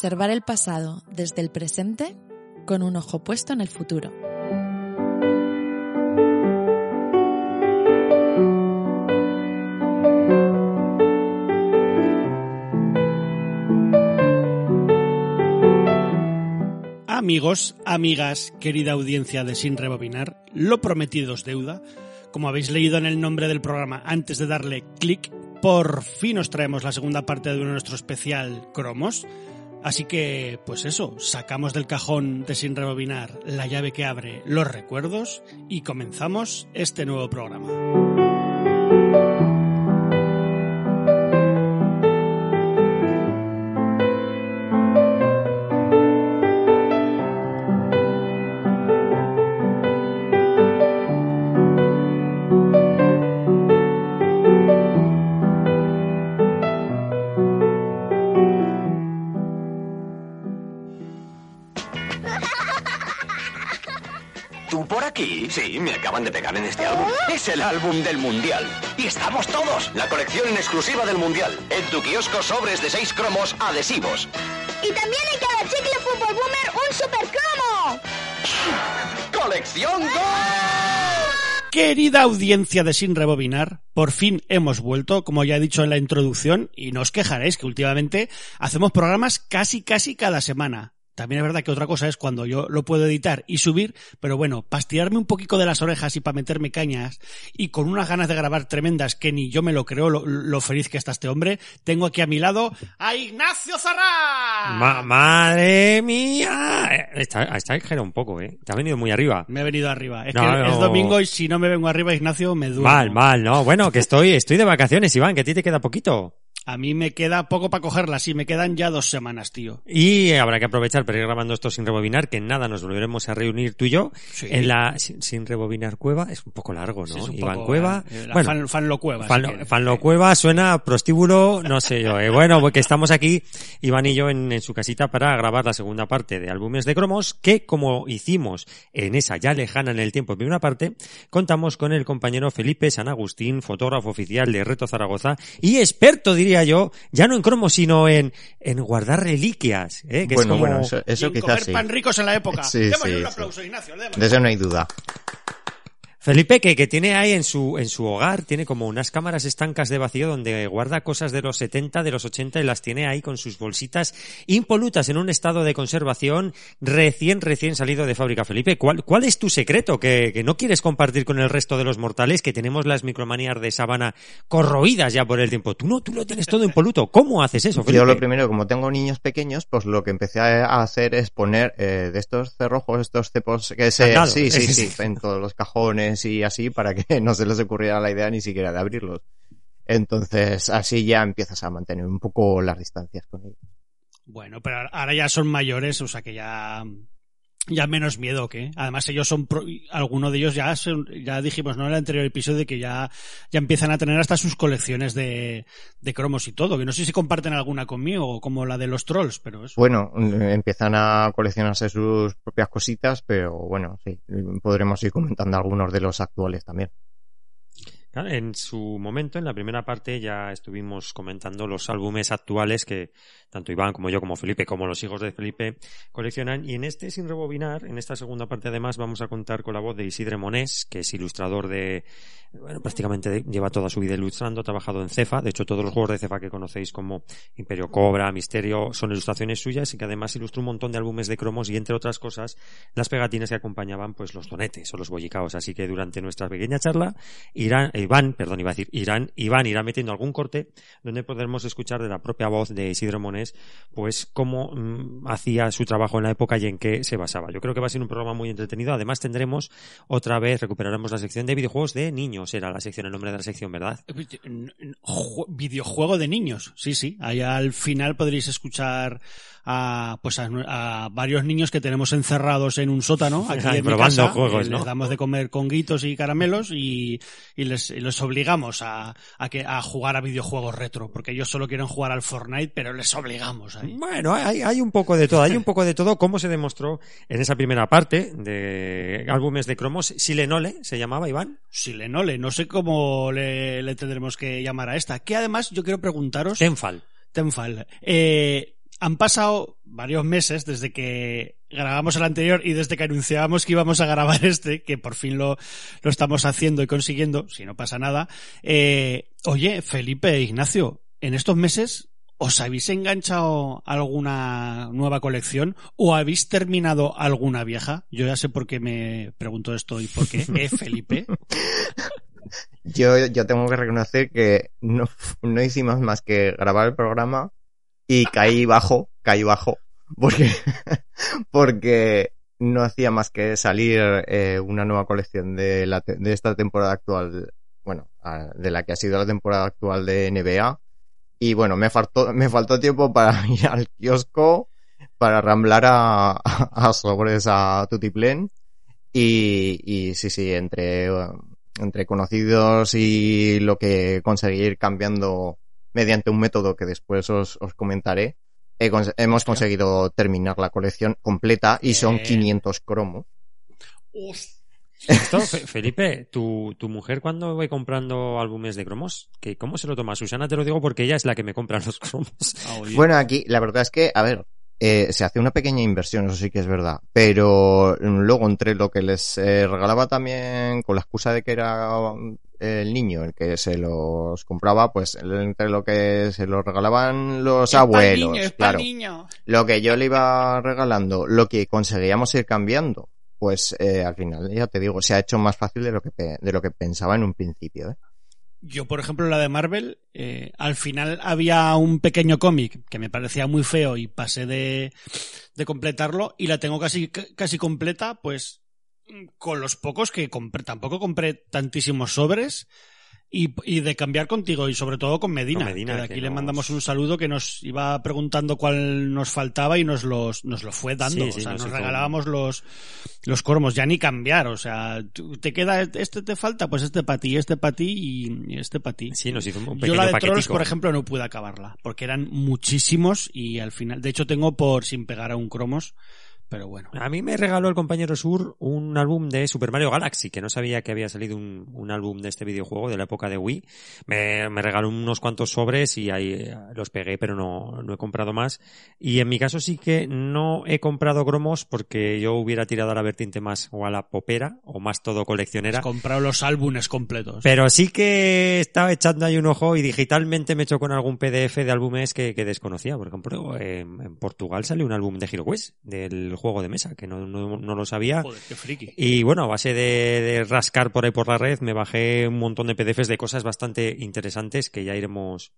Preservar el pasado desde el presente con un ojo puesto en el futuro. Amigos, amigas, querida audiencia de Sin Rebobinar, lo prometido es deuda. Como habéis leído en el nombre del programa antes de darle clic, por fin os traemos la segunda parte de nuestro especial Cromos. Así que, pues eso, sacamos del cajón de Sin Rebobinar la llave que abre los recuerdos y comenzamos este nuevo programa. Sí, me acaban de pegar en este álbum. Es el álbum del Mundial. Y estamos todos. La colección en exclusiva del Mundial. En tu kiosco sobres de seis cromos adhesivos. Y también en cada chicle Fútbol Boomer un super cromo. ¡Colección Go! Querida audiencia de Sin Rebobinar, por fin hemos vuelto, como ya he dicho en la introducción, y no os quejaréis que últimamente hacemos programas casi casi cada semana. También es verdad que otra cosa es cuando yo lo puedo editar y subir, pero bueno, para estirarme un poquito de las orejas y para meterme cañas y con unas ganas de grabar tremendas que ni yo me lo creo lo, lo feliz que está este hombre, tengo aquí a mi lado a Ignacio Zarra. Ma- madre mía. Eh, Está, está exagerado un poco, ¿eh? Te ha venido muy arriba. Me he venido arriba. Es No, que no. es domingo y si no me vengo arriba, Ignacio, me duele. Mal, mal, ¿no? Bueno, que estoy, estoy de vacaciones, Iván, que a ti te queda poquito. A mí me queda poco para cogerla, sí, me quedan ya dos semanas, tío. Y habrá que aprovechar para ir grabando esto sin rebobinar, que en nada nos volveremos a reunir tú y yo Sí. en la sin, sin rebobinar cueva. Es un poco largo, ¿no? Sí, Iván poco, Cueva. eh, la bueno, fan, fanlo cueva. si Fanlo. Fanlo Cueva suena prostíbulo, no sé yo. eh. Bueno, porque estamos aquí, Iván y yo, en, en su casita para grabar la segunda parte de álbumes de cromos, que como hicimos en esa ya lejana en el tiempo primera parte, contamos con el compañero Felipe San Agustín, fotógrafo oficial de Reto Zaragoza y experto, diría yo, ya no en cromos, sino en, en guardar reliquias. ¿eh? Que es como- bueno, eso, quizás comer sí. pan ricos en la época. Sí, Démosle sí, un sí. aplauso, Ignacio. démosle. De eso no hay duda. Felipe, que, que tiene ahí en su, en su hogar, tiene como unas cámaras estancas de vacío donde guarda cosas de los 70, de los 80 y las tiene ahí con sus bolsitas impolutas en un estado de conservación recién, recién salido de fábrica. Felipe, ¿cuál, cuál es tu secreto que, que no quieres compartir con el resto de los mortales que tenemos las micromanías de sábana corroídas ya por el tiempo? Tú no, tú lo tienes todo impoluto. ¿Cómo haces eso, Felipe? Yo lo primero, como tengo niños pequeños, pues lo que empecé a hacer es poner eh, de estos cerrojos, estos cepos que se... Sí, sí, sí, en todos los cajones y así, para que no se les ocurriera la idea ni siquiera de abrirlos. Entonces, así ya empiezas a mantener un poco las distancias con ellos. Bueno, pero ahora ya son mayores, o sea que ya ya menos miedo que además ellos son pro- alguno de ellos ya ya dijimos no en el anterior episodio que ya ya empiezan a tener hasta sus colecciones de, de cromos y todo que no sé si comparten alguna conmigo como la de los trolls pero eso Bueno, empiezan a coleccionarse sus propias cositas, pero bueno, sí, podremos ir comentando algunos de los actuales también. En su momento, en la primera parte, ya estuvimos comentando los álbumes actuales que tanto Iván como yo, como Felipe, como los hijos de Felipe coleccionan. Y en este, sin rebobinar, en esta segunda parte además, vamos a contar con la voz de Isidre Monés, que es ilustrador de, bueno, prácticamente lleva toda su vida ilustrando, ha trabajado en Cefa. De hecho, todos los juegos de Cefa que conocéis como Imperio Cobra, Misterio, son ilustraciones suyas y que además ilustró un montón de álbumes de cromos y entre otras cosas, las pegatinas que acompañaban pues los donetes o los bollicaos. Así que durante nuestra pequeña charla irán, Iván, perdón, iba a decir Irán, Iván irá metiendo algún corte donde podremos escuchar de la propia voz de Isidro Monés, pues cómo mm, hacía su trabajo en la época y en qué se basaba. Yo creo que va a ser un programa muy entretenido. Además tendremos otra vez, recuperaremos la sección de videojuegos de niños, era la sección, el nombre de la sección, ¿verdad? Ju- Videojuego de niños, sí, sí. Ahí al final podréis escuchar a, pues a, a varios niños que tenemos encerrados en un sótano aquí Ahí en mi probando casa. juegos, ¿no? Les damos de comer conguitos y caramelos y, y les, y les obligamos a, a, que, a jugar a videojuegos retro, porque ellos solo quieren jugar al Fortnite, pero les obligamos ahí. Bueno, hay, hay un poco de todo, hay un poco de todo, como se demostró en esa primera parte de álbumes de cromos. Silenole se llamaba, Iván. Silenole, no sé cómo le, le tendremos que llamar a esta. Que además yo quiero preguntaros... Tenfal. Tenfal. Eh, han pasado varios meses desde que grabamos el anterior y desde que anunciábamos que íbamos a grabar este, que por fin lo, lo estamos haciendo y consiguiendo, si no pasa nada. Eh, oye, Felipe e Ignacio, en estos meses, ¿os habéis enganchado alguna nueva colección o habéis terminado alguna vieja? Yo ya sé por qué me pregunto esto y por qué. ¿Eh, Felipe? Yo, yo tengo que reconocer que no, no hicimos más que grabar el programa y caí bajo, caí bajo, porque, porque no hacía más que salir eh, una nueva colección de, la, de esta temporada actual, bueno, de la que ha sido la temporada actual de NBA. Y bueno, me faltó, me faltó tiempo para ir al kiosco, para ramblar a, a sobres a Tutiplén. Y, y sí, sí, entre, entre conocidos y lo que conseguí ir cambiando mediante un método que después os, os comentaré, he cons- hemos conseguido terminar la colección completa y son Bien. 500 cromos. Esto, Fe- Felipe, tu, tu mujer cuando va comprando álbumes de cromos, ¿qué, ¿cómo se lo toma? Susana te lo digo porque ella es la que me compra los cromos. Ah. Bueno, aquí la verdad es que, a ver, eh, se hace una pequeña inversión, eso sí que es verdad, pero luego entre lo que les eh, regalaba también, con la excusa de que era el niño el que se los compraba, pues entre lo que se los regalaban los abuelos, claro, lo que yo le iba regalando, lo que conseguíamos ir cambiando, pues eh, al final, ya te digo, se ha hecho más fácil de lo que, de lo que pensaba en un principio, ¿eh? Yo, por ejemplo, la de Marvel, eh, al final había un pequeño cómic que me parecía muy feo y pasé de, de completarlo y la tengo casi, casi completa, pues con los pocos que compré. Tampoco compré tantísimos sobres y, y de cambiar contigo y sobre todo con Medina. Con Medina, que de que aquí le nos- mandamos un saludo que nos iba preguntando cuál nos faltaba y nos los, nos lo fue dando. Sí, sí, o sea, nos regalábamos los, los cromos, ya ni cambiar. O sea, te queda, este te falta, pues este para ti, este para ti y este para ti. Sí, nos hizo un Yo pequeño la de. Trolls, por ejemplo, no pude acabarla, porque eran muchísimos y al final, de hecho tengo por sin pegar a un cromos, pero bueno. A mí me regaló el compañero Sur un álbum de Super Mario Galaxy, que no sabía que había salido un, un álbum de este videojuego de la época de Wii. Me, me regaló unos cuantos sobres y ahí eh, los pegué, pero no, no he comprado más. Y en mi caso sí que no he comprado cromos porque yo hubiera tirado a la vertiente más o a la popera o más todo coleccionera. He comprado los álbumes completos. Pero sí que estaba echando ahí un ojo y digitalmente me echó con algún PDF de álbumes que, que desconocía. Por ejemplo, en, en Portugal salió un álbum de Hero Quest, del juego de mesa, que no, no, no lo sabía. Joder, qué friki. Y bueno, a base de, de rascar por ahí por la red, me bajé un montón de PDFs de cosas bastante interesantes que ya iremos,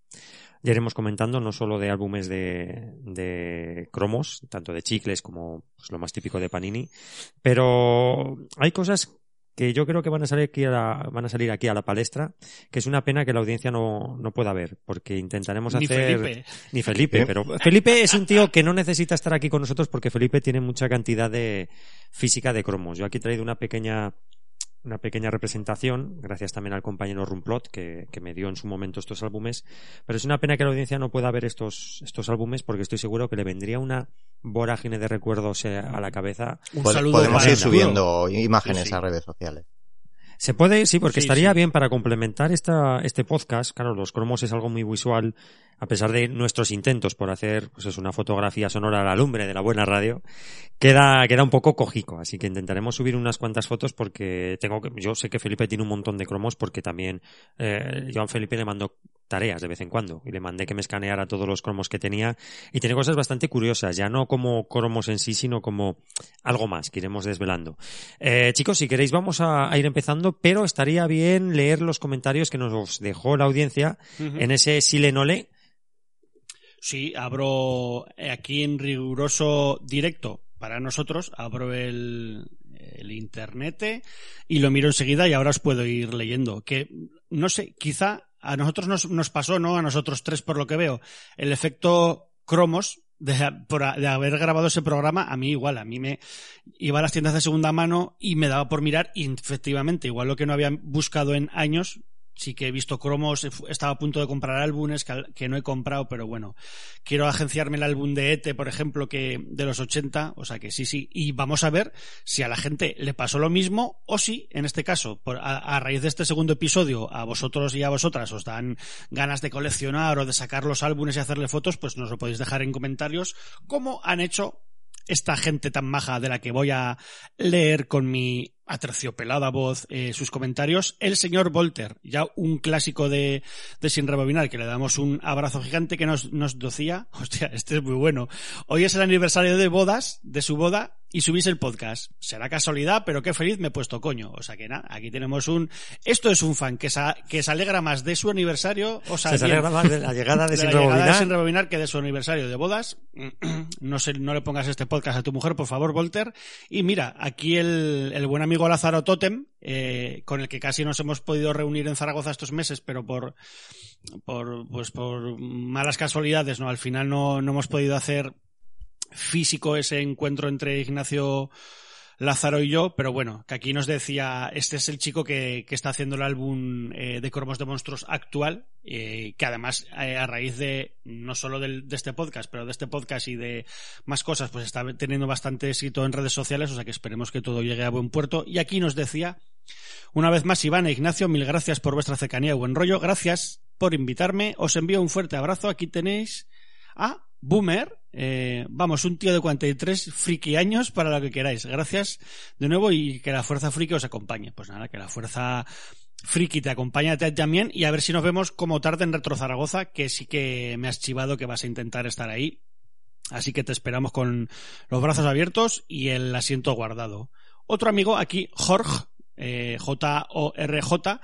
ya iremos comentando, no solo de álbumes de, de cromos, tanto de chicles como pues, lo más típico de Panini, pero hay cosas que yo creo que van a salir aquí a la, van a salir aquí a la palestra, que es una pena que la audiencia no, no pueda ver, porque intentaremos Ni hacer Felipe. ni Felipe, ¿Eh? pero Felipe es un tío que no necesita estar aquí con nosotros porque Felipe tiene mucha cantidad de física de cromos. Yo aquí he traído una pequeña una pequeña representación, gracias también al compañero Rumplot que, que me dio en su momento estos álbumes, pero es una pena que la audiencia no pueda ver estos, estos álbumes porque estoy seguro que le vendría una vorágine de recuerdos eh, a la cabeza. Un saludo Podemos ir subiendo imágenes Sí, sí. a redes sociales. Se puede, sí, porque Sí, estaría sí. bien para complementar esta, este podcast. Claro, los cromos es algo muy visual, a pesar de nuestros intentos por hacer, pues es una fotografía sonora a la lumbre de la buena radio, queda, queda un poco cojico. Así que intentaremos subir unas cuantas fotos porque tengo que, yo sé que Felipe tiene un montón de cromos porque también, eh, Joan Felipe le mandó tareas de vez en cuando y le mandé que me escaneara todos los cromos que tenía y tiene cosas bastante curiosas, ya no como cromos en sí, sino como algo más que iremos desvelando. Eh, chicos, si queréis vamos a, a ir empezando, pero estaría bien leer los comentarios que nos dejó la audiencia en ese Silenole. Sí, abro aquí en riguroso directo para nosotros, abro el, el internet y lo miro enseguida y ahora os puedo ir leyendo. Que, no sé, quizá a nosotros nos, nos pasó, ¿no? A nosotros tres, por lo que veo, el efecto cromos de, de, haber grabado ese programa, a mí igual, a mí me iba a las tiendas de segunda mano y me daba por mirar y efectivamente, igual lo que no había buscado en años, sí que he visto cromos, estaba a punto de comprar álbumes que, no he comprado, pero bueno, quiero agenciarme el álbum de Ete, por ejemplo, que de los 80, o sea que sí, sí, y vamos a ver si a la gente le pasó lo mismo o si, en este caso, a, a, raíz de este segundo episodio, a vosotros y a vosotras os dan ganas de coleccionar o de sacar los álbumes y hacerle fotos, pues nos lo podéis dejar en comentarios, como han hecho esta gente tan maja de la que voy a leer con mi aterciopelada voz eh, sus comentarios. El señor Volter, ya un clásico de, de Sin Rebobinar, que le damos un abrazo gigante que nos, nos decía, hostia, este es muy bueno. Hoy es el aniversario de bodas, de su boda, y subís el podcast. Será casualidad, pero qué feliz me he puesto coño. O sea que nada, aquí tenemos un... Esto es un fan que se, que se alegra más de su aniversario, o sea, se alegra más de la llegada de, de Sin la llegada Rebobinar. de Sin Rebobinar que de su aniversario de bodas. No sé, no le pongas este podcast a tu mujer, por favor, Volter. Y mira, aquí el, el buen amigo Lázaro Totem, eh, con el que casi nos hemos podido reunir en Zaragoza estos meses, pero por, por, pues por malas casualidades, ¿no? Al final no, no hemos podido hacer físico ese encuentro entre Ignacio Lázaro y yo, pero bueno, que aquí nos decía, este es el chico que, que está haciendo el álbum eh, de Cromos de Monstruos actual, eh, que además eh, a raíz de, no solo del, de este podcast, pero de este podcast y de más cosas, pues está teniendo bastante éxito en redes sociales, o sea que esperemos que todo llegue a buen puerto. Y aquí nos decía, una vez más, Iván e Ignacio, mil gracias por vuestra cercanía y buen rollo, gracias por invitarme, os envío un fuerte abrazo, aquí tenéis a Boomer, eh, vamos, un tío de 43 friki años para lo que queráis. Gracias de nuevo y que la fuerza friki os acompañe. Pues nada, que la fuerza friki te acompañe también y a ver si nos vemos como tarde en Retro Zaragoza, que sí que me has chivado que vas a intentar estar ahí. Así que te esperamos con los brazos abiertos y el asiento guardado. Otro amigo aquí, Jorge, eh, J-O-R-J,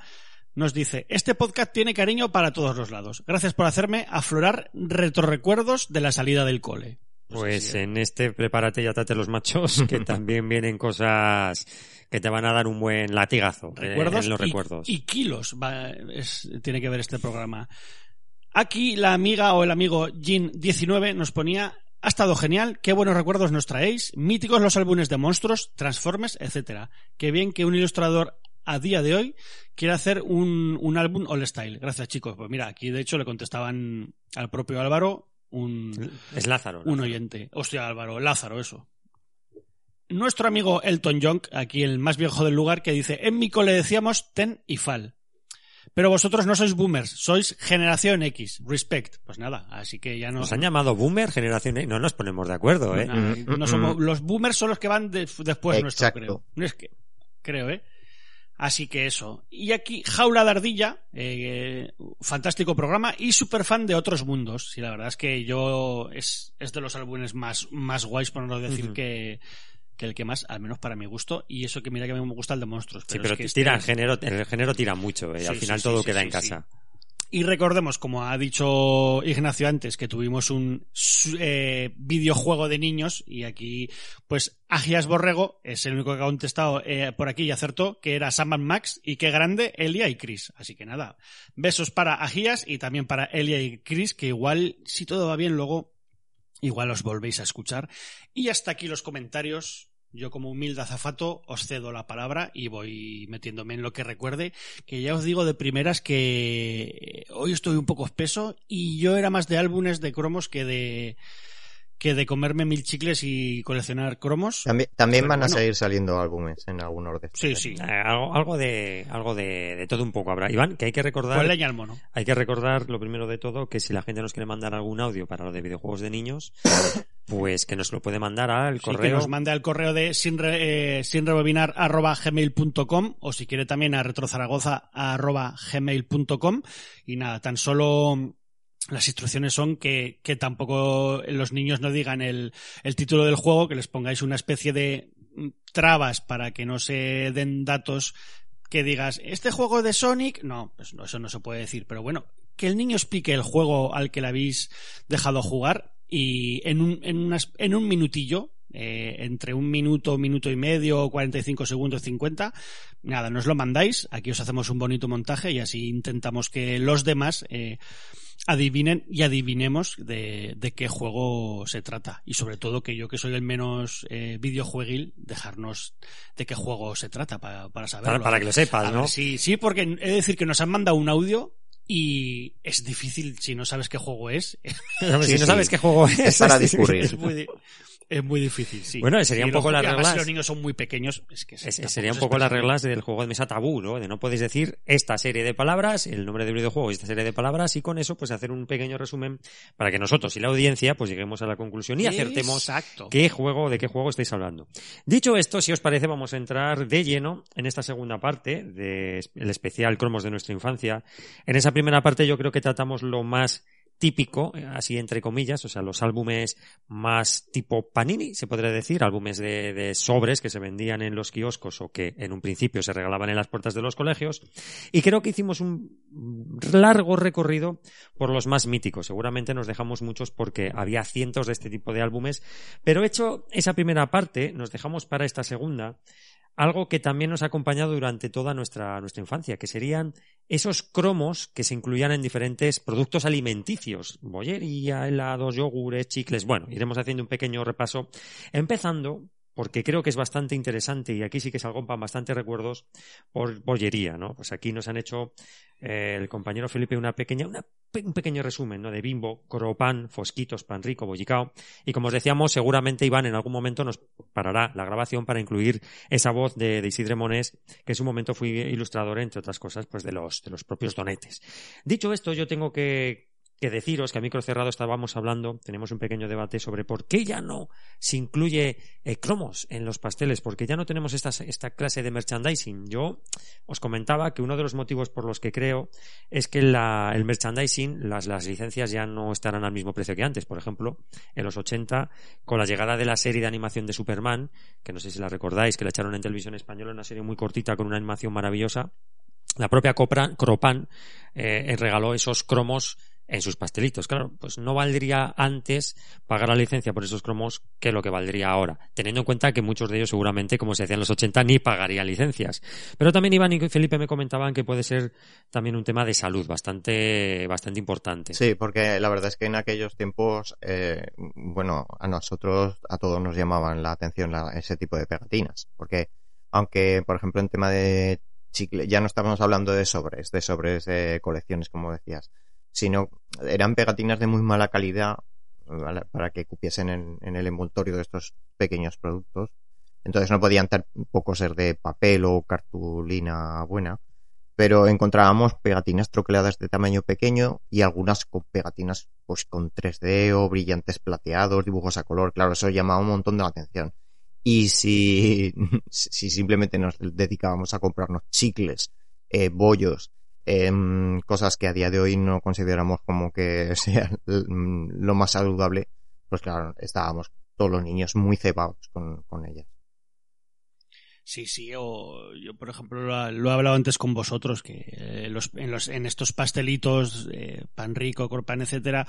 nos dice, este podcast tiene cariño para todos los lados. Gracias por hacerme aflorar retrorecuerdos de la salida del cole. Pues sí, en este prepárate y atate los machos, que también vienen cosas que te van a dar un buen latigazo recuerdos en los recuerdos. Y kilos va, es, tiene que ver este programa. Aquí la amiga o el amigo Jin19 nos ponía ha estado genial, qué buenos recuerdos nos traéis, míticos los álbumes de monstruos, Transformers, etcétera. Qué bien que un ilustrador a día de hoy quiere hacer un, un álbum all style. Gracias, chicos. Pues mira, aquí de hecho le contestaban al propio Álvaro un. Es Lázaro. Un oyente. Hostia, Álvaro, Lázaro, eso. Nuestro amigo Elton Young, aquí el más viejo del lugar, que dice: En mi cole decíamos ten y fal. Pero vosotros no sois boomers, sois generación X. Respect. Pues nada, así que ya no. Nos han llamado boomer, generación X. No nos ponemos de acuerdo, ¿eh? No, no somos... Los boomers son los que van de... después nuestro, creo. No es que. Creo, ¿eh? Así que eso. Y aquí, Jaula de Ardilla, eh, fantástico programa y súper fan de otros mundos. Sí, la verdad es que yo es, es de los álbumes más, más guays, por no decir uh -huh. que, que el que más, al menos para mi gusto, y eso que mira que a mí me gusta el de monstruos. Pero sí, pero es que tira, este... el, género, el género tira mucho, eh, sí, al final sí, todo queda en casa. Y recordemos, como ha dicho Ignacio antes, que tuvimos un eh, videojuego de niños y aquí, pues, Agias Borrego es el único que ha contestado eh, por aquí y acertó que era Sam Max y qué grande Elia y Chris. Así que nada, besos para Agias y también para Elia y Chris, que igual, si todo va bien, luego igual os volvéis a escuchar. Y hasta aquí los comentarios yo como humilde azafato os cedo la palabra y voy metiéndome en lo que recuerde, que ya os digo de primeras que hoy estoy un poco espeso y yo era más de álbumes de cromos que de que de comerme mil chicles y coleccionar cromos. También, van a seguir saliendo álbumes en algún orden. Sí, sí. Eh, algo, algo de algo de, de todo un poco habrá. Iván, que hay que recordar Con leña al mono. Hay que recordar, lo primero de todo, que si la gente nos quiere mandar algún audio para lo de videojuegos de niños, pues que nos lo puede mandar al Sí, que correo. nos mande al correo de sin, re- eh, sin rebobinar arroba gmail.com o si quiere también a retrozaragoza arroba gmail.com y nada, tan solo las instrucciones son que, que tampoco los niños no digan el, el título del juego, que les pongáis una especie de trabas para que no se den datos que digas, este juego de Sonic, no, pues no, eso no se puede decir, pero bueno, que el niño explique el juego al que le habéis dejado jugar y en un, en unas, en un minutillo, eh, entre un minuto, minuto y medio, 45 segundos, 50, nada, nos lo mandáis, aquí os hacemos un bonito montaje y así intentamos que los demás eh, adivinen y adivinemos de, de qué juego se trata. Y sobre todo que yo que soy el menos eh, videojueguil, dejarnos de qué juego se trata para, para saberlo. Para, para que lo sepas, A ¿no? ver, sí, sí, porque he de decir que nos han mandado un audio y es difícil si no sabes qué juego es. Hombre, Sí, si no sí. sabes qué juego es. Es para discurrir. es, muy, es muy difícil, sí. Bueno, sería un poco las reglas- Si los niños son muy pequeños, es que Es- sería un poco las reglas del juego de mesa tabú, ¿no? De no podéis decir esta serie de palabras, el nombre del videojuego y esta serie de palabras y con eso pues hacer un pequeño resumen para que nosotros y la audiencia pues lleguemos a la conclusión y acertemos Exacto. qué juego, de qué juego estáis hablando. Dicho esto, si os parece, vamos a entrar de lleno en esta segunda parte del especial Cromos de nuestra infancia. En esa primera parte yo creo que tratamos lo más típico, eh, así entre comillas, o sea, los álbumes más tipo Panini, se podría decir, álbumes de, de sobres que se vendían en los kioscos o que en un principio se regalaban en las puertas de los colegios. Y creo que hicimos un largo recorrido por los más míticos. Seguramente nos dejamos muchos porque había cientos de este tipo de álbumes. Pero hecho esa primera parte, nos dejamos para esta segunda algo que también nos ha acompañado durante toda nuestra, nuestra infancia, que serían esos cromos que se incluían en diferentes productos alimenticios, bollería, helados, yogures, chicles. Bueno, iremos haciendo un pequeño repaso, empezando porque creo que es bastante interesante y aquí sí que salgo para bastantes recuerdos por bollería, ¿no? Pues aquí nos han hecho eh, el compañero Felipe una pequeña, un pequeño resumen, ¿no? De Bimbo, Cropan, Fosquitos, Pan Rico, Bollicao. Y como os decíamos, seguramente Iván en algún momento nos parará la grabación para incluir esa voz de, de Isidre Monés, que en su momento fui ilustrador, entre otras cosas, pues de los, de los propios donetes. Dicho esto, yo tengo que, que deciros que a micro cerrado estábamos hablando, tenemos un pequeño debate sobre por qué ya no se incluye eh, cromos en los pasteles, porque ya no tenemos esta, esta clase de merchandising. Yo os comentaba que uno de los motivos por los que creo es que el merchandising, las, las licencias ya no estarán al mismo precio que antes. Por ejemplo, en los 80, con la llegada de la serie de animación de Superman, que no sé si la recordáis, que la echaron en televisión española, una serie muy cortita con una animación maravillosa, la propia Copra- Cropan eh, regaló esos cromos en sus pastelitos. Claro, pues no valdría antes pagar la licencia por esos cromos que lo que valdría ahora, teniendo en cuenta que muchos de ellos seguramente, como se hacía en los 80, ni pagarían licencias. Pero también Iván y Felipe me comentaban que puede ser también un tema de salud bastante, bastante importante. Sí, porque la verdad es que en aquellos tiempos, eh, bueno, a nosotros, a todos nos llamaban la atención ese tipo de pegatinas. Porque, aunque, por ejemplo, en tema de chicle, ya no estábamos hablando de sobres, de sobres de colecciones, como decías, sino eran pegatinas de muy mala calidad para que cupiesen en, en el envoltorio de estos pequeños productos. Entonces no podían tampoco ser de papel o cartulina buena pero encontrábamos pegatinas troqueladas de tamaño pequeño y algunas con pegatinas pues con 3D o brillantes plateados, dibujos a color, claro, eso llamaba un montón de la atención. Y si, si simplemente nos dedicábamos a comprarnos chicles, eh, bollos, em, cosas que a día de hoy no consideramos como que sea lo más saludable, pues claro, estábamos todos los niños muy cebados con, con ellas. Sí, sí, o yo, por ejemplo, lo, lo he hablado antes con vosotros, que eh, los, en, los, en estos pastelitos, eh, pan rico, corpan, etcétera,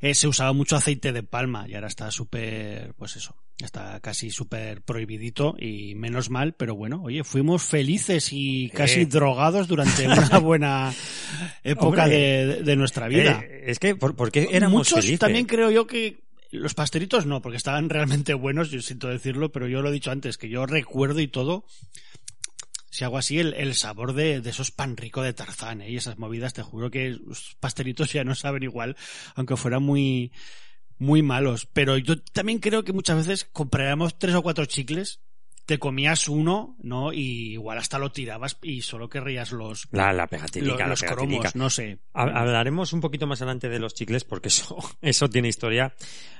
eh, se usaba mucho aceite de palma y ahora está súper, pues eso, está casi súper prohibidito y menos mal, pero bueno, oye, fuimos felices y casi drogados durante una buena época Hombre. de, de nuestra vida. Es que, ¿por, por qué éramos Muchos felices? también creo yo que los pastelitos no, porque estaban realmente buenos, yo siento decirlo, pero yo lo he dicho antes, que yo recuerdo y todo, si hago así, el, el sabor de, de esos pan rico de Tarzán ¿eh? y esas movidas, te juro que los pastelitos ya no saben igual, aunque fueran muy muy malos. Pero yo también creo que muchas veces compraríamos tres o cuatro chicles, te comías uno, ¿no? Y igual hasta lo tirabas y solo querrías los, La, la pegatínica, la los pegatínica. cromos, no sé. Hab- Hablaremos un poquito más adelante de los chicles porque eso, eso tiene historia.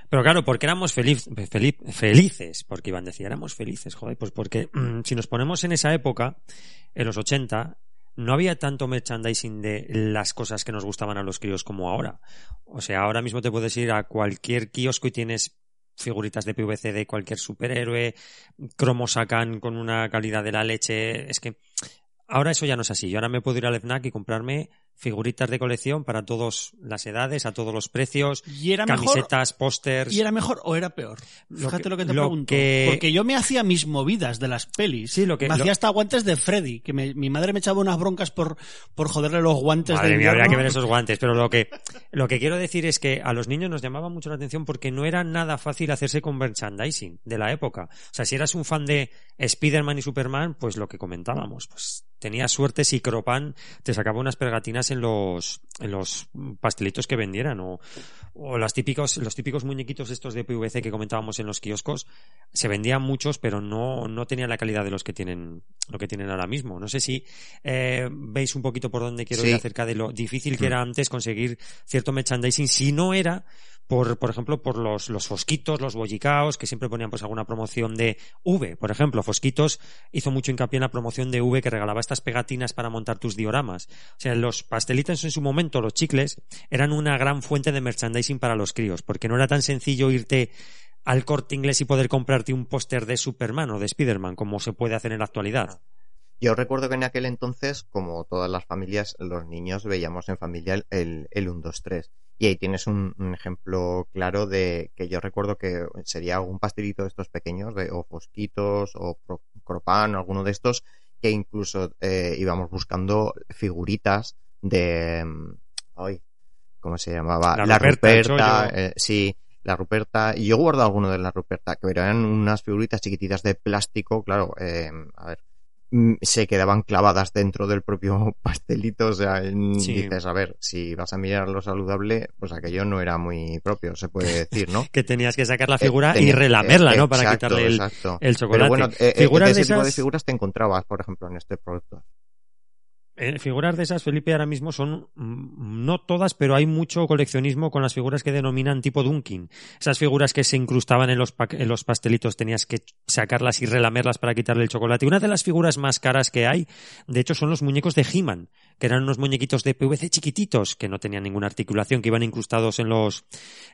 Pero claro, porque éramos feliz, feliz- felices, porque iban a decir, éramos felices, joder, pues porque mm, si nos ponemos en esa época, en los 80, no había tanto merchandising de las cosas que nos gustaban a los críos como ahora. O sea, ahora mismo te puedes ir a cualquier kiosco y tienes figuritas de PVC de cualquier superhéroe, cromos sacan con una calidad de la leche. Es que ahora eso ya no es así. Yo ahora me puedo ir al FNAC y comprarme figuritas de colección para todas las edades, a todos los precios, Y era mejor, camisetas, pósters. ¿Y era mejor o era peor? Lo Fíjate que- lo que te lo pregunto. que- Porque yo me hacía mis movidas de las pelis. Sí, lo que- me lo- hacía hasta guantes de Freddy, que me- mi madre me echaba unas broncas por, por joderle los guantes Madre de mía, habría que ver esos guantes. Pero lo que, lo que quiero decir es que a los niños nos llamaba mucho la atención porque no era nada fácil hacerse con merchandising de la época. O sea, si eras un fan de Spider-Man y Superman, pues lo que comentábamos, pues tenías suerte si Cropan te sacaba unas pegatinas en los, en los pastelitos que vendieran o, o las típicos, los típicos muñequitos estos de PVC que comentábamos en los kioscos. Se vendían muchos, pero no, no tenían la calidad de los que tienen, lo que tienen ahora mismo. No sé si eh, veis un poquito por dónde quiero Sí. ir acerca de lo difícil que era antes conseguir cierto merchandising si no era por, por ejemplo, por los, los fosquitos, los bollicaos, que siempre ponían pues alguna promoción de V, por ejemplo. Fosquitos hizo mucho hincapié en la promoción de V que regalaba estas pegatinas para montar tus dioramas. O sea, los pastelitos en su momento, los chicles, eran una gran fuente de merchandising para los críos, porque no era tan sencillo irte al corte inglés y poder comprarte un póster de Superman o de Spiderman como se puede hacer en la actualidad. Yo recuerdo que en aquel entonces, como todas las familias, los niños veíamos en familia el, el, el 1, 2, 3. Y ahí tienes un, un ejemplo claro de que yo recuerdo que sería algún pastelito de estos pequeños, de, o fosquitos, o pro- cropan, o alguno de estos, que incluso eh, íbamos buscando figuritas de... mm, Ay, ¿Cómo se llamaba? La Ruperta, eh, sí, la Ruperta. Y yo he guardado alguno de la Ruperta, que eran unas figuritas chiquititas de plástico, claro, eh, a ver, se quedaban clavadas dentro del propio pastelito. O sea, mm, Sí. dices, a ver, si vas a mirar lo saludable, pues aquello no era muy propio, se puede decir, ¿no? Que tenías que sacar la figura Eh, y tenía- relamerla, eh, ¿no? Para exacto, quitarle el, el chocolate. Pero bueno, eh, eh, Figuras de de ese tipo de figuras te encontrabas, por ejemplo, en este producto. Eh, figuras de esas, Felipe, ahora mismo son mm, no todas, pero hay mucho coleccionismo con las figuras que denominan tipo Dunkin. Esas figuras que se incrustaban en los, pa- en los pastelitos, tenías que sacarlas y relamerlas para quitarle el chocolate. Una de las figuras más caras que hay, de hecho, son los muñecos de He-Man, que eran unos muñequitos de PVC chiquititos, que no tenían ninguna articulación, que iban incrustados en los,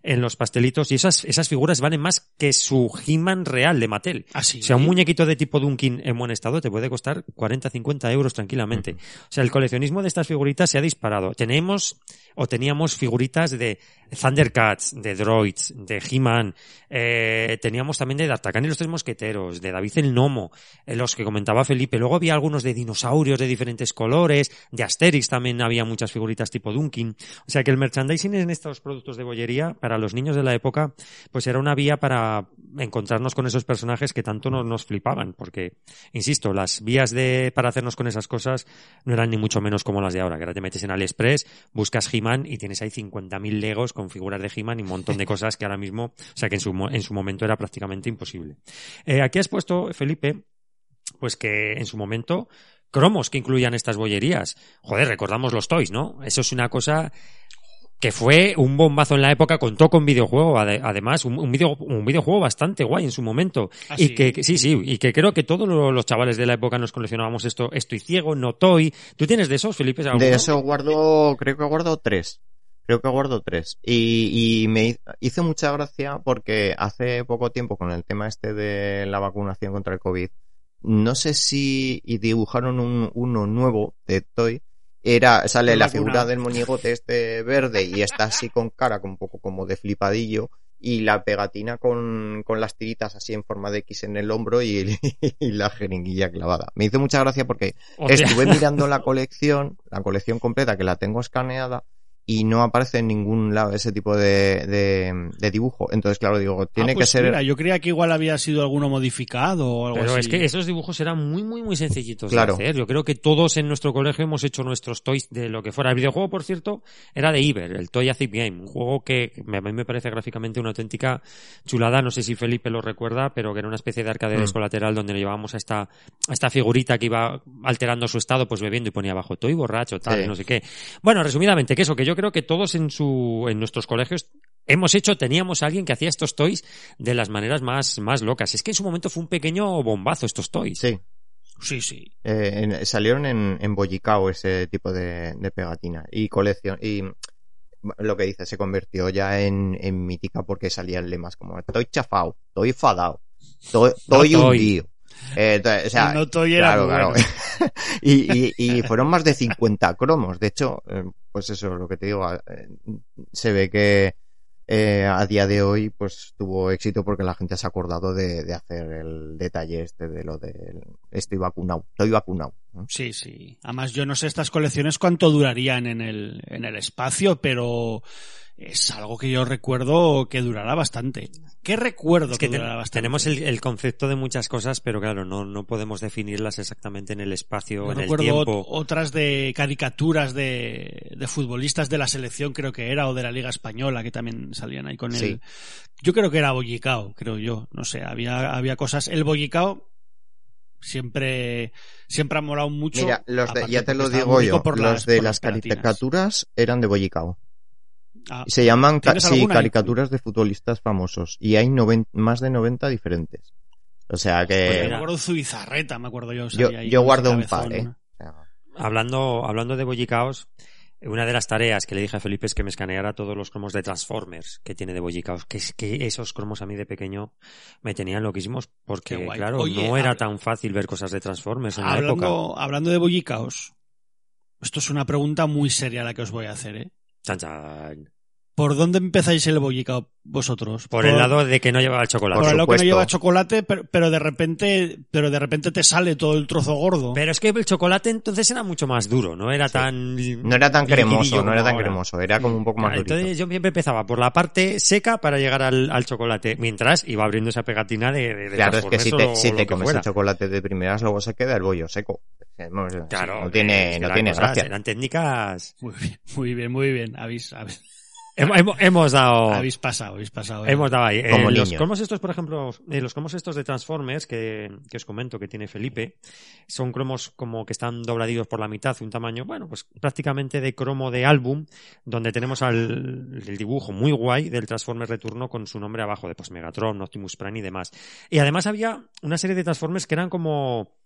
en los pastelitos, y esas, esas figuras valen más que su He-Man real de Mattel. Así. O sea, un muñequito de tipo Dunkin en buen estado te puede costar 40, 50 euros tranquilamente. Sea, el coleccionismo de estas figuritas se ha disparado. Tenemos o teníamos figuritas de Thundercats, de Droids, de He-Man, eh, teníamos también de D'Artagnan y los Tres Mosqueteros, de David el Nomo, eh, los que comentaba Felipe. Luego había algunos de dinosaurios de diferentes colores, de Asterix también había muchas figuritas tipo Dunkin. O sea que el merchandising en estos productos de bollería, para los niños de la época, pues era una vía para encontrarnos con esos personajes que tanto nos, nos flipaban, porque, insisto, las vías de, para hacernos con esas cosas no eran ni mucho menos como las de ahora, que ahora te metes en AliExpress, buscas He-Man y tienes ahí 50.000 Legos con figuras de He-Man y un montón de cosas que ahora mismo, o sea que en su, mo- en su momento era prácticamente imposible. Eh, aquí has puesto, Felipe, pues que en su momento cromos que incluían estas bollerías. Joder, recordamos los toys, ¿no? Eso es una cosa que fue un bombazo en la época, contó con videojuego, ade- además, un, un, video- un videojuego bastante guay en su momento. ¿Ah, y sí? que, que- sí, sí, y que creo que todos lo- los chavales de la época nos coleccionábamos esto, estoy ciego, no toy. ¿Tú tienes de esos, Felipe? alguno? De eso guardo, creo que guardo tres. Creo que guardo tres. Y, y me hi- hizo mucha gracia porque hace poco tiempo con el tema este de la vacunación contra el COVID, no sé si y dibujaron un, uno nuevo de Toy. Era, sale la figura del moñigote este verde y está así con cara, con un poco como de flipadillo. Y la pegatina con, con las tiritas así en forma de X en el hombro y, y la jeringuilla clavada. Me hizo mucha gracia porque Hostia. Estuve mirando la colección, la colección completa que la tengo escaneada y no aparece en ningún lado ese tipo de, de, de dibujo. Entonces, claro, digo, tiene Ah, que pues ser... mira, yo creía que igual había sido alguno modificado o algo Pero así. es que esos dibujos eran muy, muy, muy sencillitos Claro. de hacer. Yo creo que todos en nuestro colegio hemos hecho nuestros toys de lo que fuera. El videojuego, por cierto, era de Iber, el Toy Zip Game. Un juego que a mí me parece gráficamente una auténtica chulada. No sé si Felipe lo recuerda, pero que era una especie de arcade Mm. colateral donde le llevábamos a esta, a esta figurita que iba alterando su estado, pues bebiendo y ponía abajo Toy borracho, tal, Sí. no sé qué. Bueno, resumidamente, que eso, que yo creo que todos en su, en nuestros colegios hemos hecho, teníamos a alguien que hacía estos toys de las maneras más, más locas. Es que en su momento fue un pequeño bombazo estos toys. Sí, Sí, sí. eh, en- salieron en, en Bollicao ese tipo de, de pegatina y colección y lo que dice se convirtió ya en, en mítica porque salían lemas como estoy chafado, estoy fadado, estoy, estoy No estoy. hundido. Eh, o sea, no estoy era claro, muy claro. bueno. y, y, y fueron más de 50 cromos. De hecho, eh, pues eso, lo que te digo, eh, se ve que eh, a día de hoy pues tuvo éxito porque la gente se ha acordado de, hacer el detalle este de lo de estoy vacunado, estoy vacunado. Sí, sí. Además, yo no sé estas colecciones cuánto durarían en el, en el espacio, pero es algo que yo recuerdo que durará bastante. ¿Qué recuerdo Es que durará bastante? tenemos el, el concepto de muchas cosas, pero claro, no, no podemos definirlas exactamente en el espacio, Yo en el recuerdo tiempo. otras de caricaturas de, de futbolistas de la selección, creo que era, o de la Liga Española, que también salían ahí con Sí. el. Yo creo que era Bollicao, creo yo. No sé, había, había cosas. El Bollicao siempre, siempre ha molado mucho. Mira, los de, aparte ya te lo digo yo, por los de por las caricaturas eran de Bollicao. Ah, Se llaman ca- ¿Tienes sí, caricaturas de futbolistas famosos y hay más de 90 diferentes. O sea pues que yo me acuerdo Zubizarreta, me acuerdo yo. yo, ahí yo guardo un par, ¿eh? Hablando, hablando de Bollicaos, una de las tareas que le dije a Felipe es que me escaneara todos los cromos de Transformers que tiene de Bollicaos, que es que esos cromos a mí de pequeño me tenían loquísimos, porque claro, Oye, no era tan fácil ver cosas de Transformers en la época. Hablando, hablando de bollicaos, esto es una pregunta muy seria la que os voy a hacer, ¿eh? Chan, chan. ¿Por dónde empezáis el bollicao vosotros? Por el lado de que no llevaba el chocolate. por Por el lado que no lleva chocolate, pero, pero de repente, pero de repente te sale todo el trozo gordo. Pero es que el chocolate entonces era mucho más duro, no era tan... no era tan cremoso, no era tan ahora. cremoso, era como un poco más Claro, durito. Entonces yo siempre empezaba por la parte seca para llegar al, al chocolate, mientras iba abriendo esa pegatina de, de, de Claro, es que si te, o si te comes fuera. el chocolate de primeras, luego se queda el bollo seco. Claro, no tiene, es que no tiene gracia. Eran técnicas... Muy bien, muy bien, muy bien. Habéis, habéis, Hemos, hemos- hemos dado... habéis pasado, habéis pasado. eh. Hemos dado ahí. Como Eh, los niños. cromos estos, por ejemplo, eh, los cromos estos de Transformers que, que os comento que tiene Felipe, son cromos como que están dobladitos por la mitad, un tamaño, bueno, pues prácticamente de cromo de álbum, donde tenemos al, el dibujo muy guay del Transformers Returno con su nombre abajo, de pues Megatron, Optimus Prime y demás. Y además había una serie de Transformers que eran como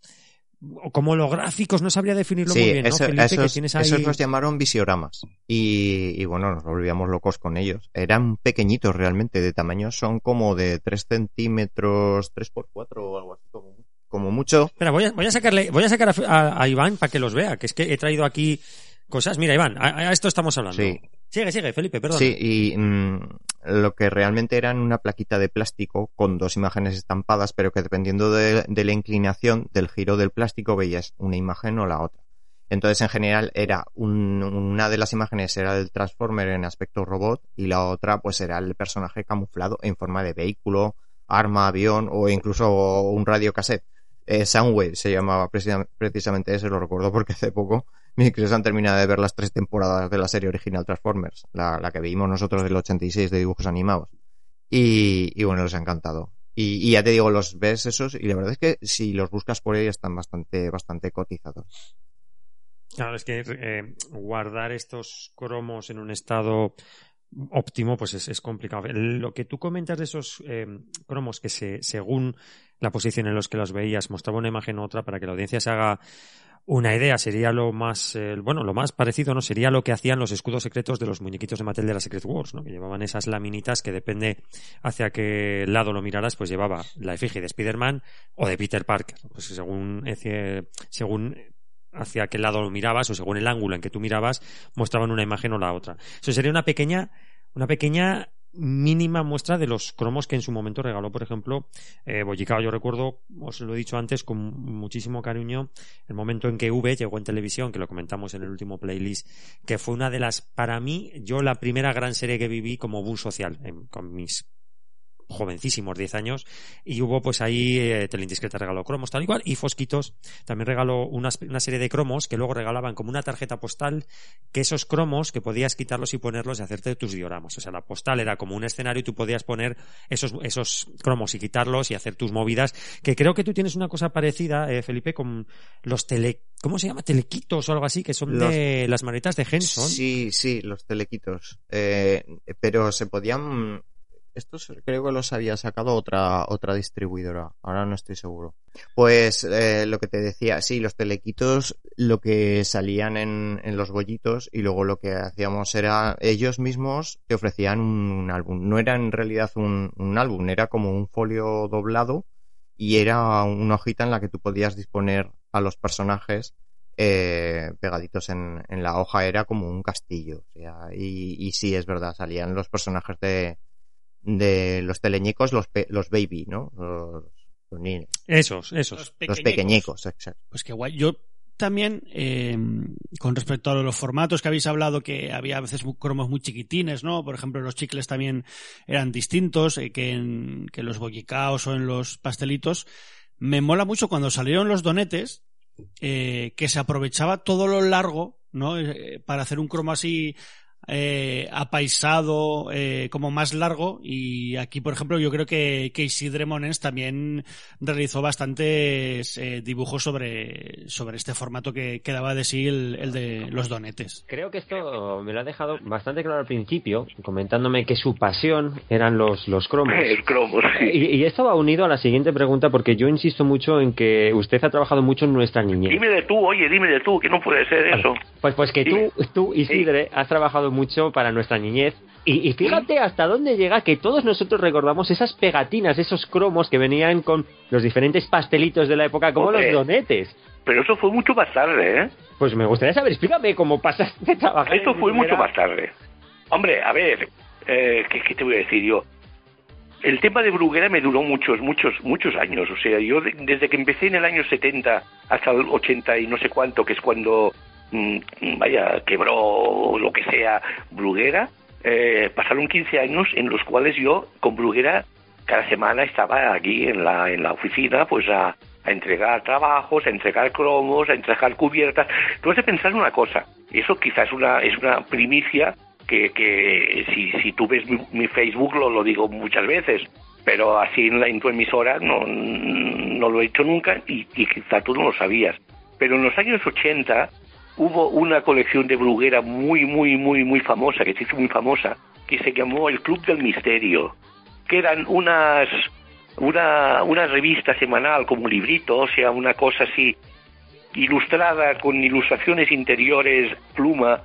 como holográficos, no sabría definirlo Sí, muy bien, ¿no, eso- Felipe? esos, que tienes ahí... esos los llamaron visioramas. Y, y bueno, nos volvíamos locos con ellos. Eran pequeñitos realmente, de tamaño son como de 3 centímetros, 3 por 4 o algo así, como, como mucho. Espera, voy a, voy a sacarle, voy a sacar a, a- a Iván para que los vea, que es que he traído aquí cosas. Mira, Iván, a, a esto estamos hablando. Sí. Sigue, sigue, Felipe, perdón. Sí, y mm, lo que realmente eran una plaquita de plástico con dos imágenes estampadas, pero que dependiendo de, la inclinación del giro del plástico veías una imagen o la otra. Entonces, en general, era un- una de las imágenes era el Transformer en aspecto robot y la otra, pues, era el personaje camuflado en forma de vehículo, arma, avión o incluso un radiocassette. Eh, Soundwave se llamaba precisa- precisamente ese, lo recuerdo porque hace poco mis críos han terminado de ver las tres temporadas de la serie original Transformers, la, la que vimos nosotros del 86 de dibujos animados. Y, y bueno, les ha encantado. Y, ya te digo, los ves esos y la verdad es que si los buscas por ahí están bastante, bastante cotizados. Claro, es que eh, guardar estos cromos en un estado óptimo, pues es, complicado. Lo que tú comentas de esos eh, cromos que se, según la posición en los que los veías mostraba una imagen u otra para que la audiencia se haga una idea sería lo más eh, bueno lo más parecido no sería lo que hacían los escudos secretos de los muñequitos de Mattel de la Secret Wars no que llevaban esas laminitas que depende hacia qué lado lo miraras pues llevaba la efigie de Spider-Man o de Peter Parker. Pues según ecie- según hacia qué lado lo mirabas o según el ángulo en que tú mirabas mostraban una imagen o la otra. Eso sería una pequeña una pequeña mínima muestra de los cromos que en su momento regaló, por ejemplo, eh, Bollicao. Yo recuerdo, os lo he dicho antes, con muchísimo cariño, el momento en que V llegó en televisión, que lo comentamos en el último playlist, que fue una de las, para mí, yo la primera gran serie que viví como bus social, con mis jovencísimos, 10 años, y hubo pues ahí eh, Teleindiscreta regaló cromos tal igual, y Fosquitos también regaló una, una, serie de cromos que luego regalaban como una tarjeta postal, que esos cromos que podías quitarlos y ponerlos y hacerte tus dioramas. O sea, la postal era como un escenario y tú podías poner esos, esos cromos y quitarlos y hacer tus movidas, que creo que tú tienes una cosa parecida, eh, Felipe, con los tele... ¿Cómo se llama? Telequitos o algo así, que son de las manetas de Henson. Sí, sí, los telequitos. Eh, pero se podían estos creo que los había sacado otra, otra distribuidora, ahora no estoy seguro. Pues eh, lo que te decía, sí, los telequitos, lo que salían en, en los bollitos y luego lo que hacíamos era, ellos mismos te ofrecían un, álbum. No era en realidad un, un, álbum, era como un folio doblado y era una hojita en la que tú podías disponer a los personajes eh, pegaditos en, en, la hoja era como un castillo. O sea, y, y sí, es verdad, salían los personajes de, de los teleñicos, los, los baby, ¿no? Los, los niños. Esos, esos. Los pequeñicos, exacto. Pues qué guay. Yo también, eh, con respecto a los formatos que habéis hablado, que había a veces cromos muy chiquitines, ¿no? Por ejemplo, los chicles también eran distintos eh, que, en, que los boquicaos o en los pastelitos. Me mola mucho cuando salieron los donetes, eh, que se aprovechaba todo lo largo, ¿no? Eh, para hacer un cromo así eh, apaisado, eh, como más largo. Y aquí, por ejemplo, yo creo que, que Isidre Monens también realizó bastantes eh, dibujos sobre, sobre este formato que, que daba de sí el, el, de los donetes. Creo que esto me lo ha dejado bastante claro al principio, comentándome que su pasión eran los, los cromos. El cromo, sí. y, y, esto va unido a la siguiente pregunta, porque yo insisto mucho en que usted ha trabajado mucho en nuestra niñez. Dime de tú, oye, dime de tú, que no puede ser eso. Pues, pues que tú, tú, Isidre, sí. has trabajado mucho para nuestra niñez. Y, y, fíjate hasta dónde llega que todos nosotros recordamos esas pegatinas, esos cromos que venían con los diferentes pastelitos de la época, como Hombre, los donetes. Pero eso fue mucho más tarde, ¿eh? Pues me gustaría saber, explícame cómo pasaste trabajar. Esto fue mucho más tarde. Hombre, a ver, eh, ¿qué, ¿qué, te voy a decir yo? El tema de Bruguera me duró muchos, muchos, muchos años. O sea, yo de, desde que empecé en el año 70 hasta el 80 y no sé cuánto, que es cuando vaya, quebró lo que sea Bruguera, eh, pasaron 15 años en los cuales yo con Bruguera cada semana estaba aquí en la, en la oficina pues a, a entregar trabajos, a entregar cromos, a entregar cubiertas. Tú has de pensar una cosa, eso quizás una, es una primicia que, que si, si tú ves mi, mi Facebook lo, lo digo muchas veces, pero así en, la, en tu emisora no, no lo he hecho nunca y, y quizá tú no lo sabías. Pero en los años 80 hubo una colección de Bruguera muy, muy, muy, muy famosa, que se hizo muy famosa, que se llamó El Club del Misterio, que eran unas, una, una revista semanal como un librito, o sea, una cosa así, ilustrada con ilustraciones interiores, pluma,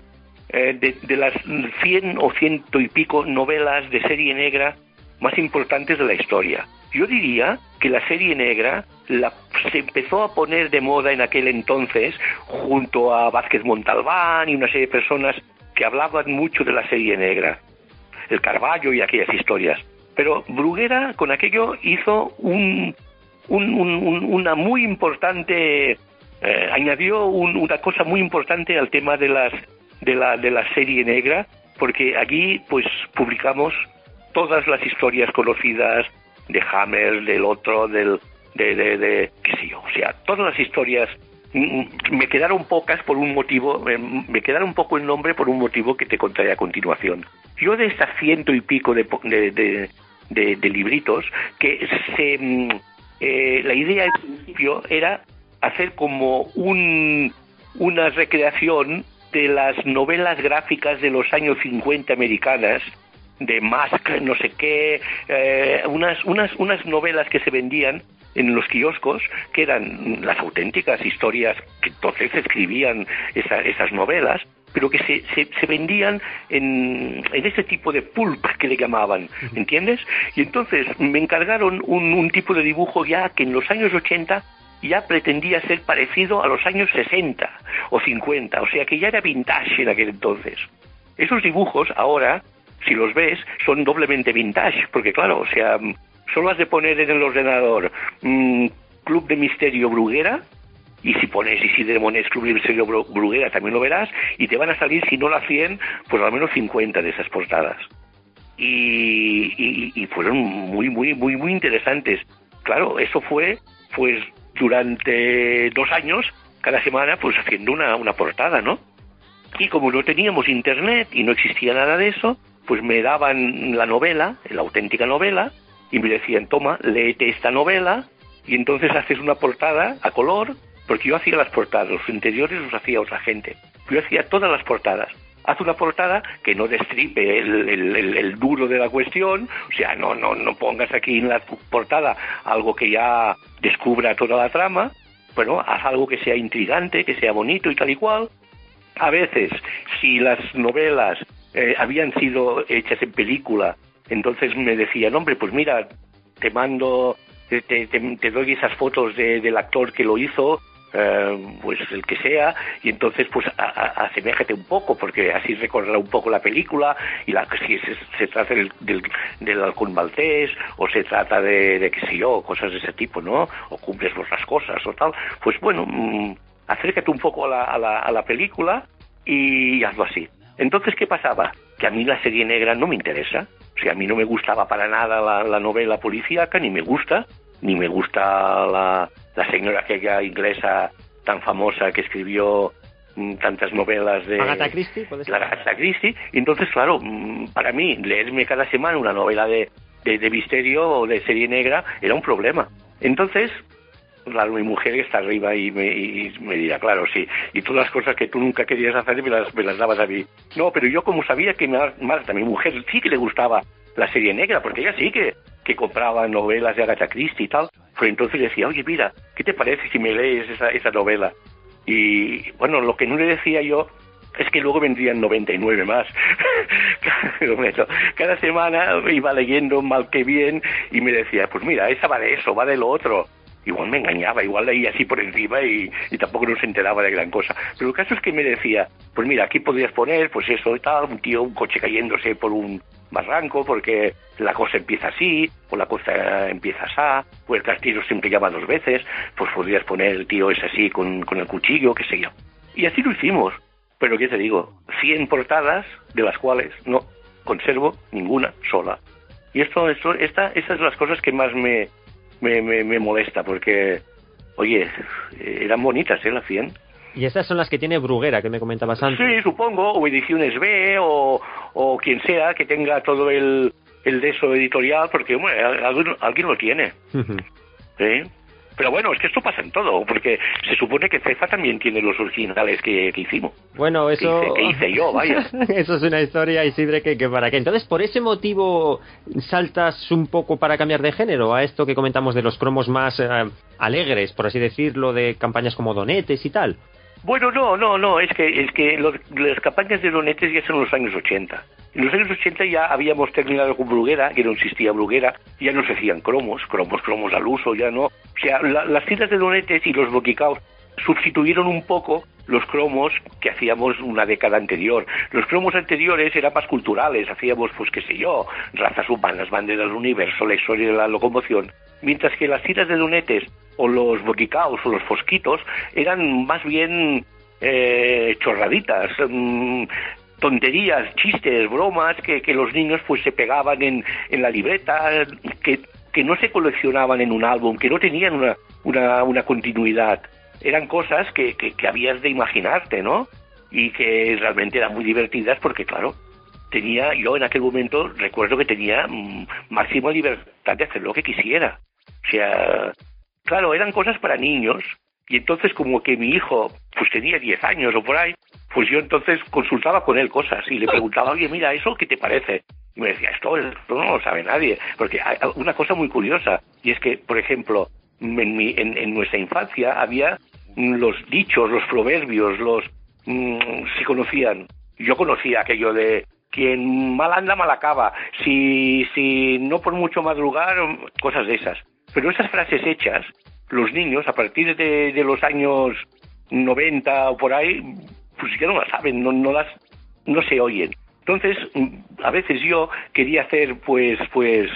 eh, de, de las cien o ciento y pico novelas de serie negra más importantes de la historia. Yo diría que la serie negra la, se empezó a poner de moda en aquel entonces junto a Vázquez Montalbán y una serie de personas que hablaban mucho de la serie negra, el Carballo y aquellas historias. Pero Bruguera con aquello hizo un, un, un, una muy importante, eh, añadió una cosa muy importante al tema de, las, de, la, de la serie negra, porque aquí pues publicamos todas las historias conocidas de Hammer, del otro, del, de, de, de, qué sé yo, o sea, todas las historias me quedaron pocas por un motivo, me quedaron poco el nombre por un motivo que te contaré a continuación. Yo de estas ciento y pico de, de, de, de, libritos, que se, eh, la idea al principio era hacer como un, una recreación de las novelas gráficas de los años 50 americanas, de Mask, no sé qué, eh, unas, unas, unas novelas que se vendían en los kioscos, que eran las auténticas historias que entonces escribían esa, esas novelas, pero que se, se, se vendían en, en, este tipo de pulp que le llamaban, ¿entiendes? Y entonces me encargaron un, un tipo de dibujo ya que en los años 80 ya pretendía ser parecido a los años 60 o 50, o sea que ya era vintage en aquel entonces. Esos dibujos ahora si los ves, son doblemente vintage, porque claro, o sea, solo has de poner en el ordenador mm, Club de Misterio Bruguera, y si pones Isidre Monés Club de Misterio Bruguera también lo verás, y te van a salir, si no las 100, pues al menos 50 de esas portadas. Y, y, fueron muy, muy, muy, muy interesantes. Claro, eso fue, pues, durante dos años, cada semana, pues haciendo una, una portada, ¿no? Y como no teníamos internet y no existía nada de eso, pues me daban la novela, la auténtica novela, y me decían, toma, léete esta novela, y entonces haces una portada a color, porque yo hacía las portadas, los interiores los hacía otra gente. Yo hacía todas las portadas. Haz una portada que no destripe el, duro de la cuestión, o sea, no, no, no pongas aquí en la portada algo que ya descubra toda la trama, bueno, haz algo que sea intrigante, que sea bonito y tal y cual. A veces, si las novelas eh, habían sido hechas en película, entonces me decían, hombre, pues mira, te mando, te, te, doy esas fotos del actor que lo hizo, eh, pues el que sea, y entonces pues aseméjate un poco, porque así recordará un poco la película, y la, si se, trata del, del, del, halcón maltés, o se trata de, de qué sé yo, cosas de ese tipo, ¿no? O cumples otras cosas o tal, pues bueno, mm, acércate un poco a la, a la, a la película y hazlo así. Entonces, ¿qué pasaba? Que a mí la serie negra no me interesa. O sea, a mí no me gustaba para nada la, novela policíaca, ni me gusta, ni me gusta la, la señora aquella inglesa tan famosa que escribió mm, tantas novelas de Agatha Christie, la Agatha Christie. Y entonces, claro, mm, para mí leerme cada semana una novela de, de, de misterio o de serie negra era un problema. Entonces, claro, mi mujer está arriba y me, me dirá, claro, sí, y todas las cosas que tú nunca querías hacer me las, me las dabas a mí. No, pero yo como sabía que Marta, mi mujer, sí que le gustaba la serie negra, porque ella sí que, que compraba novelas de Agatha Christie y tal, pues entonces le decía, oye, mira, ¿qué te parece si me lees esa, esa novela? Y bueno, lo que no le decía yo es que luego vendrían 99 más. Cada semana iba leyendo mal que bien y me decía, pues mira, esa va de eso, va de lo otro igual me engañaba, igual leía así por encima y, tampoco nos enteraba de gran cosa. Pero el caso es que me decía, pues mira, aquí podrías poner, pues eso y tal, un tío, un coche cayéndose por un barranco porque la cosa empieza así, o la cosa empieza así, pues el castillo siempre llama dos veces, pues podrías poner el tío es así con, con el cuchillo, qué sé yo. Y así lo hicimos. Pero ¿qué te digo? 100 portadas, de las cuales no conservo ninguna sola. Y esto, esto, esta, estas son las cosas que más me, me, me, molesta porque, oye, eran bonitas, ¿eh? Las 100. Y estas son las que tiene Bruguera, que me comentabas antes. Sí, supongo, o ediciones B, o, o quien sea que tenga todo el, el de eso editorial, porque bueno, alguien, alguien lo tiene. ¿Sí? Pero bueno, es que esto pasa en todo, porque se supone que Cefa también tiene los originales que, hicimos. Bueno, eso... Que hice, yo, vaya. eso es una historia, Isidre, que, que para qué. Entonces, por ese motivo, saltas un poco para cambiar de género a esto que comentamos de los cromos más eh, alegres, por así decirlo, de campañas como Donetes y tal. Bueno, no, no, no, es que, es que las campañas de Donetes ya son los años 80. En los años 80 ya habíamos terminado con Bruguera, que no existía Bruguera, ya no se hacían cromos, cromos, cromos al uso, ya no. O sea, las tiendas de Donetes y los boquicaos sustituyeron un poco los cromos que hacíamos una década anterior. Los cromos anteriores eran más culturales, hacíamos, pues qué sé yo, razas humanas, banderas del universo, la historia de la locomoción, mientras que las tiras de lunetes o los boquicaos o los fosquitos eran más bien eh, chorraditas, mm, tonterías, chistes, bromas que, que, los niños pues se pegaban en, en la libreta, que, que no se coleccionaban en un álbum, que no tenían una, una, una continuidad. Eran cosas que, que, habías de imaginarte, ¿no? Y que realmente eran muy divertidas porque, claro, tenía, yo en aquel momento recuerdo que tenía mm, máxima libertad de hacer lo que quisiera. O sea, claro, eran cosas para niños. Y entonces como que mi hijo pues tenía 10 años o por ahí, pues yo entonces consultaba con él cosas y le preguntaba, oye, mira, ¿eso qué te parece? Y me decía, esto, no lo sabe nadie. Porque hay una cosa muy curiosa, y es que, por ejemplo, en, mi, en, nuestra infancia había los dichos, los proverbios, los... Mm, se conocían. Yo conocía aquello de quien mal anda, mal acaba. Si, si no por mucho madrugar, cosas de esas. Pero esas frases hechas, los niños, a partir de, de los años 90 o por ahí, pues ya no las saben, no, no las, no se oyen. Entonces, mm, a veces yo quería hacer, pues, pues,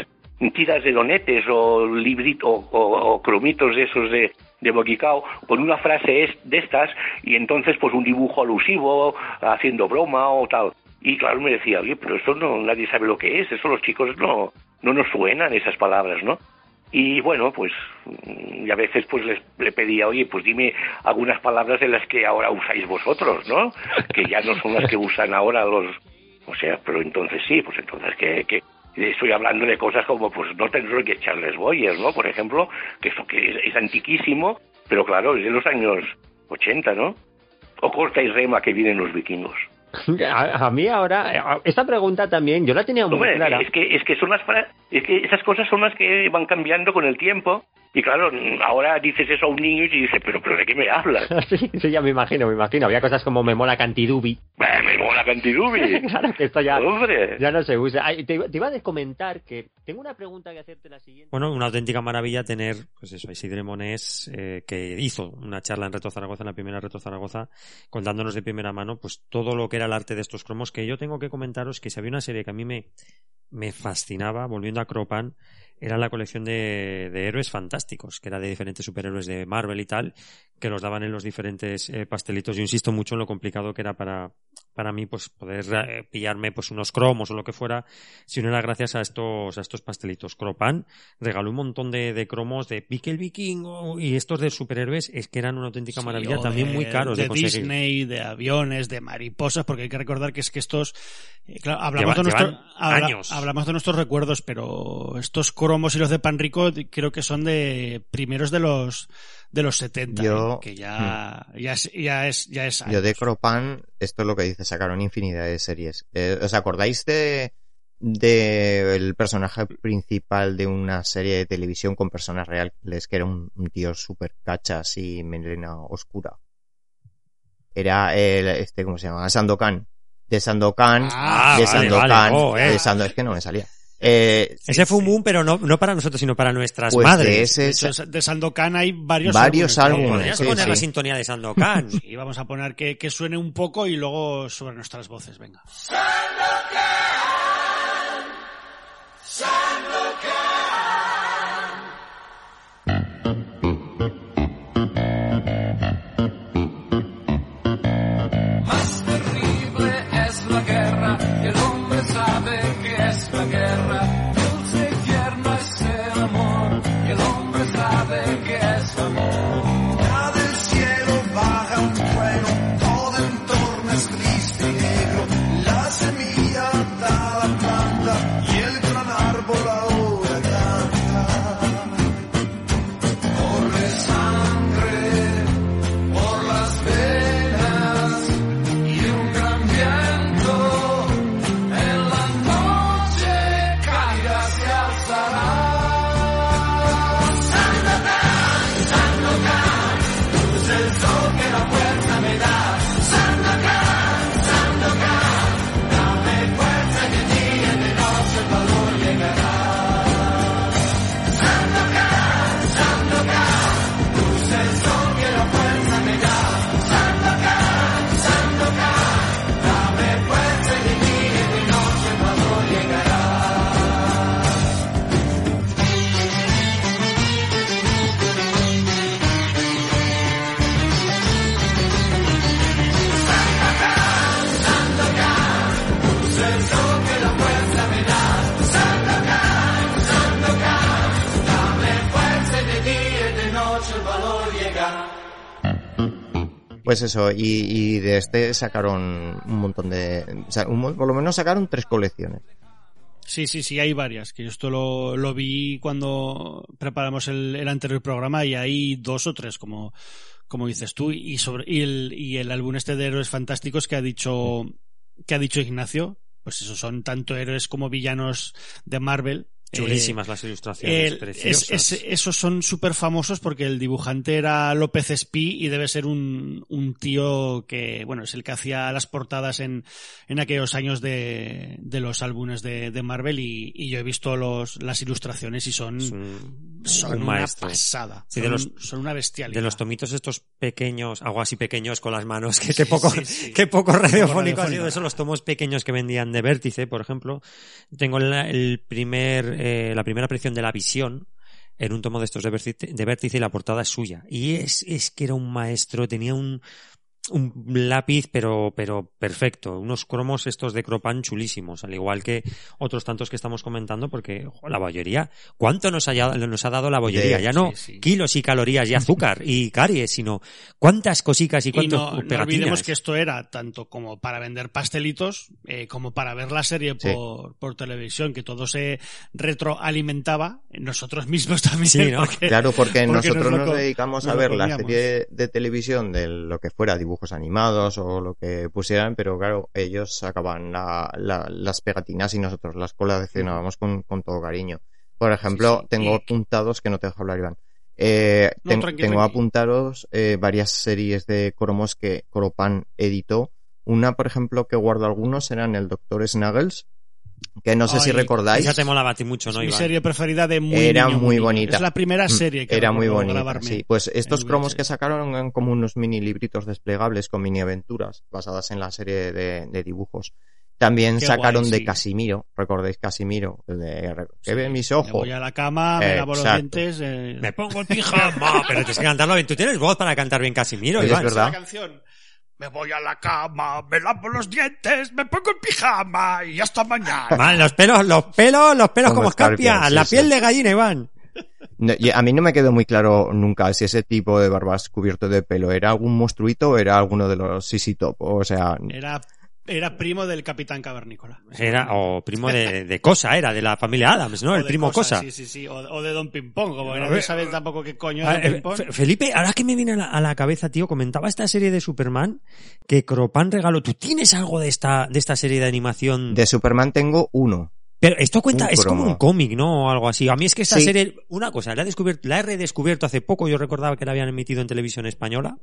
tiras de donetes o libritos o, o, cromitos de esos de, de Boquicao con una frase es, de estas y entonces pues un dibujo alusivo haciendo broma o tal. Y claro, me decía, oye, pero esto no, nadie sabe lo que es, eso los chicos no, no nos suenan esas palabras, ¿no? Y bueno, pues, y a veces pues les, le pedía, oye, pues dime algunas palabras de las que ahora usáis vosotros, ¿no? Que ya no son las que usan ahora los, o sea, pero entonces sí, pues entonces que, que estoy hablando de cosas como, pues no tendré que echarles Boyer, ¿no? Por ejemplo, que esto que es, es antiquísimo, pero claro, es de los años 80, ¿no? O corta y rema que vienen los vikingos. A, a, mí ahora, esta pregunta también, yo la tenía muy Hombre, clara. Es que, es que son las, es que esas cosas son las que van cambiando con el tiempo. Y claro, ahora dices eso a un niño y dice, pero, pero ¿de qué me hablas? sí, sí, ya me imagino, me imagino. Había cosas como me mola cantidubi. Eh, me mola cantidubi. claro que esto ya, Hombre. ya no se usa. Ay, te, te, iba a comentar que tengo una pregunta que hacerte la siguiente. Bueno, una auténtica maravilla tener, pues eso, a Isidre Monés, eh, que hizo una charla en Reto Zaragoza, en la primera Reto Zaragoza, contándonos de primera mano, pues todo lo que era el arte de estos cromos, que yo tengo que comentaros que si había una serie que a mí me, me fascinaba, volviendo a Cropan, era la colección de, de, héroes fantásticos, que era de diferentes superhéroes de Marvel y tal, que los daban en los diferentes eh, pastelitos. Yo insisto mucho en lo complicado que era para, para mí, pues, poder eh, pillarme, pues, unos cromos o lo que fuera, si no era gracias a estos, a estos pastelitos. Cropan regaló un montón de, de cromos de Pique el Vikingo y estos de superhéroes, es que eran una auténtica sí, maravilla, también de, muy caros de, de, conseguir. Disney, de aviones, de mariposas, porque hay que recordar que es que estos, eh, claro, hablamos, de nuestro, habla, hablamos de nuestros recuerdos, pero estos cromos y los de pan rico creo que son de primeros de los de los 70 yo, ¿eh? que ya, hmm. ya es ya es ya es yo de Cropan esto es lo que dice sacaron infinidad de series eh, os acordáis de de el personaje principal de una serie de televisión con personas reales que era un, un tío súper cachas y melena oscura era el este cómo se llama Sandokan de Sandokan ah, de vale, Sandokan vale. Oh, eh. de Sandokan es que no me salía eh, ese fue un boom, pero no, no para nosotros, sino para nuestras pues madres. De, ese, de, hecho, de Sandokan hay varios, varios álbumes. Podrías sí, poner sí. la sintonía de Sandokan. y vamos a poner que, que, suene un poco y luego sobre nuestras voces, venga. Sandokan, Sandokan. Pues eso, y, de este sacaron un montón de... Por lo menos sacaron tres colecciones. Sí, sí, sí, hay varias. Que yo esto lo, lo vi cuando preparamos el, el, anterior programa y hay dos o tres, como, como dices tú. Y, sobre, y, el, y el álbum este de Héroes Fantásticos que ha dicho, que ha dicho Ignacio, pues eso son tanto héroes como villanos de Marvel. Chulísimas eh, las ilustraciones, el, preciosas. Es, es, esos son súper famosos porque el dibujante era López Espí y debe ser un, un, tío que, bueno, es el que hacía las portadas en, en aquellos años de, de los álbumes de, de Marvel y, y, yo he visto los, las ilustraciones y son, un, son un una maestro. pasada. Sí, son, de los- son una bestialidad. De los tomitos estos pequeños, algo así pequeños con las manos, que, qué poco, sí, sí. qué poco radiofónico ha sido eso, los tomos pequeños que vendían de Vértice, por ejemplo. Tengo el primer, eh, la primera aparición de la visión en un tomo de estos de Vértice, de Vértice y la portada es suya. Y es, es que era un maestro, tenía un, un lápiz, pero, pero perfecto. Unos cromos estos de Cropan chulísimos, al igual que otros tantos que estamos comentando, porque la bollería, ¿cuánto nos ha, nos ha dado la bollería? De- ya no sí, sí. kilos y calorías y azúcar y caries, sino cuántas cosicas y Y cuántos no, no pegatinas. olvidemos que esto era tanto como para vender pastelitos, eh, como para ver la serie Sí. por, por televisión, que todo se retroalimentaba en nosotros mismos también. Sí, ¿no? porque- Claro, porque, porque nosotros nos lo nos dedicamos nos a ver la serie de televisión de lo que fuera, dibujos animados o lo que pusieran, pero claro, ellos sacaban la- la- las pegatinas y nosotros las coleccionábamos con, con todo cariño. Por ejemplo, Sí, sí. tengo apuntados que no te dejo hablar, Iván. Eh, No, ten- tranqui, tengo tranqui. apuntados eh, varias series de cromos que Coropan editó. Una, por ejemplo, que guardo algunos eran el Doctor Snuggles, que no sé si Ay, recordáis. Esa te molaba a ti mucho, es ¿no, mi Iván? serie preferida de muy Era niño, muy niño. bonita. Es la primera Mm, serie que Era muy bonita, grabarme. sí. Pues estos en cromos que sacaron eran como unos mini libritos desplegables con mini aventuras basadas en la serie de, de dibujos. También Qué sacaron guay, de sí. Casimiro, ¿recordáis Casimiro? El de que Sí, ven mis Me ojos. voy a la cama, me lavo los dientes. eh, Me pongo el pijama, pero tienes que cantarlo bien. Tú tienes voz para cantar bien Casimiro, Oye, Iván. es verdad. la canción. Me voy a la cama, me lavo los dientes, me pongo el pijama y hasta mañana. Los pelos, los pelos, los pelos Como como escarpia, escarpias, sí, la sí. piel de gallina, Iván. No, a mí no me quedó muy claro nunca si ese tipo de barbas cubierto de pelo era algún monstruito o era alguno de los Sisi Top. O sea, Era, era primo del Capitán Cavernícola. Era, o primo de, de Cosa, era, de la familia Adams, ¿no? O El primo Cosa. Sí, sí, sí. O, o de Don Pimpón, como A no ver, sabe tampoco qué coño es Don eh, Pimpón. Fe- Felipe, ahora que me viene a la, a la cabeza, tío, comentaba esta serie de Superman que Cropan regaló. ¿Tú tienes algo de esta, de esta serie de animación? de Superman tengo uno. Pero esto cuenta, es como un cómic, ¿no? O algo así. A mí es que esta Sí. serie, una cosa, la he descubierto, la he redescubierto hace poco, yo recordaba que la habían emitido en televisión española.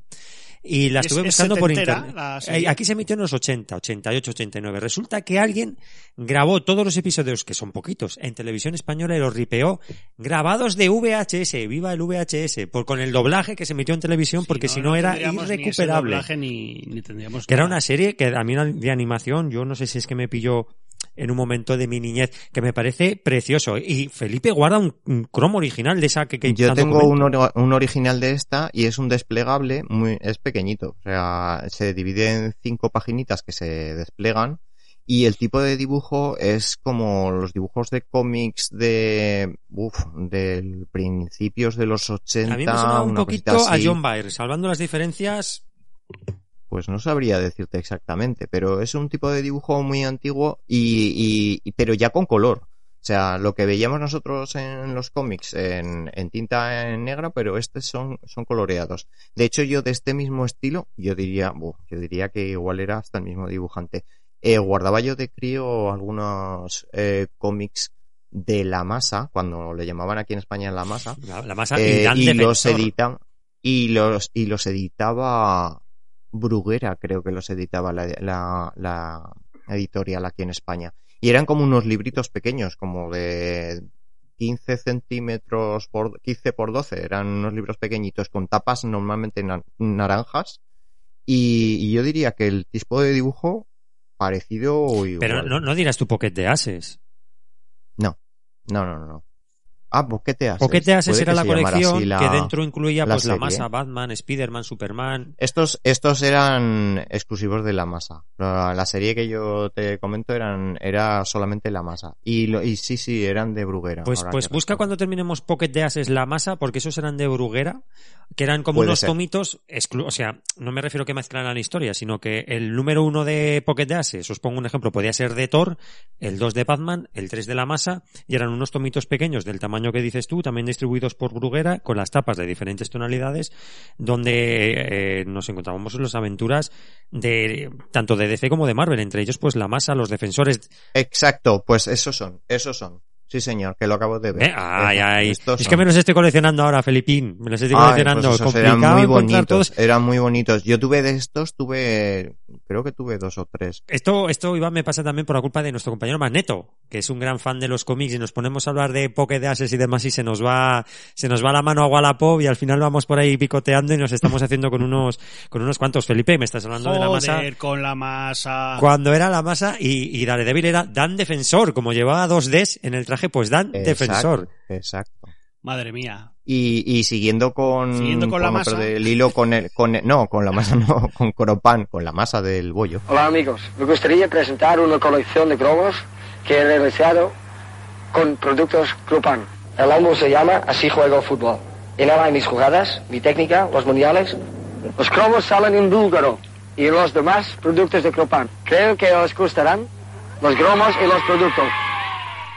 Y la Es- estuve es buscando por internet. la Aquí se emitió en los 80, 88, 89. Resulta que alguien grabó todos los episodios, que son poquitos, en televisión española y los ripeó, grabados de VHS, viva el VHS, por, con el doblaje que se emitió en televisión, porque si no, era tendríamos Ni ese irrecuperable. doblaje ni, ni tendríamos Que era una serie que a mí de animación, yo no sé si es que me pilló en un momento de mi niñez, que me parece precioso. Y Felipe guarda un, un cromo original de esa que, que Yo tengo un, ori- un original de esta y es un desplegable muy, es pequeñito. O sea, se divide en cinco paginitas que se desplegan y el tipo de dibujo es como los dibujos de cómics de, uf, del principios de los 80. A mí me un poquito a. John Byrne, salvando las diferencias. Pues no sabría decirte exactamente, pero es un tipo de dibujo muy antiguo y, y- pero ya con color. O sea, lo que veíamos nosotros en los cómics en, en tinta en negra, pero estos son, son coloreados. De hecho, yo de este mismo estilo, yo diría, buh, yo diría que igual era hasta el mismo dibujante. Eh, guardaba yo de crío algunos eh, cómics de la masa, cuando le llamaban aquí en España la masa, La, la masa eh, y los editan y los y los editaba Bruguera creo que los editaba la, la, la editorial aquí en España. Y eran como unos libritos pequeños como de 15 centímetros por 15 por 12 eran unos libros pequeñitos con tapas normalmente na- naranjas. Y, y yo diría que el tipo de dibujo parecido igual. Pero no, no dirás tu Pocket de Ases. no no no no ah ¿por te haces? Pocket de Ases Puede era la colección la- que dentro incluía la pues la masa Batman, Spider-Man, Superman. Estos, estos eran exclusivos de la masa. La, la serie que yo te comento eran, era solamente la masa. Y, lo, y sí, sí, eran de Bruguera. Pues, pues busca recuerdo. cuando terminemos Pocket de Ases la masa, porque esos eran de Bruguera, que eran como Puede unos ser. tomitos, exclu- o sea, no me refiero que mezclaran la historia, sino que el número uno de Pocket de Ases, os pongo un ejemplo, podía ser de Thor, el 2 de Batman, el 3 de la masa, y eran unos tomitos pequeños del tamaño que dices tú, también distribuidos por Bruguera, con las tapas de diferentes tonalidades, donde eh, nos encontrábamos en las aventuras de tanto de DC como de Marvel, entre ellos pues la masa, los defensores, Exacto, pues esos son, esos son. Sí, señor, que lo acabo de ver. Eh, ay, ay. Es que me los estoy coleccionando ahora, Felipín. Me los estoy Ay, coleccionando. pues esos Complicado eran muy encontrar bonitos, todos. eran muy bonitos. Yo tuve de estos, tuve, creo que tuve dos o tres. Esto, esto, Iván, me pasa también por la culpa de nuestro compañero Magneto, que es un gran fan de los cómics y nos ponemos a hablar de Pokédeases y demás y se nos va, se nos va la mano a Wallapop y al final vamos por ahí picoteando y nos estamos haciendo con unos, con unos cuantos. Felipe, me estás hablando de la masa. Con la masa. Cuando era la masa y, y Daredevil era Dan Defensor, como llevaba dos Ds en el traje, pues Dan Defensor. Exacto. Madre mía. Y, y siguiendo con, Siguiendo con la masa. del hilo con el, con el- no, con la masa no, con Coropan, con la masa del bollo. Hola amigos, me gustaría presentar una colección de cromos que he realizado con productos Krupan. El álbum se llama Así juego fútbol. En él hay mis jugadas, mi técnica, los mundiales. Los cromos salen en búlgaro y los demás productos de Krupan. Creo que os gustarán los gromos y los productos.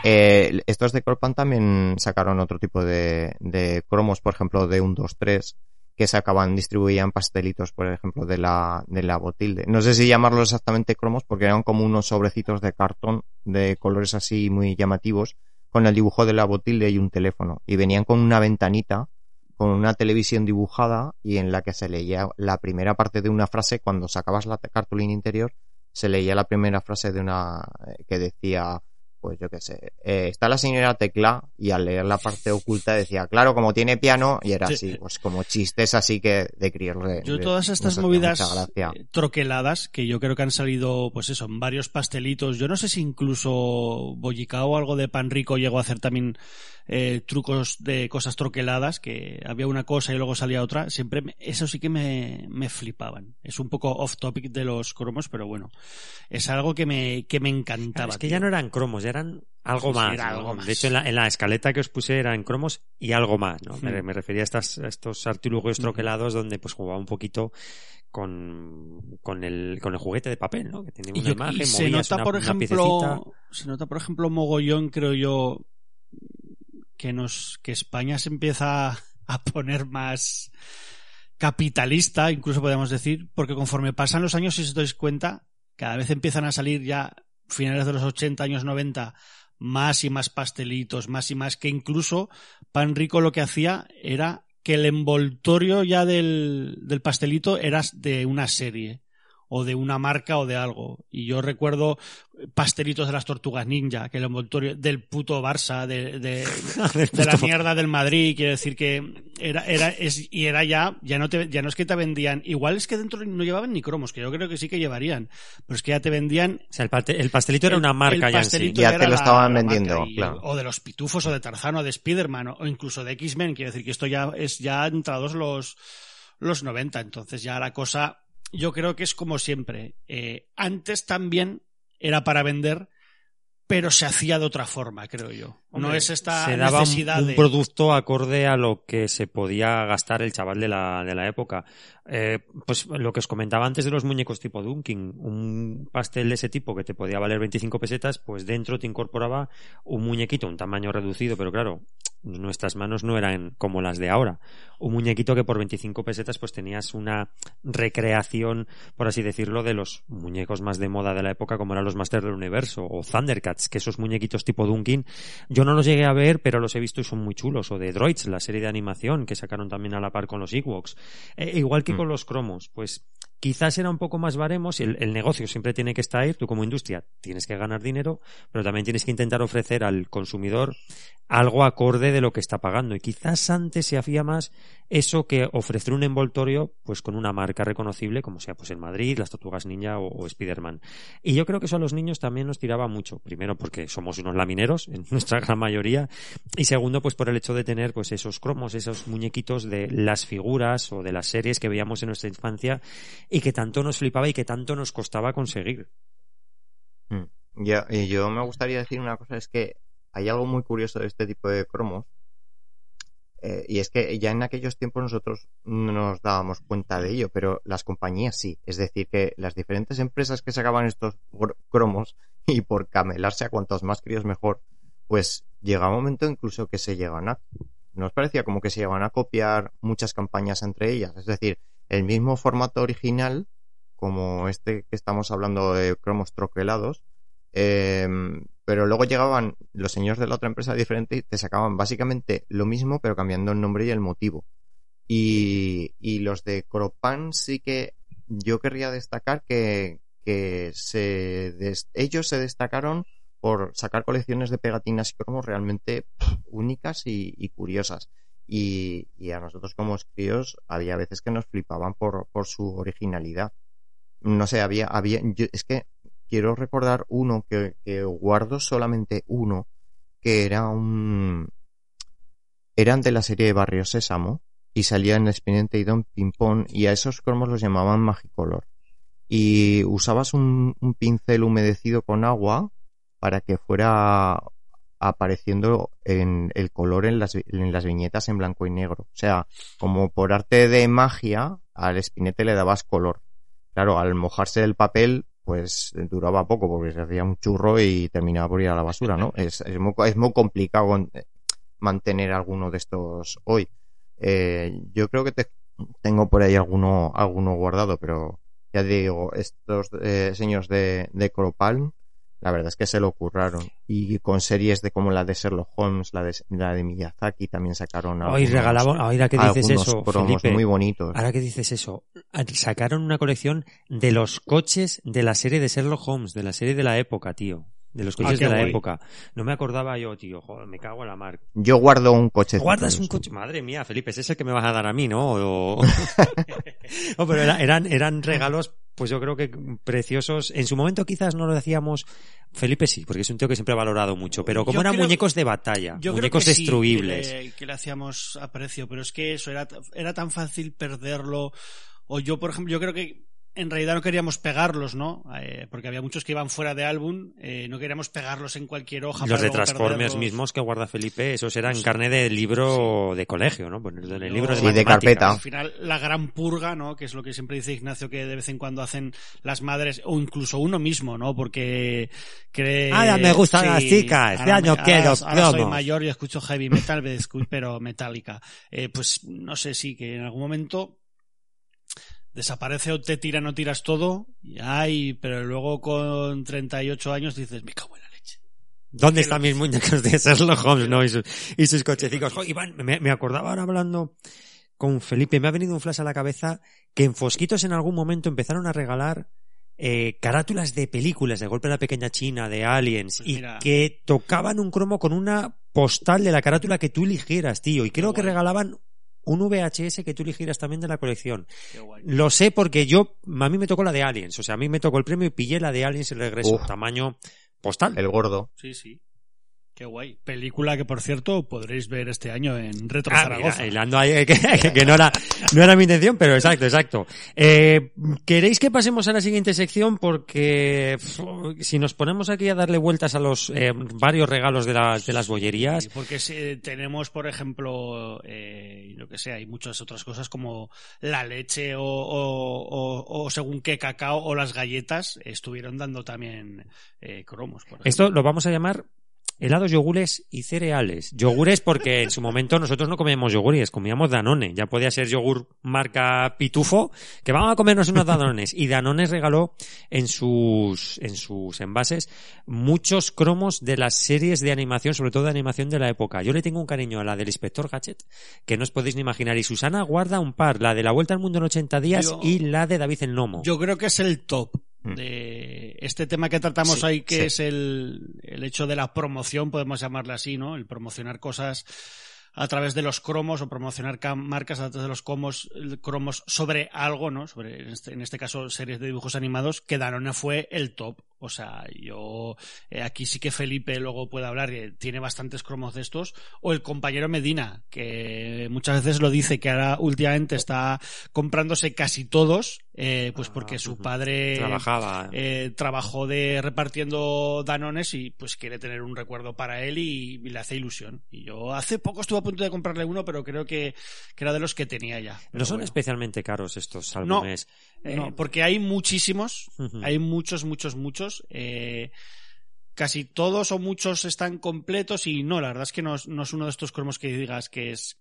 Eh, estos de Corpan también sacaron otro tipo de, de cromos, por ejemplo, de un 2-3, que sacaban, distribuían pastelitos, por ejemplo, de la, de la botilde. No sé si llamarlos exactamente cromos, porque eran como unos sobrecitos de cartón de colores así muy llamativos, con el dibujo de la botilde y un teléfono. Y venían con una ventanita, con una televisión dibujada, y en la que se leía la primera parte de una frase, cuando sacabas la cartulina interior, se leía la primera frase de una, eh, que decía, pues yo qué sé, eh, está la señora Tecla y al leer la parte oculta decía, claro, como tiene piano, y era Sí. así, pues como chistes así que de criarle. Yo todas estas movidas eh, troqueladas, que yo creo que han salido, pues eso, en varios pastelitos. Yo no sé si incluso Bollicao o algo de pan rico llegó a hacer también eh, trucos de cosas troqueladas, que había una cosa y luego salía otra. Siempre, me- eso sí que me, me flipaban. Es un poco off topic de los cromos, pero bueno, es algo que me, que me encantaba. Es que tío. ya no eran cromos, ya eran algo más. era ¿no? algo más. De hecho, en la, en la escaleta que os puse eran cromos y algo más. ¿no? Me, Hmm. me refería a, estas, a estos artilugios troquelados donde pues jugaba un poquito con, con, el, con el juguete de papel, ¿no? Que tenía Y una yo- imagen, y se nota, una- por ejemplo, se nota, por ejemplo, mogollón, creo yo, que nos, que España se empieza a poner más capitalista, incluso podemos decir, porque conforme pasan los años, si os dais cuenta, cada vez empiezan a salir ya finales de los 80, años 90, más y más pastelitos, más y más, que incluso Pan Rico lo que hacía era que el envoltorio ya del, del pastelito era de una serie o de una marca o de algo. Y yo recuerdo pastelitos de las tortugas ninja, que el envoltorio del puto Barça, de, de, de la mierda del Madrid, quiero decir que era, era, es, y era ya, ya no te, ya no es que te vendían, igual es que dentro no llevaban ni cromos, que yo creo que sí que llevarían, pero es que ya te vendían O sea, el, paste- el pastelito era una marca ya en sí. Ya te lo estaban la vendiendo, y- claro. O de los pitufos, o de Tarzán, o de Spiderman, o, o incluso de X-Men. Quiero decir que esto ya es ya entrados los, los 90. Entonces ya la cosa, yo creo que es como siempre. Eh, antes también era para vender, pero se hacía de otra forma, creo yo. No es esta se daba un- necesidad un, de... producto acorde a lo que se podía gastar el chaval de la, de la época. Eh, pues lo que os comentaba antes de los muñecos tipo Dunkin, un pastel de ese tipo que te podía valer 25 pesetas, pues dentro te incorporaba un muñequito, un tamaño reducido, pero claro, nuestras manos no eran como las de ahora. Un muñequito que por 25 pesetas pues tenías una recreación, por así decirlo, de los muñecos más de moda de la época como eran los Masters del Universo o Thundercats, que esos muñequitos tipo Dunkin yo no los llegué a ver, pero los he visto y son muy chulos. O de Droids, la serie de animación que sacaron también a la par con los Ewoks. Eh, igual que Mm. con los cromos, pues quizás era un poco más baremos el, el negocio siempre tiene que estar ahí. Tú como industria tienes que ganar dinero, pero también tienes que intentar ofrecer al consumidor algo acorde de lo que está pagando. Y quizás antes se hacía más eso que ofrecer un envoltorio pues con una marca reconocible como sea pues el Madrid, las Tortugas Ninja o, o Spiderman. Y yo creo que eso a los niños también nos tiraba mucho. Primero porque somos unos lamineros en nuestra gran mayoría y segundo pues por el hecho de tener pues esos cromos, esos muñequitos de las figuras o de las series que veíamos en nuestra infancia y que tanto nos flipaba y que tanto nos costaba conseguir. Mm. Yo, yo me gustaría decir una cosa, es que hay algo muy curioso de este tipo de cromos, eh, y es que ya en aquellos tiempos nosotros no nos dábamos cuenta de ello, pero las compañías sí. Es decir, que las diferentes empresas que sacaban estos cromos, y por camelarse a cuantos más críos mejor, pues llega un momento incluso que se llegan a... Nos parecía como que se llegan a copiar muchas campañas entre ellas. Es decir, el mismo formato original, como este que estamos hablando de cromos troquelados, Eh, pero luego llegaban los señores de la otra empresa diferente y te sacaban básicamente lo mismo, pero cambiando el nombre y el motivo. Y, y los de Cropan sí que yo querría destacar que, que se des- ellos se destacaron por sacar colecciones de pegatinas y cromos realmente únicas y curiosas. Y, a nosotros como críos había veces que nos flipaban por, su originalidad. No sé, había, había, es que quiero recordar uno que, que guardo solamente uno, que era un, eran de la serie de Barrio Sésamo y salía en Expediente Idon Ping Pong y a esos cromos los llamaban Magicolor. Y usabas un pincel humedecido con agua para que fuera apareciendo en el color en las, en las viñetas en blanco y negro. O sea, como por arte de magia, al espinete le dabas color. Claro, al mojarse el papel, pues duraba poco porque se hacía un churro y terminaba por ir a la basura, ¿no? Es, es, muy, es muy complicado con- mantener alguno de estos hoy. Eh, yo creo que te- tengo por ahí alguno, alguno guardado, pero ya digo, estos eh, señores de, de Cropalm, la verdad es que se lo curraron. Y con series de como la de Sherlock Holmes, la de, la de Miyazaki, también sacaron Hoy algunos- regalaban, ahora que dices eso, Felipe, muy bonitos. ahora que dices eso, sacaron una colección de los coches de la serie de Sherlock Holmes, de la serie de la época, tío. De los coches de la guay. época. No me acordaba yo, tío. Joder, me cago en la mar. Yo guardo un coche. ¿Guardas un coche? Madre mía, Felipe, ese es el que me vas a dar a mí, ¿no? O- No, pero era- eran, eran regalos, pues yo creo que preciosos. En su momento quizás no lo decíamos. Felipe sí, porque es un tío que siempre ha valorado mucho. Pero como Yo eran creo- muñecos de batalla, Yo creo muñecos sí, destruibles. que, le, que le hacíamos aprecio, pero es que eso era, era tan fácil perderlo. O yo, por ejemplo, yo creo que en realidad no queríamos pegarlos, ¿no? Eh, porque había muchos que iban fuera de álbum, eh, no queríamos pegarlos en cualquier hoja. Los para de Transformers mismos que guarda Felipe, esos eran carne de libro de colegio, ¿no? Ponerlo en el libro de Sí, de matemáticas. carpeta. Al final, la gran purga, ¿no? Que es lo que siempre dice Ignacio, que de vez en cuando hacen las madres, o incluso uno mismo, ¿no? Porque cree... Ahora me gustan las chicas, este ahora año me- quiero ahora, ahora soy mayor y escucho heavy metal, pero metálica. Eh, pues no sé, sí, que en algún momento desaparece o te tiran o tiras todo, y ay, pero luego con 38 años dices, me cago en la leche. ¿Dónde están mis muñecos de Sherlock Holmes, no? Y sus, y sus. Jo, Iván, me, me acordaba ahora hablando con Felipe, me ha venido un flash a la cabeza que en Fosquitos en algún momento empezaron a regalar eh, carátulas de películas, de Golpe a la Pequeña China, de Aliens, Pues y que tocaban un cromo con una postal de la carátula que tú eligieras, tío. Y creo que regalaban un VHS que tú eligieras también de la colección. Qué guay. Lo sé porque yo, a mí me tocó la de Aliens, o sea, a mí me tocó el premio y pillé la de Aliens el regreso, Uf. tamaño postal. El gordo. Sí, sí. Qué guay. Película que, por cierto, podréis ver este año en Retro Ah, Zaragoza. mira, hilando ahí, que, que- que no, era, no era mi intención, pero exacto, exacto. Eh, ¿Queréis que pasemos a la siguiente sección? Porque si nos ponemos aquí a darle vueltas a los eh, varios regalos de, las de las bollerías, Sí, porque si tenemos, por ejemplo, eh, lo que sea, hay muchas otras cosas como la leche o, o- o- o según qué cacao o las galletas estuvieron dando también eh, cromos. Por esto lo vamos a llamar helados, yogures y cereales. Yogures porque en su momento nosotros no comíamos yogures, comíamos Danone. Ya podía ser yogur marca Pitufo, que vamos a comernos unos Danones. Y Danones regaló en sus, en sus envases muchos cromos de las series de animación, sobre todo de animación de la época. Yo le tengo un cariño a la del Inspector Gadget, que no os podéis ni imaginar. Y Susana guarda un par, la de la Vuelta al Mundo en 80 días Yo- y la de David el Nomo. Yo creo que es el top. De este tema que tratamos Sí, ahí, que sí. es el, el hecho de la promoción, podemos llamarle así, ¿no? El promocionar cosas a través de los cromos o promocionar marcas a través de los cromos, cromos sobre algo, ¿no? Sobre, en este, en este caso, series de dibujos animados, que Danone fue el top. O sea, yo eh, aquí sí que Felipe luego puede hablar, que tiene bastantes cromos de estos, o el compañero Medina, que muchas veces lo dice, que ahora últimamente está comprándose casi todos, eh, pues porque su padre Trabajaba. eh, trabajó de repartiendo danones y pues quiere tener un recuerdo para él y, y le hace ilusión. Y yo hace poco estuve a punto de comprarle uno, pero creo que, que era de los que tenía ya. No son bueno. especialmente caros estos No, álbumes. Eh, No, porque hay muchísimos, hay muchos, muchos, muchos. eh, casi todos o muchos están completos y no, la verdad es que no, es- no es uno de estos cromos que digas que es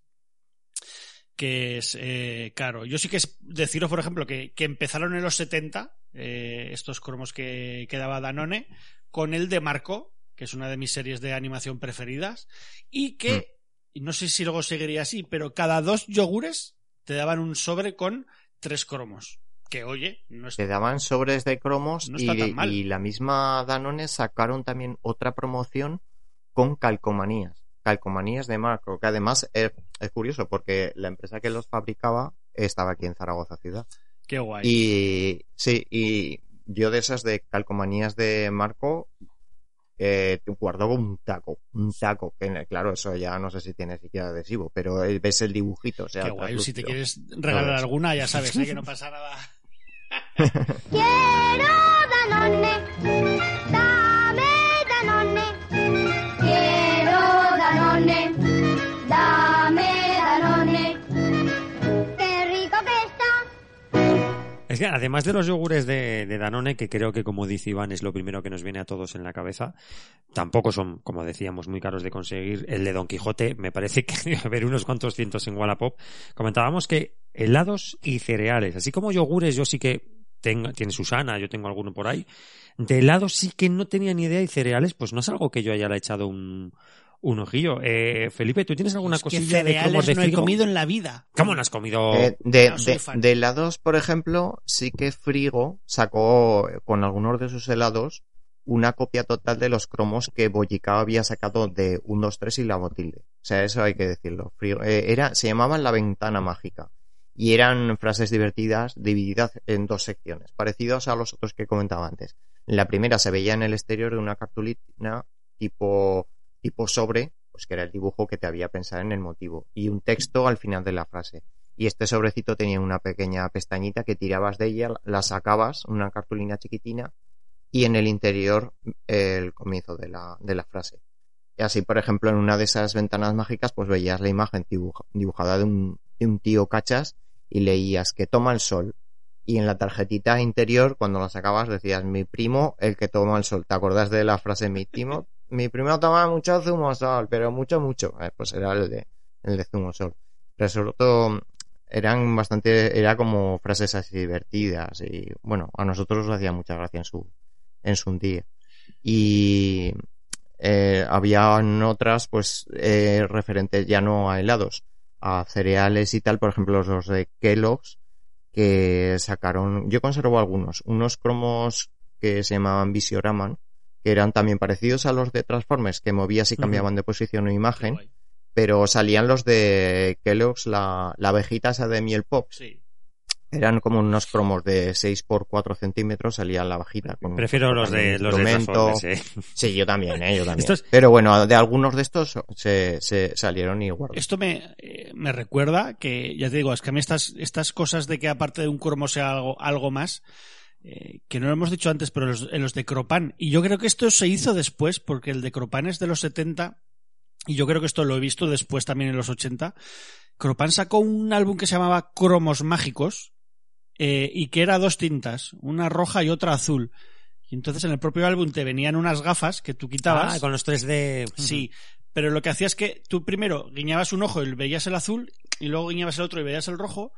que es eh, caro. Yo sí que es deciros, por ejemplo, que, que empezaron en los 70, eh, estos cromos que, que daba Danone, con el de Marco, que es una de mis series de animación preferidas, y que, y no sé si luego seguiría así, pero cada dos yogures te daban un sobre con tres cromos. Que oye, no Te daban sobres de cromos No y, la misma Danone sacaron también otra promoción con calcomanías. Calcomanías de Marco, que además es, es curioso porque la empresa que los fabricaba estaba aquí en Zaragoza ciudad. Qué guay. Y sí, y yo de esas de calcomanías de Marco eh, guardo un taco, un taco, que claro, eso ya no sé si tiene siquiera adhesivo, pero eh, ves el dibujito, o sea, Qué guay. Si te quieres regalar alguna, ya sabes, ¿eh? que no pasa nada. Quiero Danone, Además de los yogures de, de Danone, que creo que como dice Iván es lo primero que nos viene a todos en la cabeza, tampoco son, como decíamos, muy caros de conseguir. El de Don Quijote me parece que debe haber unos cuantos cientos en Wallapop. Comentábamos que helados y cereales, así como yogures yo sí que tengo, tiene Susana, yo tengo alguno por ahí. De helados sí que no tenía ni idea y cereales pues no es algo que yo haya echado un, un ojillo. Eh, Felipe, ¿tú tienes alguna Es que cosilla de cromos de no he comido en la vida. ¿Cómo no has comido? Eh, de, No soy de, fan. de helados, por ejemplo, sí que Frigo sacó eh, con algunos de sus helados una copia total de los cromos que Boyicao había sacado de 1, 2, 3 y la Botilde. O sea, eso hay que decirlo. Frigo- eh, era, se llamaban La Ventana Mágica. Y eran frases divertidas divididas en dos secciones, parecidos a los otros que comentaba antes. La primera se veía en el exterior de una cartulina tipo, tipo sobre, pues que era el dibujo que te había pensado en el motivo, y un texto al final de la frase. Y este sobrecito tenía una pequeña pestañita que tirabas de ella, la sacabas, una cartulina chiquitina, y en el interior el comienzo de la, de la frase. Y así, por ejemplo, en una de esas ventanas mágicas, pues veías la imagen dibuja- dibujada de un, de un tío cachas y leías que toma el sol. Y en la tarjetita interior, cuando la sacabas, decías mi primo, el que toma el sol. ¿Te acordás de la frase mi primo? Mi primo toma mucho zumo sol, pero mucho, mucho. Eh, pues era el de, el de zumo sol. Pero sobre todo, eran bastante, era como frases así divertidas y bueno, a nosotros nos hacía mucha gracia en su, en su día. Y eh, habían otras, pues, eh, referentes ya no a helados, a cereales y tal, por ejemplo, los de Kellogg's, que sacaron, yo conservo algunos, unos cromos que se llamaban Visioraman, que eran también parecidos a los de Transformers, que movías y cambiaban de posición o imagen, pero salían los de Kellogg's, la, la abejita esa de miel pop. Sí. Eran como unos cromos de 6 por 4 centímetros, salía la bajita. Con, Prefiero los de, los de eh. Sí, yo también, ¿eh? yo también. Estos- Pero bueno, de algunos de estos se, se salieron y guardé. Esto me, eh, me recuerda que, ya te digo, es que a mí estas, estas cosas de que aparte de un cromo sea algo, algo más, eh, que no lo hemos dicho antes, pero los, en los de Cropan, y yo creo que esto se hizo después, porque el de Cropan es de los 70, y yo creo que esto lo he visto después también en los 80. Cropan sacó un álbum que se llamaba Cromos Mágicos, eh, y que era dos tintas, una roja y otra azul. Y entonces en el propio álbum te venían unas gafas que tú quitabas. Ah, con los 3D. Sí, pero lo que hacías es que tú primero guiñabas un ojo y veías el azul, y luego guiñabas el otro y veías el rojo,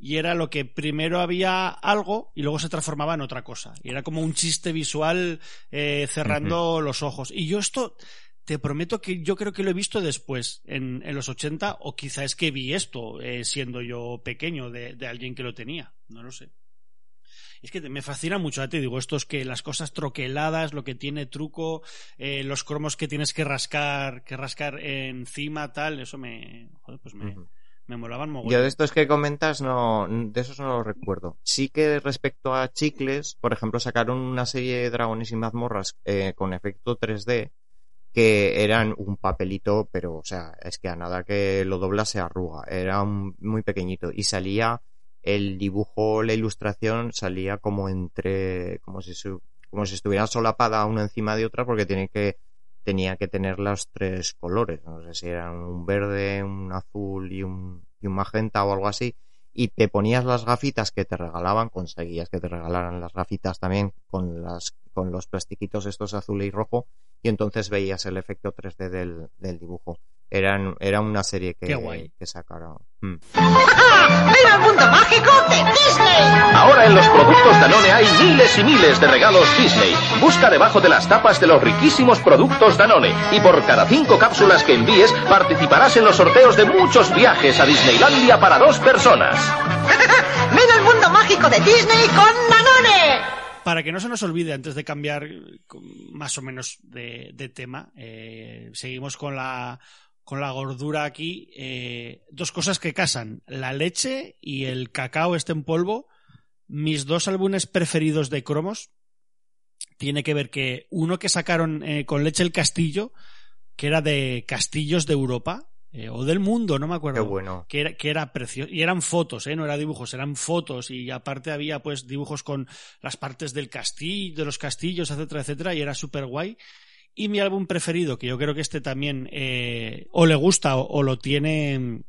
y era lo que primero había algo y luego se transformaba en otra cosa. Y era como un chiste visual eh, cerrando los ojos. Y yo esto, te prometo que yo creo que lo he visto después, en, en los 80, o quizá es que vi esto eh, siendo yo pequeño de, de alguien que lo tenía. No lo sé. Es que me fascina mucho, ya te digo, esto es que las cosas troqueladas, lo que tiene truco, eh, los cromos que tienes que rascar, que rascar encima, tal, eso me, joder, pues me. Me molaban mogollón. Yo de estos que comentas, no, de esos no los recuerdo. Sí que respecto a chicles, por ejemplo, sacaron una serie de dragones y mazmorras eh, con efecto 3D que eran un papelito, pero, o sea, es que a nada que lo dobla se arruga. Era un- muy pequeñito y salía el dibujo, la ilustración salía como entre, como si, su- como si estuviera solapada una encima de otra porque tiene que, tenía que tener los tres colores. No sé si eran un verde, un azul y un, y un magenta o algo así. Y te ponías las gafitas que te regalaban, conseguías que te regalaran las gafitas también con las, con los plastiquitos estos azul y rojo, y entonces veías el efecto 3D del, del dibujo. Eran, era una serie que, Qué guay. que sacaron. Mm. ¡Viva el mundo mágico de Disney! Ahora en los productos Danone hay miles y miles de regalos Disney. Busca debajo de las tapas de los riquísimos productos Danone. Y por cada cinco cápsulas que envíes, participarás en los sorteos de muchos viajes a Disneylandia para dos personas. ¡Viva el mundo mágico de Disney con Danone! Para que no se nos olvide, antes de cambiar más o menos de, de tema, eh, seguimos con la, con la gordura aquí. eh, dos cosas que casan, la leche y el cacao este en polvo. Mis dos álbumes preferidos de cromos tiene que ver que uno que sacaron eh, con leche el castillo, que era de castillos de Europa, eh, o del mundo, no me acuerdo Qué bueno. que era, que era precioso. Y eran fotos, ¿eh? no era dibujos, eran fotos. Y aparte había pues dibujos con las partes del castillo, de los castillos, etcétera, etcétera. Y era súper guay. Y mi álbum preferido, que yo creo que este también eh, o le gusta o, o lo tiene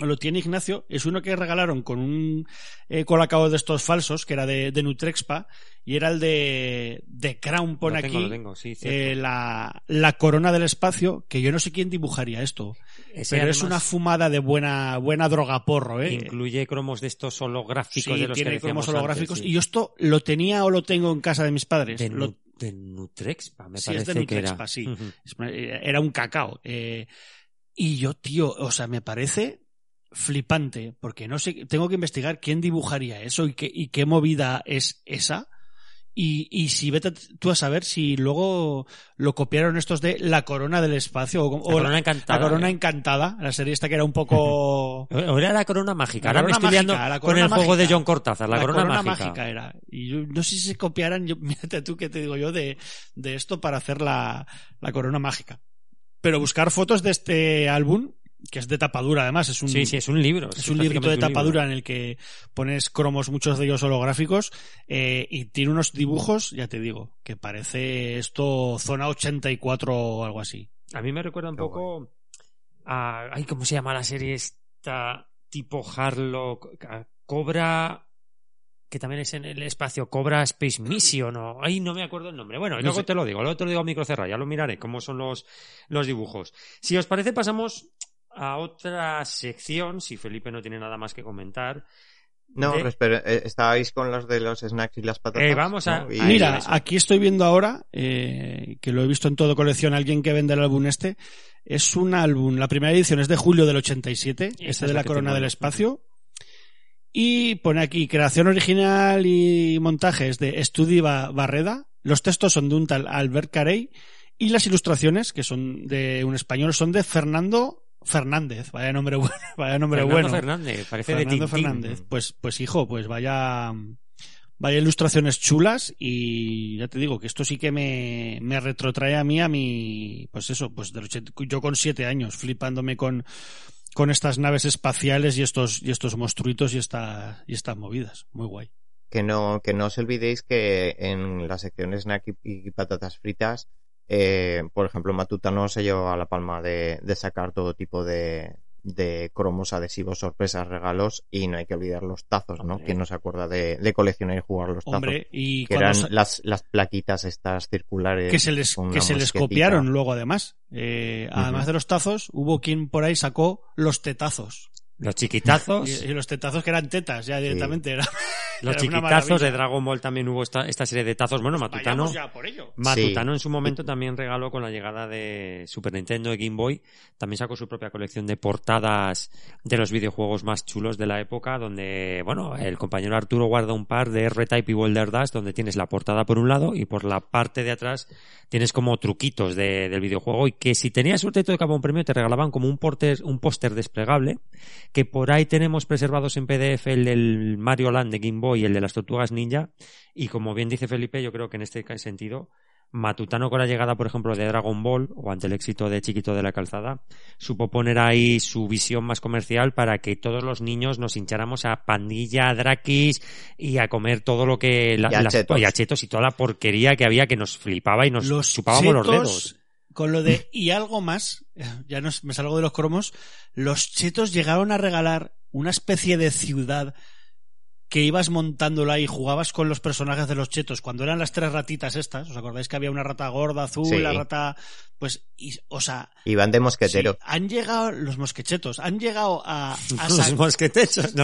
o lo tiene Ignacio, es uno que regalaron con un eh, colacao de estos falsos, que era de, de Nutrexpa, y era el de, de Crown, Lo tengo, aquí, lo tengo, sí, eh, la, la corona del espacio, que yo no sé quién dibujaría esto. Ese Pero es una fumada de buena, buena droga porro, ¿eh? Incluye cromos de estos holográficos Sí, de los tiene que cromos holográficos. antes, sí. Y yo esto lo tenía o lo tengo en casa de mis padres. de, Lo- de Nutrexpa, me Sí, es parece de que era. Nutrexpa, sí. Es- eh, Era un cacao. Eh, y yo, tío, o sea, me parece flipante, porque no sé, tengo que investigar quién dibujaría eso y qué, y qué movida es esa. Y, y si vete tú a saber si luego lo copiaron estos de La Corona del Espacio o, o Corona Encantada, La Corona eh. Encantada, la serie esta que era un poco... O era la corona mágica. La Ahora me corona estoy mágica, la con corona el juego de. John Cortázar. La, corona, mágica. era. Y yo no sé si se copiaran, yo, mírate tú que te digo yo, de, de esto para hacer la, la corona mágica. Pero buscar fotos de este álbum, que es de tapadura además, es un, Sí, sí, es un libro. es un librito de tapadura libro. en el que pones cromos, muchos de ellos holográficos, eh, y tiene unos dibujos, ya te digo, que parece esto zona 84 o algo así. A mí me recuerda un poco a... Ay, ¿cómo se llama la serie esta? Tipo Harlock, a Cobra... Que también es en el espacio Cobra Space Mission o... Ay, no me acuerdo el nombre. Bueno, No luego sé. te lo digo, luego te lo digo a micro cerrado, ya lo miraré, cómo son los, los dibujos. Si os parece, pasamos a otra sección, si Felipe no tiene nada más que comentar. No, de- espera, eh, estabais con los de los snacks y las patatas. Eh, vamos a- ¿no? Y- Ahí, Mira, aquí estoy viendo ahora, eh, que lo he visto en todo colección, alguien que vende el álbum este. Es un álbum, la primera edición es de julio del 87, Esa este es de la Corona tengo del. Espacio. Y pone aquí, creación original y montajes de Estudi Ba- Barreda. Los textos son de un tal Albert Carey. Y las ilustraciones, que son de un español, son de Fernando Fernández. Vaya nombre bueno. Vaya nombre Fernando bueno. Fernández, parece Fernando de Tintín. Fernández. Pues, pues hijo, pues vaya, vaya ilustraciones chulas y ya te digo que esto sí que me, me retrotrae a mí a mi, pues eso, pues del 80 yo con siete años flipándome con, con estas naves espaciales y estos, y estos monstruitos y esta, y estas movidas. Muy guay. que no, que no os olvidéis que en la sección snack y, y patatas fritas, eh, por ejemplo, Matutano se lleva la palma de, de sacar todo tipo de, de cromos, adhesivos, sorpresas, regalos y no hay que olvidar los tazos, ¿no? Hombre. ¿Quién no se acuerda de, de coleccionar y jugar los tazos? Hombre, y que eran las, las plaquitas estas circulares. que se les, que se les copiaron luego además. Eh, Además de los tazos, hubo quien por ahí sacó los tetazos. Los chiquitazos. Y, y los tetazos que eran tetas ya directamente. Era, Los chiquitazos de Dragon Ball también hubo esta, esta serie de tazos. Bueno, Matutano. Vayamos ya por ello. Matutano Sí. en su momento también regaló con la llegada de Super Nintendo de Game Boy. También sacó su propia colección de portadas de los videojuegos más chulos de la época, donde, bueno, el compañero Arturo guarda un par de R-Type y Boulder Dash, donde tienes la portada por un lado y por la parte de atrás tienes como truquitos de- del videojuego y que si tenías suerte y te tocaba un premio te regalaban como un póster un póster desplegable que por ahí tenemos preservados en PDF el del Mario Land de Game Boy y el de las Tortugas Ninja y como bien dice Felipe yo creo que en este sentido Matutano con la llegada por ejemplo de Dragon Ball o ante el éxito de Chiquito de la Calzada supo poner ahí su visión más comercial para que todos los niños nos hincháramos a pandilla, a drakis y a comer todo lo que la- Y a las- chetos. y a chetos y toda la porquería que había que nos flipaba y nos los chupábamos los dedos. Con lo de y algo más, ya no, me salgo de los cromos, los chetos llegaron a regalar una especie de ciudad que ibas montándolo ahí, jugabas con los personajes de los chetos, cuando eran las tres ratitas estas, ¿os acordáis que había una rata gorda, azul, Sí. la rata, pues, y- o sea, Iban de mosquetero. sí, han llegado los mosquechetos, han llegado a, a Los los mosquechetos, Sí,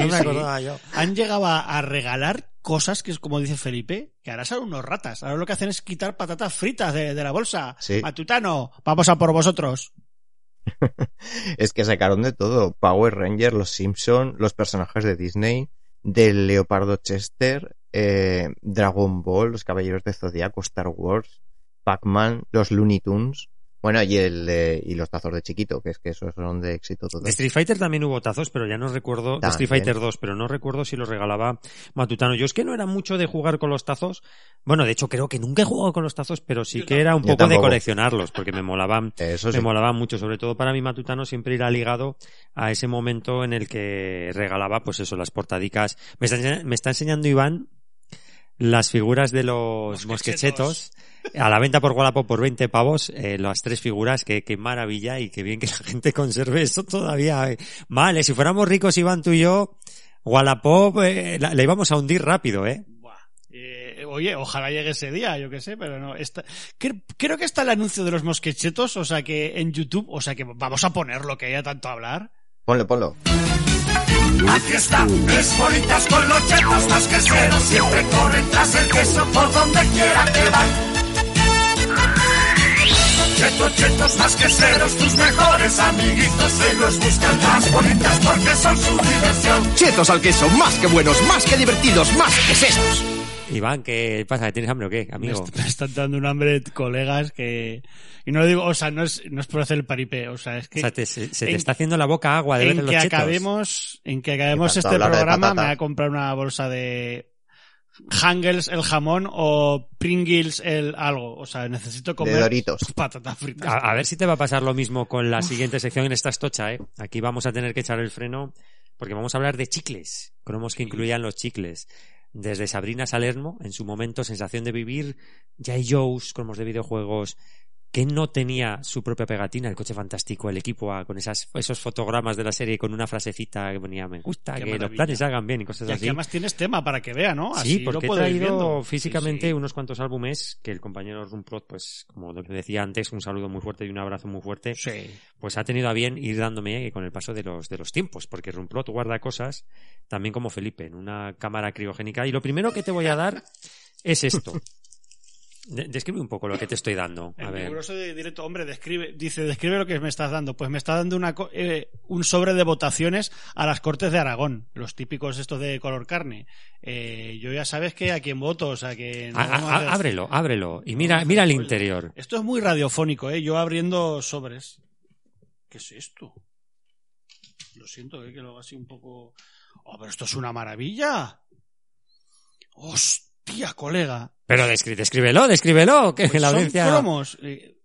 no me sí. acordaba yo. han llegado a, a regalar cosas que es como dice Felipe, que ahora son unos ratas. Ahora lo que hacen es quitar patatas fritas de, de la bolsa. Sí. Matutano, vamos a por vosotros. Es que sacaron de todo. Power Ranger, los Simpson, los personajes de Disney, del Leopardo Chester, eh, Dragon Ball, los Caballeros de Zodiaco, Star Wars, Pac-Man, los Looney Tunes. Bueno, y el de- y los tazos de chiquito, que es que esos son de éxito. De Street Fighter también hubo tazos, pero ya no recuerdo. De Street. Fighter 2, pero no recuerdo si los regalaba Matutano. Yo es que no era mucho de jugar con los tazos. Bueno, de hecho creo que nunca he jugado con los tazos, pero sí que era un poco de coleccionarlos, porque me molaban, Eso me molaban mucho. Sobre todo para mi Matutano siempre irá ligado a ese momento en el que regalaba, pues eso, las portadicas. Me está, me está enseñando Iván las figuras de los mosquechetos a la venta por Wallapop por 20 pavos, eh, las tres figuras, que, qué maravilla y qué bien que la gente conserve esto todavía. eh. Vale, si fuéramos ricos, Iván, tú y yo, Wallapop eh, la, la íbamos a hundir rápido, ¿eh? Eh, oye, ojalá llegue ese día, yo qué sé, pero no. Está... Cre- Creo que está el anuncio de los mosquechetos, o sea que en YouTube, o sea que vamos a ponerlo, que haya tanto a hablar. Ponlo, ponlo. Aquí está, tres bolitas con los chetos más queseros. Siempre corren tras el queso por donde quiera que van. Chetos, chetos más queseros, tus mejores amiguitos. Ellos buscan las bolitas porque son su diversión. Chetos al queso, más que buenos, más que divertidos, más que sesos. Iván, ¿qué pasa? ¿Tienes hambre o qué, Me, amigo? est- me están dando un hambre, colegas, que. Y no lo digo, o sea, no es, no es por hacer el paripé, o sea, es que. O sea, te- se, se te en- está haciendo la boca agua de ver en los que chetos. acabemos, en que acabemos este programa, me voy a comprar una bolsa de Hangles el jamón o Pringles el algo. O sea, necesito comer De Doritos. patatas fritas. A, a ver si te va a pasar lo mismo con la siguiente sección en esta estocha, ¿eh? Aquí vamos a tener que echar el freno porque vamos a hablar de chicles, cromos que incluían los chicles. Desde Sabrina Salerno, en su momento, Sensación de Vivir, Jay Joe's, cromos de videojuegos, que no tenía su propia pegatina, el coche fantástico, el equipo A, con esas, esos fotogramas de la serie con una frasecita que ponía me gusta, Qué que los planes salgan bien y cosas y así. aquí además tienes tema para que vea, ¿no? Sí, Así porque lo he traído viendo. físicamente Sí, sí. unos cuantos álbumes que el compañero Rumprot, pues, como decía antes, un saludo muy fuerte y un abrazo muy fuerte, Sí. pues ha tenido a bien ir dándome con el paso de los, de los tiempos, porque Rumprot guarda cosas también como Felipe, en una cámara criogénica. Y lo primero que te voy a dar es esto. De- describe un poco lo que te estoy dando. A En ver. de directo, hombre, describe, dice, describe lo que me estás dando. Pues me está dando una, eh, un sobre de votaciones a las Cortes de Aragón, los típicos estos de color carne. Eh, yo ya sabes que a quién voto, o sea que... no a- ábrelo, ábrelo. Y mira, mira el interior. Esto es muy radiofónico, ¿eh? Yo abriendo sobres. ¿Qué es esto? Lo siento, ¿eh? Que lo haga así un poco... Oh, pero esto es una maravilla. Hostia, colega. Pero descri- descríbelo, descríbelo, que Pues la son audiencia... cromos. eh,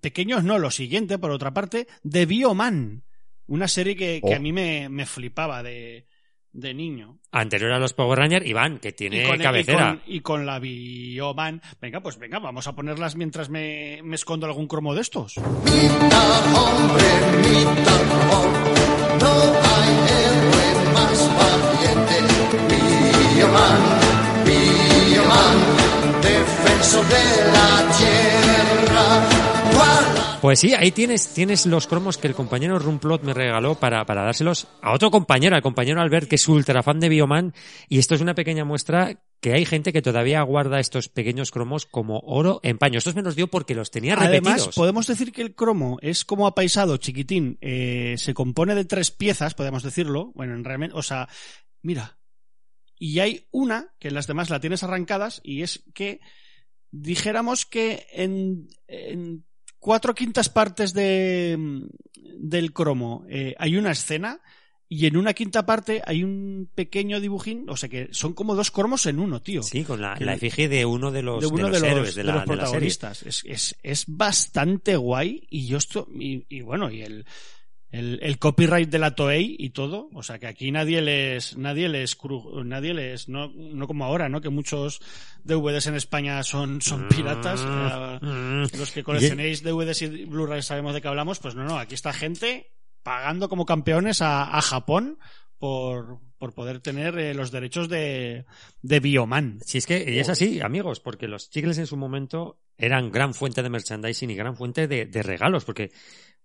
pequeños no, lo siguiente, por otra parte, de Bioman. Una serie que, que Oh. a mí me, me flipaba de, de niño. Anterior a los Power Rangers, Iván, que tiene y, con, y cabecera. con- y con la Bioman. Venga, pues venga, vamos a ponerlas mientras me, me escondo algún cromo de estos. hombre, mitad robot. No hay héroe más valiente. Bioman, Pues sí, ahí tienes, tienes los cromos que el compañero Rumplot me regaló para, para dárselos a otro compañero, al compañero Albert, que es ultra fan de Bioman. Y esto es una pequeña muestra que hay gente que todavía guarda estos pequeños cromos como oro en paño. Estos me los dio porque los tenía Además, repetidos. podemos decir que el cromo es como apaisado, chiquitín. eh, se compone de tres piezas, podemos decirlo. Bueno, en realmente, o sea, mira. Y hay una, que las demás la tienes arrancadas, y es que dijéramos que en, en cuatro quintas partes de, del cromo eh, hay una escena y en una quinta parte hay un pequeño dibujín, o sea que son como dos cromos en uno, tío. Sí, con la, efigie de uno de los, de uno de los de los, héroes de de la, los de la serie. protagonistas. Es, es, es bastante guay y yo esto y, y bueno y el, el, el copyright de la Toei y todo, o sea que aquí nadie les nadie les cru- nadie les no, no como ahora, ¿no? Que muchos DVDs en España son son piratas. eh, Mm. los que coleccionéis DVDs y Blu-rays sabemos de qué hablamos, pues no, no, aquí está gente pagando como campeones a, a Japón por, por poder tener eh, los derechos de, de Bioman. Si es que y es así, amigos, porque los chicles en su momento eran gran fuente de merchandising y gran fuente de, de regalos, porque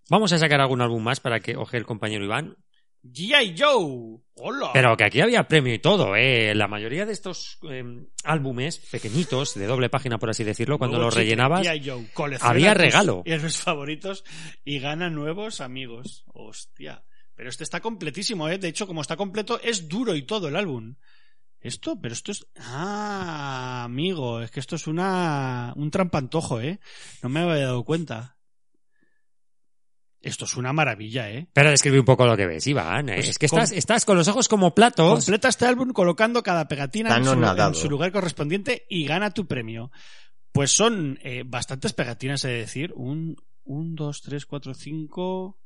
vamos a sacar algún álbum más para que oje el compañero Iván. G.I. Joe. Hola. Pero que aquí había premio y todo, ¿eh? La mayoría de estos eh, álbumes pequeñitos, de doble página, por así decirlo, cuando Nuevo los chicle, rellenabas. Joe. Había tus regalo. héroes favoritos y gana nuevos amigos. Hostia. Pero este está completísimo, ¿eh? De hecho, como está completo, es duro y todo el álbum. Esto, pero esto es... Ah, amigo, es que esto es una... un trampantojo, ¿eh? No me había dado cuenta. Esto es una maravilla, ¿eh? Pero describe un poco lo que ves, Iván. ¿eh? Pues es que com- estás, estás con los ojos como platos. Completa este álbum colocando cada pegatina en su, en su lugar correspondiente y gana tu premio. Pues son eh, bastantes pegatinas, he de decir. Un, un, dos, tres, cuatro, cinco.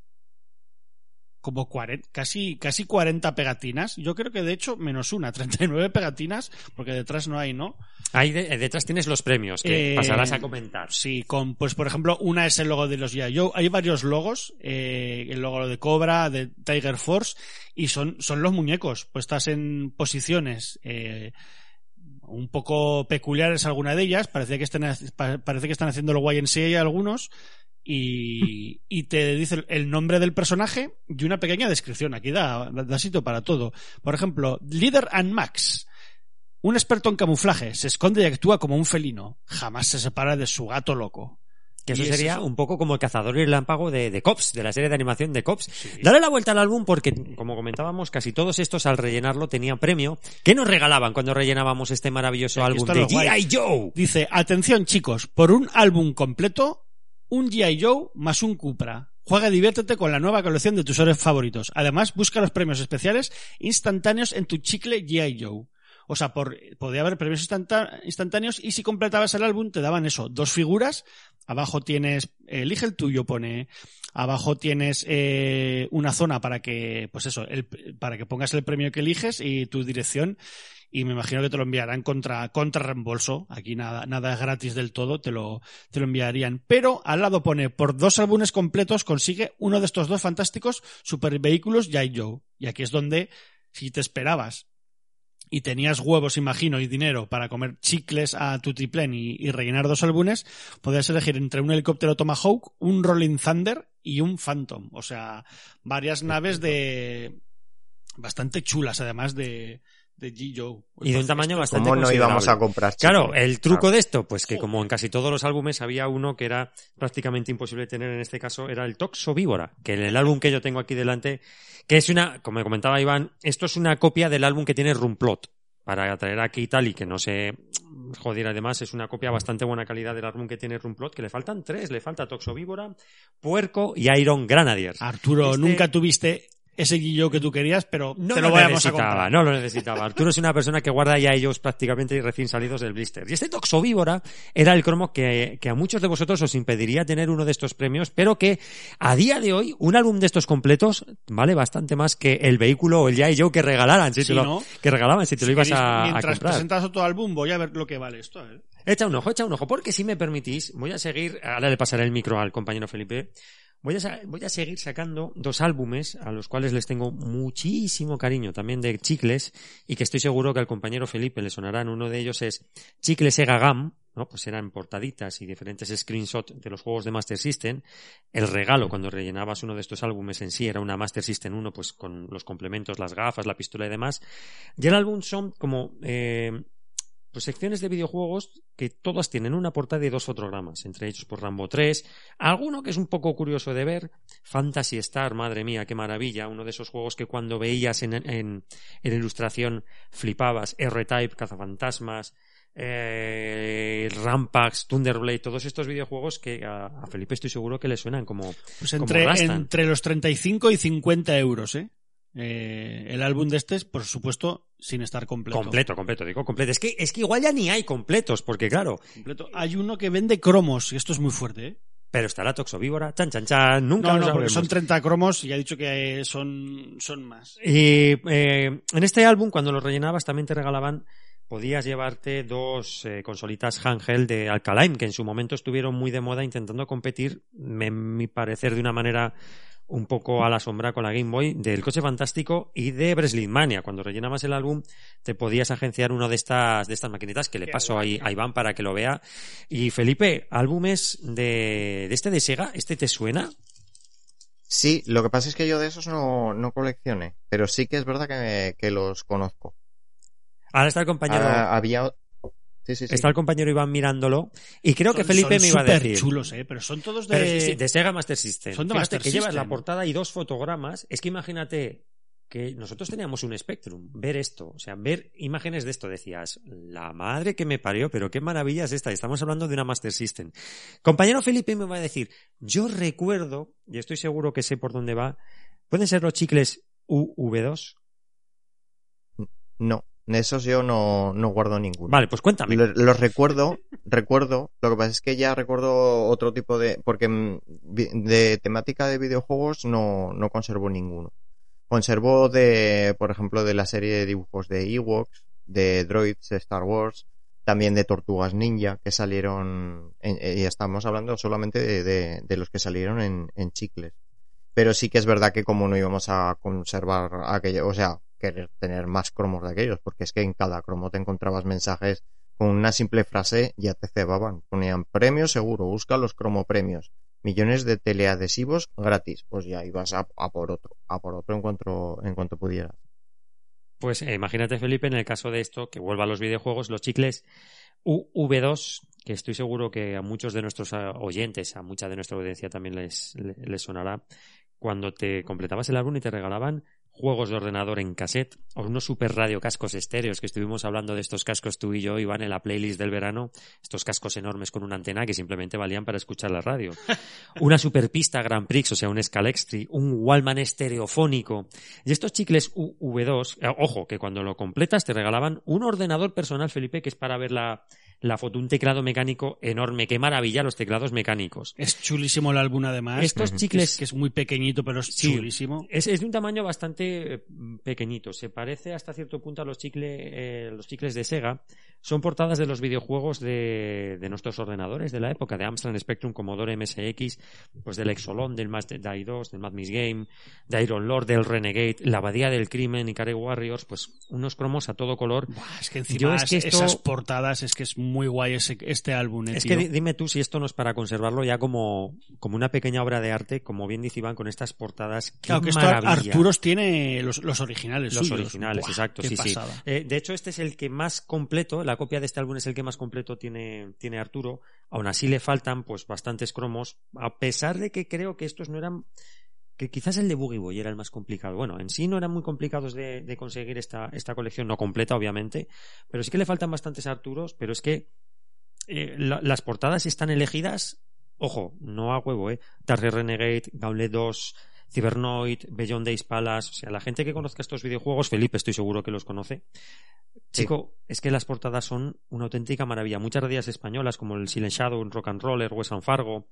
Como 40, casi, casi 40 pegatinas. Yo creo que de hecho menos una, 39 pegatinas, porque detrás no hay, ¿no? Ahí de- detrás tienes los premios que Eh, pasarás a comentar. Sí, con, pues por ejemplo, una es el logo de los. Joe. Hay varios logos, eh, el logo de Cobra, de Tiger Force, y son, son los muñecos, puestas en posiciones, eh, un poco peculiares alguna de ellas, parece que están, pa- parece que están haciendo lo YNCA algunos, y, y te dice el- nombre del personaje y una pequeña descripción. Aquí da, da, sitio para todo. Por ejemplo, Leader and Max. Un experto en camuflaje, se esconde y actúa como un felino. Jamás se separa de su gato loco. Que eso sería eso. un poco como el cazador y el lámpago de, de Cops, de la serie de animación de Cops. Dale la vuelta al álbum porque, como comentábamos, casi todos estos al rellenarlo tenían premio. ¿Qué nos regalaban cuando rellenábamos este maravilloso álbum de. G.I. Joe? Dice, atención chicos, por un álbum completo, un G.I. Joe más un Cupra. Juega y diviértete con la nueva colección de tus héroes favoritos. Además, busca los premios especiales instantáneos en tu chicle G.I. Joe. O sea, por, podía haber premios instantá- instantáneos y si completabas el álbum te daban eso, dos figuras. Abajo tienes, elige el tuyo, pone. Abajo tienes eh, una zona para que, pues eso, para que pongas el premio que eliges y tu dirección y me imagino que te lo enviarán contra, contra reembolso. Aquí nada, nada es gratis del todo, te lo, te lo enviarían. Pero al lado pone, por dos álbumes completos consigue uno de estos dos fantásticos super vehículos G.I. Joe. Y aquí es donde, si te esperabas y tenías huevos, imagino, y dinero para comer chicles a Tutiplén y, y rellenar dos álbumes, podías elegir entre un helicóptero Tomahawk, un Rolling Thunder y un Phantom. O sea, varias naves de bastante chulas, además de, de G. Joe. Y de un tamaño bastante ¿Cómo no íbamos a comprar Claro, el truco de esto, pues que como en casi todos los álbumes había uno que era prácticamente imposible tener en este caso, era el Toxo Víbora, que en el álbum que yo tengo aquí delante, que es una, como me comentaba Iván, esto es una copia del álbum que tiene Rumplot, para traer aquí tal y que no se joder, además es una copia bastante buena calidad del álbum que tiene Rumplot, que le faltan tres, le falta Toxo Víbora, Puerco y Iron Granadier. Arturo, Este- nunca tuviste ese G. Joe que tú querías, pero No te lo, lo, vayamos a no lo necesitaba. Arturo es una persona que guarda ya ellos prácticamente recién salidos del blister. Y este Toxo Víbora era el cromo que, que a muchos de vosotros os impediría tener uno de estos premios, pero que a día de hoy un álbum de estos completos vale bastante más que el vehículo o el G.I. Joe que regalaran, si Sí, te lo, ¿no? que regalaban si te Si lo ibas queréis, a, a mientras comprar. presentas otro álbum, voy a ver lo que vale esto. a ver. Echa un ojo, echa un ojo, porque si me permitís, voy a seguir, ahora le pasaré el micro al compañero Felipe, voy a, voy a seguir sacando dos álbumes a los cuales les tengo muchísimo cariño, también de chicles, y que estoy seguro que al compañero Felipe le sonarán. Uno de ellos es Chicles Sega Gam, ¿no? Pues eran portaditas y diferentes screenshots de los juegos de Master System. El regalo cuando rellenabas uno de estos álbumes en sí era una Master System 1, pues con los complementos, las gafas, la pistola y demás. Y el álbum son como, eh, pues secciones de videojuegos que todas tienen una portada y dos fotogramas, entre ellos por Rambo 3, alguno que es un poco curioso de ver, Fantasy Star, madre mía, qué maravilla, uno de esos juegos que cuando veías en, en, en ilustración flipabas, R-Type, Cazafantasmas, eh, Rampax, Thunderblade, todos estos videojuegos que a, a Felipe estoy seguro que le suenan como, Pues entre, entre los 35 y 50 euros, ¿eh? Eh, el álbum de este es, por supuesto, sin estar completo. Completo, completo, digo completo. Es que, es que igual ya ni hay completos, porque claro, Completo. Hay uno que vende cromos, y esto es muy fuerte, ¿eh? pero estará Toxo Víbora, chan chan chan, nunca No, lo no, porque son 30 cromos y ha dicho que eh, son, son más. Y eh, en este álbum, cuando lo rellenabas, también te regalaban, podías llevarte dos eh, consolitas handheld de Alkaline, que en su momento estuvieron muy de moda intentando competir, en mi parecer, de una manera un poco a la sombra con la Game Boy del Coche Fantástico y de Mania. Cuando rellenabas el álbum te podías agenciar uno de estas, de estas maquinitas que le paso ahí a Iván para que lo vea. Y Felipe, álbumes de, de este de Sega, ¿este te suena? Sí, lo que pasa es que yo de esos no, no coleccioné, pero sí que es verdad que, que los conozco. Ahora está el compañero. Ah, había... Sí, sí, sí. Está el compañero Iván mirándolo y creo que Felipe me iba a decir. chulos, ¿eh? Pero son todos de... Pero sí, sí, de Sega Master System. Son de Fíjate Master que llevas la portada y dos fotogramas. Es que imagínate que nosotros teníamos un Spectrum, ver esto, o sea, ver imágenes de esto, decías, la madre que me parió, pero qué maravilla es esta, estamos hablando de una Master System. Compañero Felipe me va a decir, yo recuerdo, y estoy seguro que sé por dónde va, ¿pueden ser los chicles UV2? No, de esos yo no, no guardo ninguno. Vale, pues cuéntame. Los, los recuerdo, recuerdo, lo que pasa es que ya recuerdo otro tipo de, porque de temática de videojuegos no, no conservo ninguno. Conservo de, por ejemplo, de la serie de dibujos de Ewoks, de Droids, de Star Wars, también de Tortugas Ninja, que salieron, en- eh, y estamos hablando solamente de, de- de los que salieron en, en chicles. Pero sí que es verdad que como no íbamos a conservar aquello, o sea, querer tener más cromos de aquellos, porque es que en cada cromo te encontrabas mensajes con una simple frase ya te cebaban. Ponían premio seguro, busca los cromo premios. Millones de teleadhesivos gratis. Pues ya ibas a, por otro, a por otro en cuanto, en cuanto pudieras. Pues eh, imagínate, Felipe, en el caso de esto, que vuelva a los videojuegos, los chicles UV2, que estoy seguro que a muchos de nuestros ah, oyentes, a mucha de nuestra audiencia también les, le- les sonará, cuando te completabas el álbum y te regalaban juegos de ordenador en cassette o unos super radio cascos estéreos que estuvimos hablando de estos cascos tú y yo Iván en la playlist del verano estos cascos enormes con una antena que simplemente valían para escuchar la radio. Una superpista Grand Prix o sea un Scalextri un Wallman estereofónico. Y estos chicles UV2 eh, ojo que cuando lo completas te regalaban un ordenador personal Felipe que es para ver la, la foto un teclado mecánico enorme qué maravilla los teclados mecánicos Es chulísimo el álbum además. Estos que es- chicles- Que es muy pequeñito, pero es Sí. chulísimo. Es, es de un tamaño bastante eh, pequeñito. Se parece hasta cierto punto a los, chicle, eh, los chicles de Sega. Son portadas de los videojuegos de, de nuestros ordenadores de la época, de Amstrad Spectrum, Commodore MSX, pues del Exolon, del Master Die 2, del Mad Miss Game, de Iron Lord, del Renegade, la Abadía del Crimen y Care Warriors, pues unos cromos a todo color. Es que encima Yo es que esto- esas portadas es que es muy guay ese, este álbum. eh, Es tío. que di- dime tú si esto no es para conservarlo ya como, como una pequeña obra de arte, como bien dice Iván, con estas portadas. ¡Qué Claro, que esto maravilla! Arturos tiene los, los originales Los suyos. originales, Buah, exacto, sí, sí. Eh, de hecho, este es el que más completo, la copia de este álbum es el que más completo tiene, tiene Arturo. Aún así le faltan pues bastantes cromos, a pesar de que creo que estos no eran que quizás el de Boogie Boy era el más complicado. Bueno, en sí no eran muy complicados de, conseguir esta, esta colección, no completa, obviamente, pero sí que le faltan bastantes Arturos, pero es que eh, la- las portadas están elegidas, ojo, no a huevo, ¿eh? Target Renegade, Gauntlet 2, Cybernoid, Beyond Days Palace, o sea, la gente que conozca estos videojuegos, Felipe estoy seguro que los conoce. Chico, es que las portadas son una auténtica maravilla. Muchas radias españolas como el Silent Shadow, Rock and Roller, West and Fargo.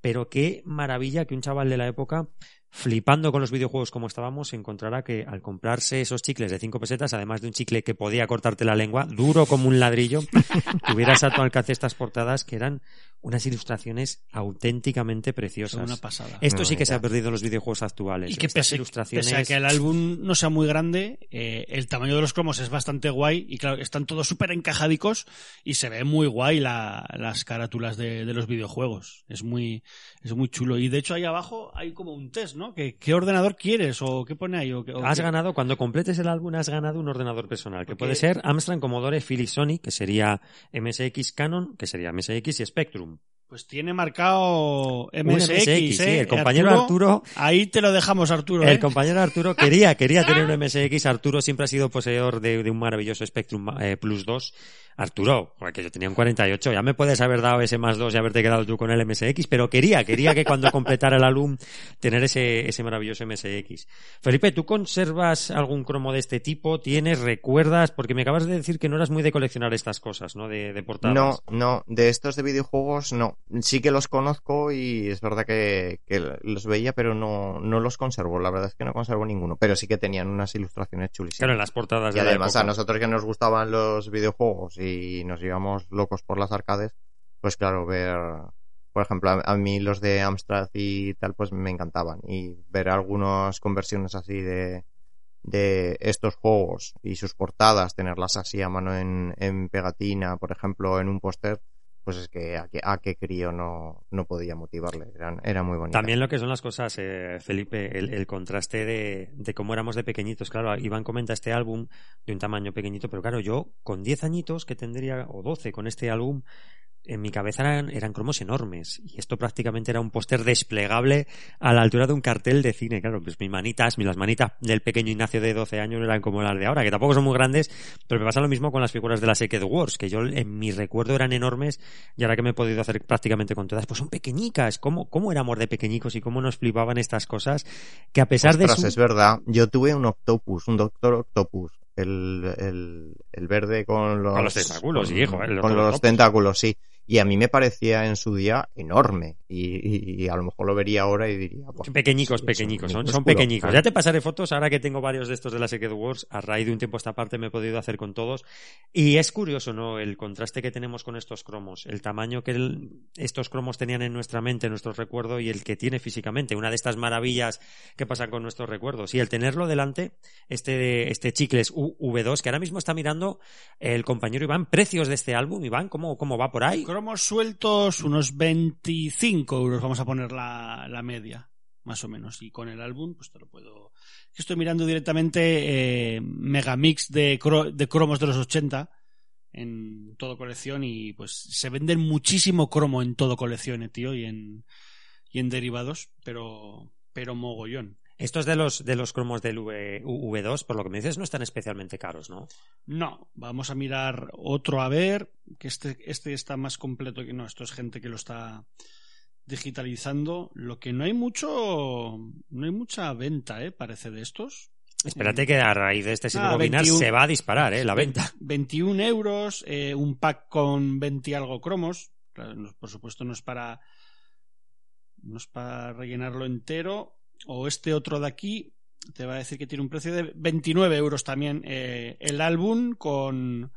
Pero qué maravilla que un chaval de la época, flipando con los videojuegos como estábamos, encontrara que al comprarse esos chicles de 5 pesetas, además de un chicle que podía cortarte la lengua, duro como un ladrillo, tuvieras a tu alcance estas portadas que eran unas ilustraciones auténticamente preciosas. Una pasada. Esto sí que se ha perdido en los videojuegos actuales. Y que Estas pese, ilustraciones... pese a que el álbum no sea muy grande, eh, el tamaño de los cromos es bastante guay y claro, están todos súper encajadicos y se ve muy guay la- las carátulas de, de los videojuegos. Es muy, es muy chulo. Y de hecho ahí abajo hay como un test, ¿no? ¿Qué ordenador quieres o qué pone ahí? O, qué- o Has qué- ganado, cuando completes el álbum, has ganado un ordenador personal, que puede ser Amstrad, Commodore, Philips, Sony, que sería MSX Canon, que sería MSX y Spectrum. Pues tiene marcado MSX, MSX, ¿eh? sí, el compañero Arturo- Ahí te lo dejamos, Arturo. El ¿eh? compañero Arturo quería, quería tener un MSX. Arturo siempre ha sido poseedor de, de un maravilloso Spectrum eh, Plus 2. Arturo, que yo tenía un 48, ya me puedes haber dado ese más 2 y haberte quedado tú con el MSX, pero quería, quería que cuando completara el álbum tener ese, ese maravilloso MSX. Felipe, ¿tú conservas algún cromo de este tipo? ¿Tienes, recuerdas? Porque me acabas de decir que no eras muy de coleccionar estas cosas, ¿no? De, de portadas. No, no, de estos de videojuegos no. Sí que los conozco y es verdad que, que los veía, pero no, no los conservo. La verdad es que no conservo ninguno, pero sí que tenían unas ilustraciones chulísimas. Claro, en las portadas Y de la además época. a nosotros que nos gustaban los videojuegos y nos íbamos locos por las arcades, pues claro, ver por ejemplo, a, a mí los de Amstrad y tal, pues me encantaban. Y ver algunas conversiones así de, de estos juegos y sus portadas, tenerlas así a mano en, en pegatina, por ejemplo, en un póster, pues es que a, qué- a qué crío no, no podía motivarle. Eran, era muy bonito. También lo que son las cosas, eh, Felipe, el, el contraste de, de cómo éramos de pequeñitos. Claro, Iván comenta este álbum de un tamaño pequeñito, pero claro, yo con 10 añitos que tendría, o 12 con este álbum, en mi cabeza eran, eran cromos enormes. Y esto prácticamente era un póster desplegable a la altura de un cartel de cine. Claro, pues mis manitas, las manitas del pequeño Ignacio de 12 años eran como las de ahora, que tampoco son muy grandes, pero me pasa lo mismo con las figuras de la Secret Wars, que yo en mi recuerdo eran enormes y ahora que me he podido hacer prácticamente con todas, pues son pequeñicas. ¿Cómo, cómo éramos de pequeñicos y cómo nos flipaban estas cosas? Que a pesar Ostras, de su... es verdad. Yo tuve un octopus, un doctor octopus. El, el, el verde con los, Con los tentáculos, con- sí, hijo, con los tentáculos, sí. Y a mí me parecía en su día enorme. Y, y- y a lo mejor lo vería ahora y diría. "Buah, Pequeñicos, pequeñicos, son, minúsculo". son pequeñicos. Claro. Ya te pasaré fotos, ahora que tengo varios de estos de la Secret Wars, a raíz de un tiempo a esta parte me he podido hacer con todos. Y es curioso, ¿no? El contraste que tenemos con estos cromos, el tamaño que el- estos cromos tenían en nuestra mente, en nuestro recuerdo, y el que tiene físicamente. Una de estas maravillas que pasan con nuestros recuerdos. Y el tenerlo delante, este, este chicles U- V2, que ahora mismo está mirando el compañero Iván, precios de este álbum, Iván, ¿cómo, cómo va por ahí? Cromos sueltos, unos 25 euros, vamos a poner la, la media, más o menos. Y con el álbum, pues te lo puedo. Estoy mirando directamente eh, Megamix de, cro- de cromos de los 80 en todo colección y pues se venden muchísimo cromo en todo colección, eh, tío, y en, y en derivados, pero, pero mogollón. Estos de los, de los cromos del V, V2, por lo que me dices, no están especialmente caros, ¿no? No, vamos a mirar otro a ver, que este, este está más completo que no, esto es gente que lo está digitalizando. Lo que no hay mucho, no hay mucha venta, eh, parece de estos. Espérate que a raíz de este Ah, sinrobobinar 21. se va a disparar, ¿eh? La venta. 21 euros, eh, un pack con 20 y algo cromos. Claro, no- por supuesto no es para no es para rellenarlo entero. O este otro de aquí te va a decir que tiene un precio de 29 euros también eh, el álbum con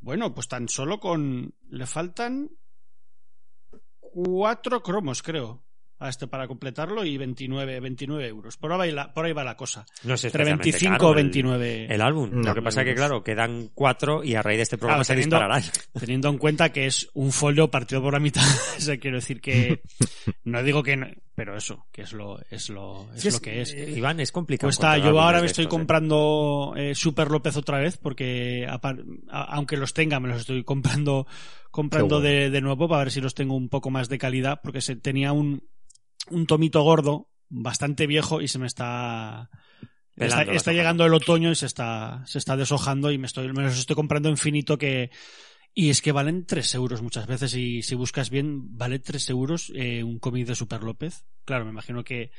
bueno, pues tan solo con le faltan cuatro cromos, creo. A este para completarlo y 29, 29 euros. Por ahí, la- por ahí va la cosa. No es Entre especialmente 25 caro o el- 29. El álbum. No, lo que pasa es que, claro, quedan cuatro y a raíz de este programa Claro, se teniendo- dispararán. Teniendo en cuenta que es un folio partido por la mitad. o sea, quiero decir que. No digo que. no- pero eso, que es lo, es lo, es Sí, lo que es. eh, Iván, es complicado. Pues está, yo ahora me estoy estos, ¿eh? comprando eh, Super López otra vez porque a- aunque los tenga me los estoy comprando comprando bueno. de, de nuevo para ver si los tengo un poco más de calidad porque se tenía un un tomito gordo bastante viejo y se me está está, llegando el otoño y se está se está deshojando y me estoy me los estoy comprando infinito que y es que valen 3 euros muchas veces y si buscas bien vale 3 euros eh, un cómic de Super López. Claro, me imagino que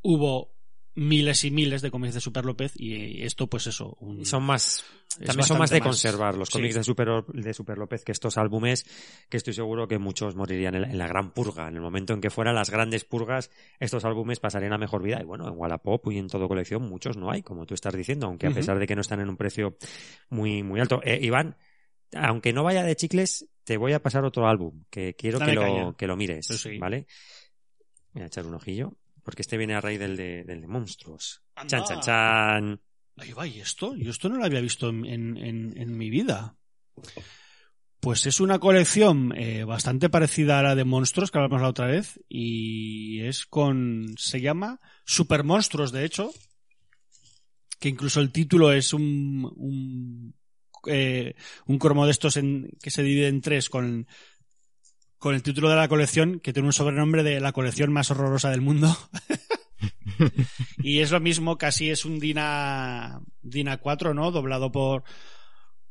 hubo miles y miles de cómics de Super López y esto pues eso. un- son más. es También son más de conservar los sí. cómics de, Super, de Super López que estos álbumes, que estoy seguro que muchos morirían en la, en la gran purga. En el momento en que fueran las grandes purgas, estos álbumes pasarían a mejor vida. Y bueno, en Wallapop y en todo colección muchos no hay, como tú estás diciendo, aunque a pesar de que no están en un precio muy, muy alto. Eh, Iván, aunque no vaya de chicles, te voy a pasar otro álbum que quiero que lo, que lo mires, Sí, sí. ¿vale? Voy a echar un ojillo, porque este viene a raíz del de, del de monstruos. Anda. Chan, chan, chan. Ahí va, ¿y esto? Yo esto no lo había visto en, en- en- en mi vida. Pues es una colección eh, bastante parecida a la de monstruos que hablamos la otra vez y es con se llama Super Monstruos de hecho que incluso el título es un un, eh, un cromo de estos en, que se divide en tres con con el título de la colección que tiene un sobrenombre de la colección más horrorosa del mundo y es lo mismo, casi es un Dina, Dina 4, ¿no? Doblado por,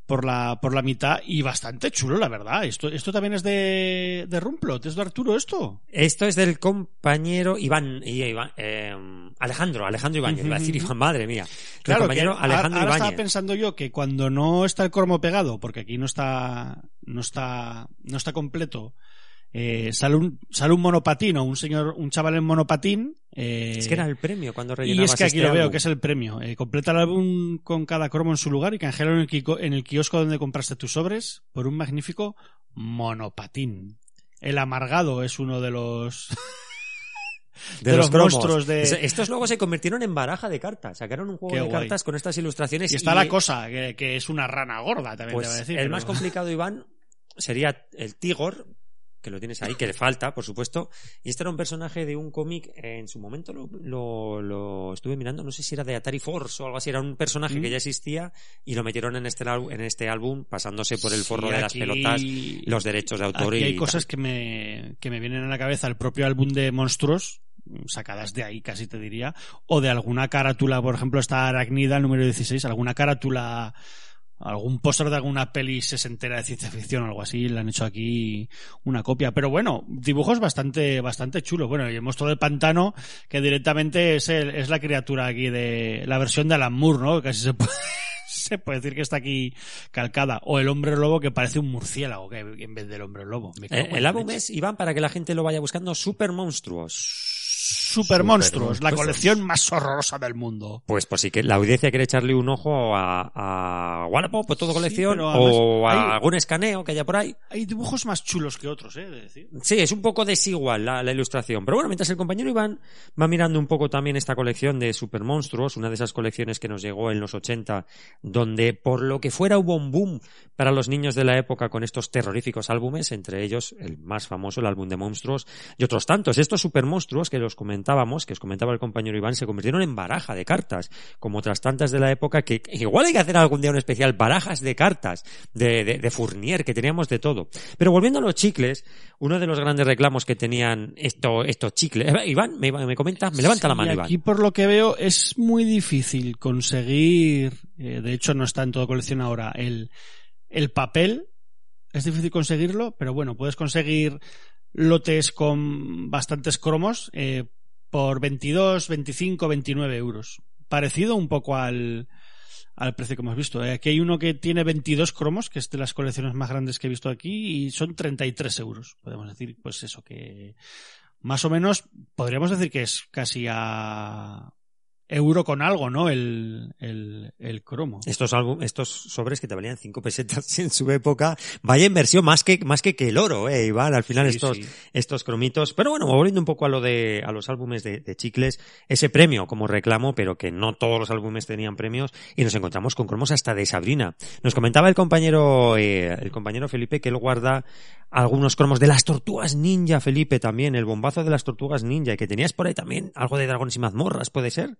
por la, por la mitad y bastante chulo, la verdad. Esto, esto también es de, de Rumplot, es de Arturo esto. Esto es del compañero Iván, y- Iván, eh, Alejandro, Alejandro Ibáñez, iba a decir Iván, madre mía. Claro, compañero ahora- Alejandro ahora estaba pensando yo que cuando no está el cromo pegado, porque aquí no está, no está, no está completo, eh, sale un, sale un monopatín o un señor, un chaval en monopatín, eh, Es que era el premio cuando Y rellenabas es que aquí este lo veo, que es el premio. Eh, completa el álbum con cada cromo en su lugar y canjelo en el, en el kiosco donde compraste tus sobres por un magnífico monopatín. El amargado es uno de los... De, de los, monstruos de- Es- Estos luego se convirtieron en baraja de cartas. Sacaron un juego Qué de guay. cartas con estas ilustraciones. Y está la cosa, que, que es una rana gorda también Pues te voy a decir. el pero- más complicado, Iván, sería el Tigor, que lo tienes ahí, que le falta, por supuesto. Y este era un personaje de un cómic, eh, en su momento lo, lo- lo estuve mirando, no sé si era de Atari Force o algo así, era un personaje Mm. que ya existía y lo metieron en este, en este álbum pasándose por el Sí, forro de las aquí- pelotas los derechos de autor Aquí y hay tal. cosas que me, que me vienen a la cabeza. El propio álbum de monstruos, sacadas de ahí casi te diría, o de alguna carátula, por ejemplo, esta Aracnida, el número 16, alguna carátula, algún póster de alguna peli sesentera de ciencia ficción o algo así, le han hecho aquí una copia. Pero bueno, dibujos bastante, bastante chulos. Bueno, y el monstruo del pantano, que directamente es, el- es la criatura aquí de la versión de Alan Moore, ¿no? Casi se puede, se puede decir que está aquí calcada. O el hombre lobo que parece un murciélago que, en vez del hombre lobo. Me Eh, el álbum es, Iván, para que la gente lo vaya buscando, Super Monstruos. Super Monstruos, la colección más horrorosa del mundo. Pues por si que la audiencia quiere echarle un ojo a, a Wallapop, o todo colección, además o a hay- algún escaneo que haya por ahí. Hay dibujos más chulos que otros, eh, de decir. Sí, es un poco desigual la, la ilustración. Pero bueno, mientras el compañero Iván va mirando un poco también esta colección de Super Monstruos, una de esas colecciones que nos llegó en los 80, donde por lo que fuera hubo un boom para los niños de la época con estos terroríficos álbumes, entre ellos el más famoso, el álbum de monstruos, y otros tantos. Estos Super Monstruos que los comentábamos, que os comentaba el compañero Iván, se convirtieron en baraja de cartas, como otras tantas de la época, que igual hay que hacer algún día un especial, barajas de cartas, de, de, de Fournier, que teníamos de todo. Pero volviendo a los chicles, uno de los grandes reclamos que tenían esto, estos chicles. Eh, Iván, me, me comenta, me levanta la Sí, mano, Iván. aquí por lo que veo es muy difícil conseguir, eh, de hecho no está en toda colección ahora, el, el papel. Es difícil conseguirlo, pero bueno, puedes conseguir lotes con bastantes cromos eh, por 22, 25, 29 euros. Parecido un poco al, al precio que hemos visto. Eh, Aquí hay uno que tiene 22 cromos, que es de las colecciones más grandes que he visto aquí, y son 33 euros. Podemos decir, pues eso, que más o menos podríamos decir que es casi a euro con algo, ¿no? El, el, el cromo. Estos estos sobres que te valían 5 pesetas en su época, vaya inversión más que, más que, que el oro, eh, Iván, al final Sí, estos, sí. estos cromitos. Pero bueno, volviendo un poco a lo de, a los álbumes de, de chicles, ese premio como reclamo, pero que no todos los álbumes tenían premios, y nos encontramos con cromos hasta de Sabrina. Nos comentaba el compañero, eh, el compañero Felipe que él guarda algunos cromos de las tortugas ninja, Felipe, también, el bombazo de las tortugas ninja, y que tenías por ahí también algo de dragones y mazmorras, ¿puede ser?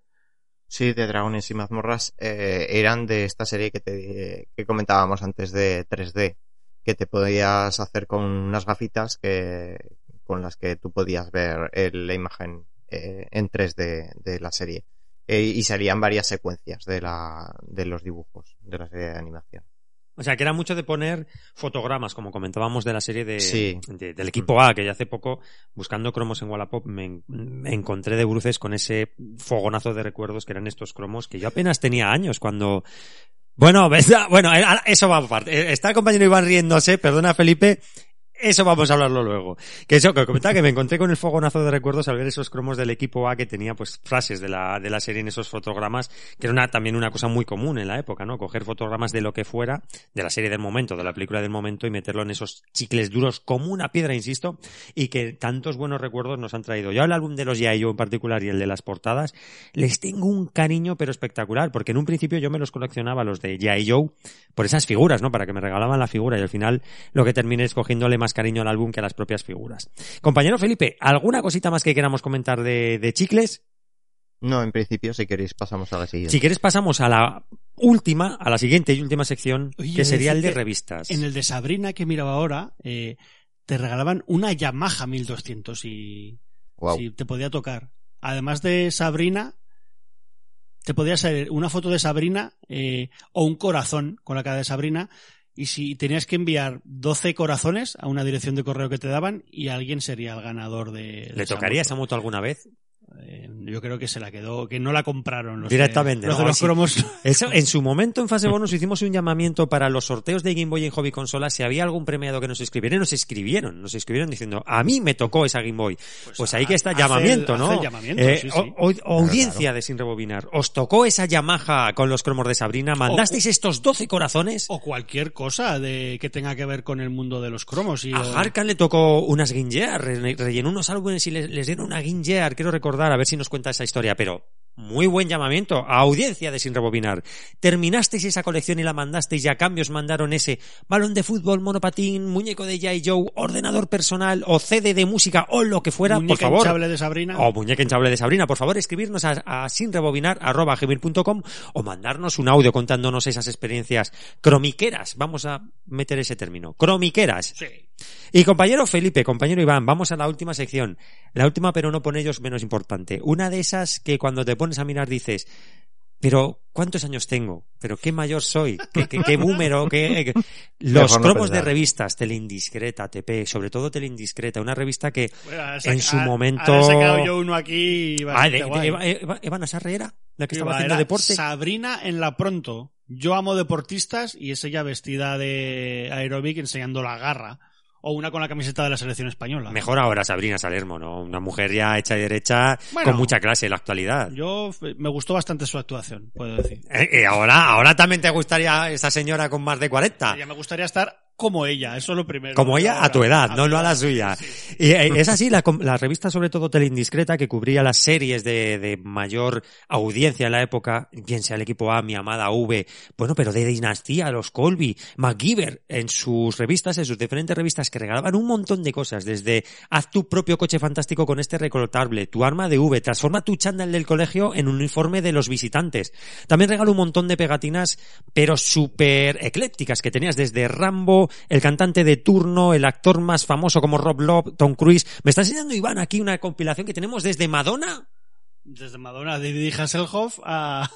Sí, de Dragones y Mazmorras eh, eran de esta serie que te que comentábamos antes de 3D, que te podías hacer con unas gafitas que con las que tú podías ver eh, la imagen eh, en 3D de la serie. Eh, y salían varias secuencias de la de los dibujos de la serie de animación. O sea, que era mucho de poner fotogramas, como comentábamos de la serie de, Sí. de- del equipo A, que ya hace poco, buscando cromos en Wallapop, me, en- me encontré de bruces con ese fogonazo de recuerdos que eran estos cromos, que yo apenas tenía años cuando... Bueno, ves, bueno, eso va aparte. Está el compañero Iván riéndose, perdona Felipe, eso vamos a hablarlo luego. Que eso, que comentaba que me encontré con el fogonazo de recuerdos al ver esos cromos del equipo A que tenía pues frases de la, de la serie en esos fotogramas, que era también una cosa muy común en la época, ¿no? Coger fotogramas de lo que fuera, de la serie del momento, de la película del momento y meterlo en esos chicles duros como una piedra, insisto, y que tantos buenos recuerdos nos han traído. Yo al álbum de los G.I. Joe en particular y el de las portadas, les tengo un cariño pero espectacular, porque en un principio yo me los coleccionaba los de G.I. Joe por esas figuras, ¿no? Para que me regalaban la figura y al final lo que terminé es cogiéndole más cariño al álbum que a las propias figuras. Compañero Felipe, ¿alguna cosita más que queramos comentar de, de chicles? No, en principio, si queréis, pasamos a la siguiente. Si quieres pasamos a la última, a la siguiente y última sección, Oye, que sería el de revistas. En el de Sabrina que miraba ahora, eh, te regalaban una Yamaha 1200 y si te podía tocar. Además de Sabrina, te podía salir una foto de Sabrina eh, o un corazón con la cara de Sabrina y si tenías que enviar 12 corazones a una dirección de correo que te daban y alguien sería el ganador de... ¿Le esa tocaría moto. esa moto alguna vez? Eh, yo creo que se la quedó, que no la compraron los Directamente. de, los, ¿no? de los Sí. cromos. Eso, en su momento, en fase bonus, hicimos un llamamiento para los sorteos de Game Boy en Hobby Consola. Si había algún premiado que nos escribiera, nos escribieron. Nos escribieron diciendo, a mí me tocó esa Game Boy. Pues, ahí que está hace llamamiento, ¿no? hace el llamamiento, Eh, sí, sí. o- o- audiencia de Sin Rebobinar. ¿Os tocó esa Yamaha con los cromos de Sabrina? ¿Mandasteis estos 12 corazones? O cualquier cosa de que tenga que ver con el mundo de los cromos. Y A Harkan le tocó unas Gingear, re- rellenó unos álbumes y les, les dieron una Gingear, quiero recordar, a ver si nos cuenta esa historia, pero muy buen llamamiento a audiencia de Sin Rebobinar. Terminasteis esa colección y la mandasteis y a cambio os mandaron ese balón de fútbol, monopatín, muñeco de Jai Joe, ordenador personal o CD de música o lo que fuera, por Muñeca favor. hinchable de Sabrina. O muñeca hinchable de Sabrina, por favor, escribirnos a, a sinrebobinar.com o mandarnos un audio contándonos esas experiencias cromiqueras. Vamos a meter ese término. Cromiqueras. Y compañero Felipe, compañero Iván, vamos a la última sección. La última, pero no por ellos menos importante. Una de esas que cuando te pones a mirar dices, pero ¿cuántos años tengo? ¿Pero qué mayor soy? ¿Qué, qué, qué búmero? ¿Qué, qué- Los cromos de revistas, Teleindiscreta, TP, sobre todo Teleindiscreta, una revista que Bueno, en su momento... ahora he sacado yo uno aquí. Ah, de, de. Eva, Eva- era la que estaba haciendo deporte. Sabrina en la pronto. Yo amo deportistas y es ella vestida de aeróbic enseñando la garra. O una con la camiseta de la selección española. Mejor ahora Sabrina Salermo, ¿no? Una mujer ya hecha y derecha Bueno. con mucha clase en la actualidad. Yo f- me gustó bastante su actuación, puedo decir. Eh, eh, ahora, ahora también te gustaría esa señora con más de 40. Ya me gustaría estar como ella, eso es lo primero. Como ella a tu edad, no, no a la suya. sí. Y eh, es así, la, la revista sobre todo Teleindiscreta que cubría las series de, de mayor audiencia en la época, bien sea el equipo A, mi amada V, bueno, pero de Dinastía, los Colby, MacGyver, en sus revistas, en sus diferentes revistas que regalaban un montón de cosas, desde haz tu propio coche fantástico con este recortable, tu arma de V, transforma tu chándal del colegio en un uniforme de los visitantes. También regaló un montón de pegatinas, pero súper eclépticas, que tenías desde Rambo, el cantante de turno, el actor más famoso como Rob Love, Tom Cruise. Me está enseñando Iván aquí una compilación que tenemos desde Madonna. Desde Madonna, David Hasselhoff a...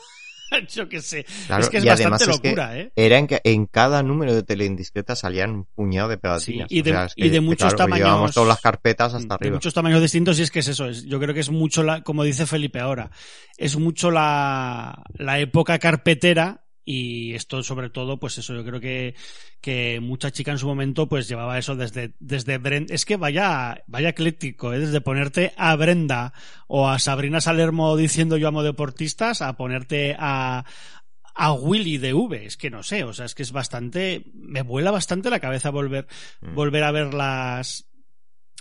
Yo qué sé. Claro, es que es bastante es que locura, ¿eh? Era en, que en cada número de teleindiscreta salían un puñado de pegatinas. Sí, y de- O sea, es y de que, muchos claro, tamaños- Llevábamos todas las carpetas hasta de arriba. muchos tamaños distintos y es que es eso. Es, yo creo que es mucho, la, como dice Felipe ahora, es mucho la, la época carpetera y esto sobre todo, pues eso, yo creo que, que mucha chica en su momento pues llevaba eso desde, desde Brenda, es que vaya, vaya ecléctico, ¿eh? desde ponerte a Brenda o a Sabrina Salermo diciendo yo amo deportistas a ponerte a, a Willy de V, es que no sé, o sea, es que es bastante, me vuela bastante la cabeza volver, Mm. volver a ver las,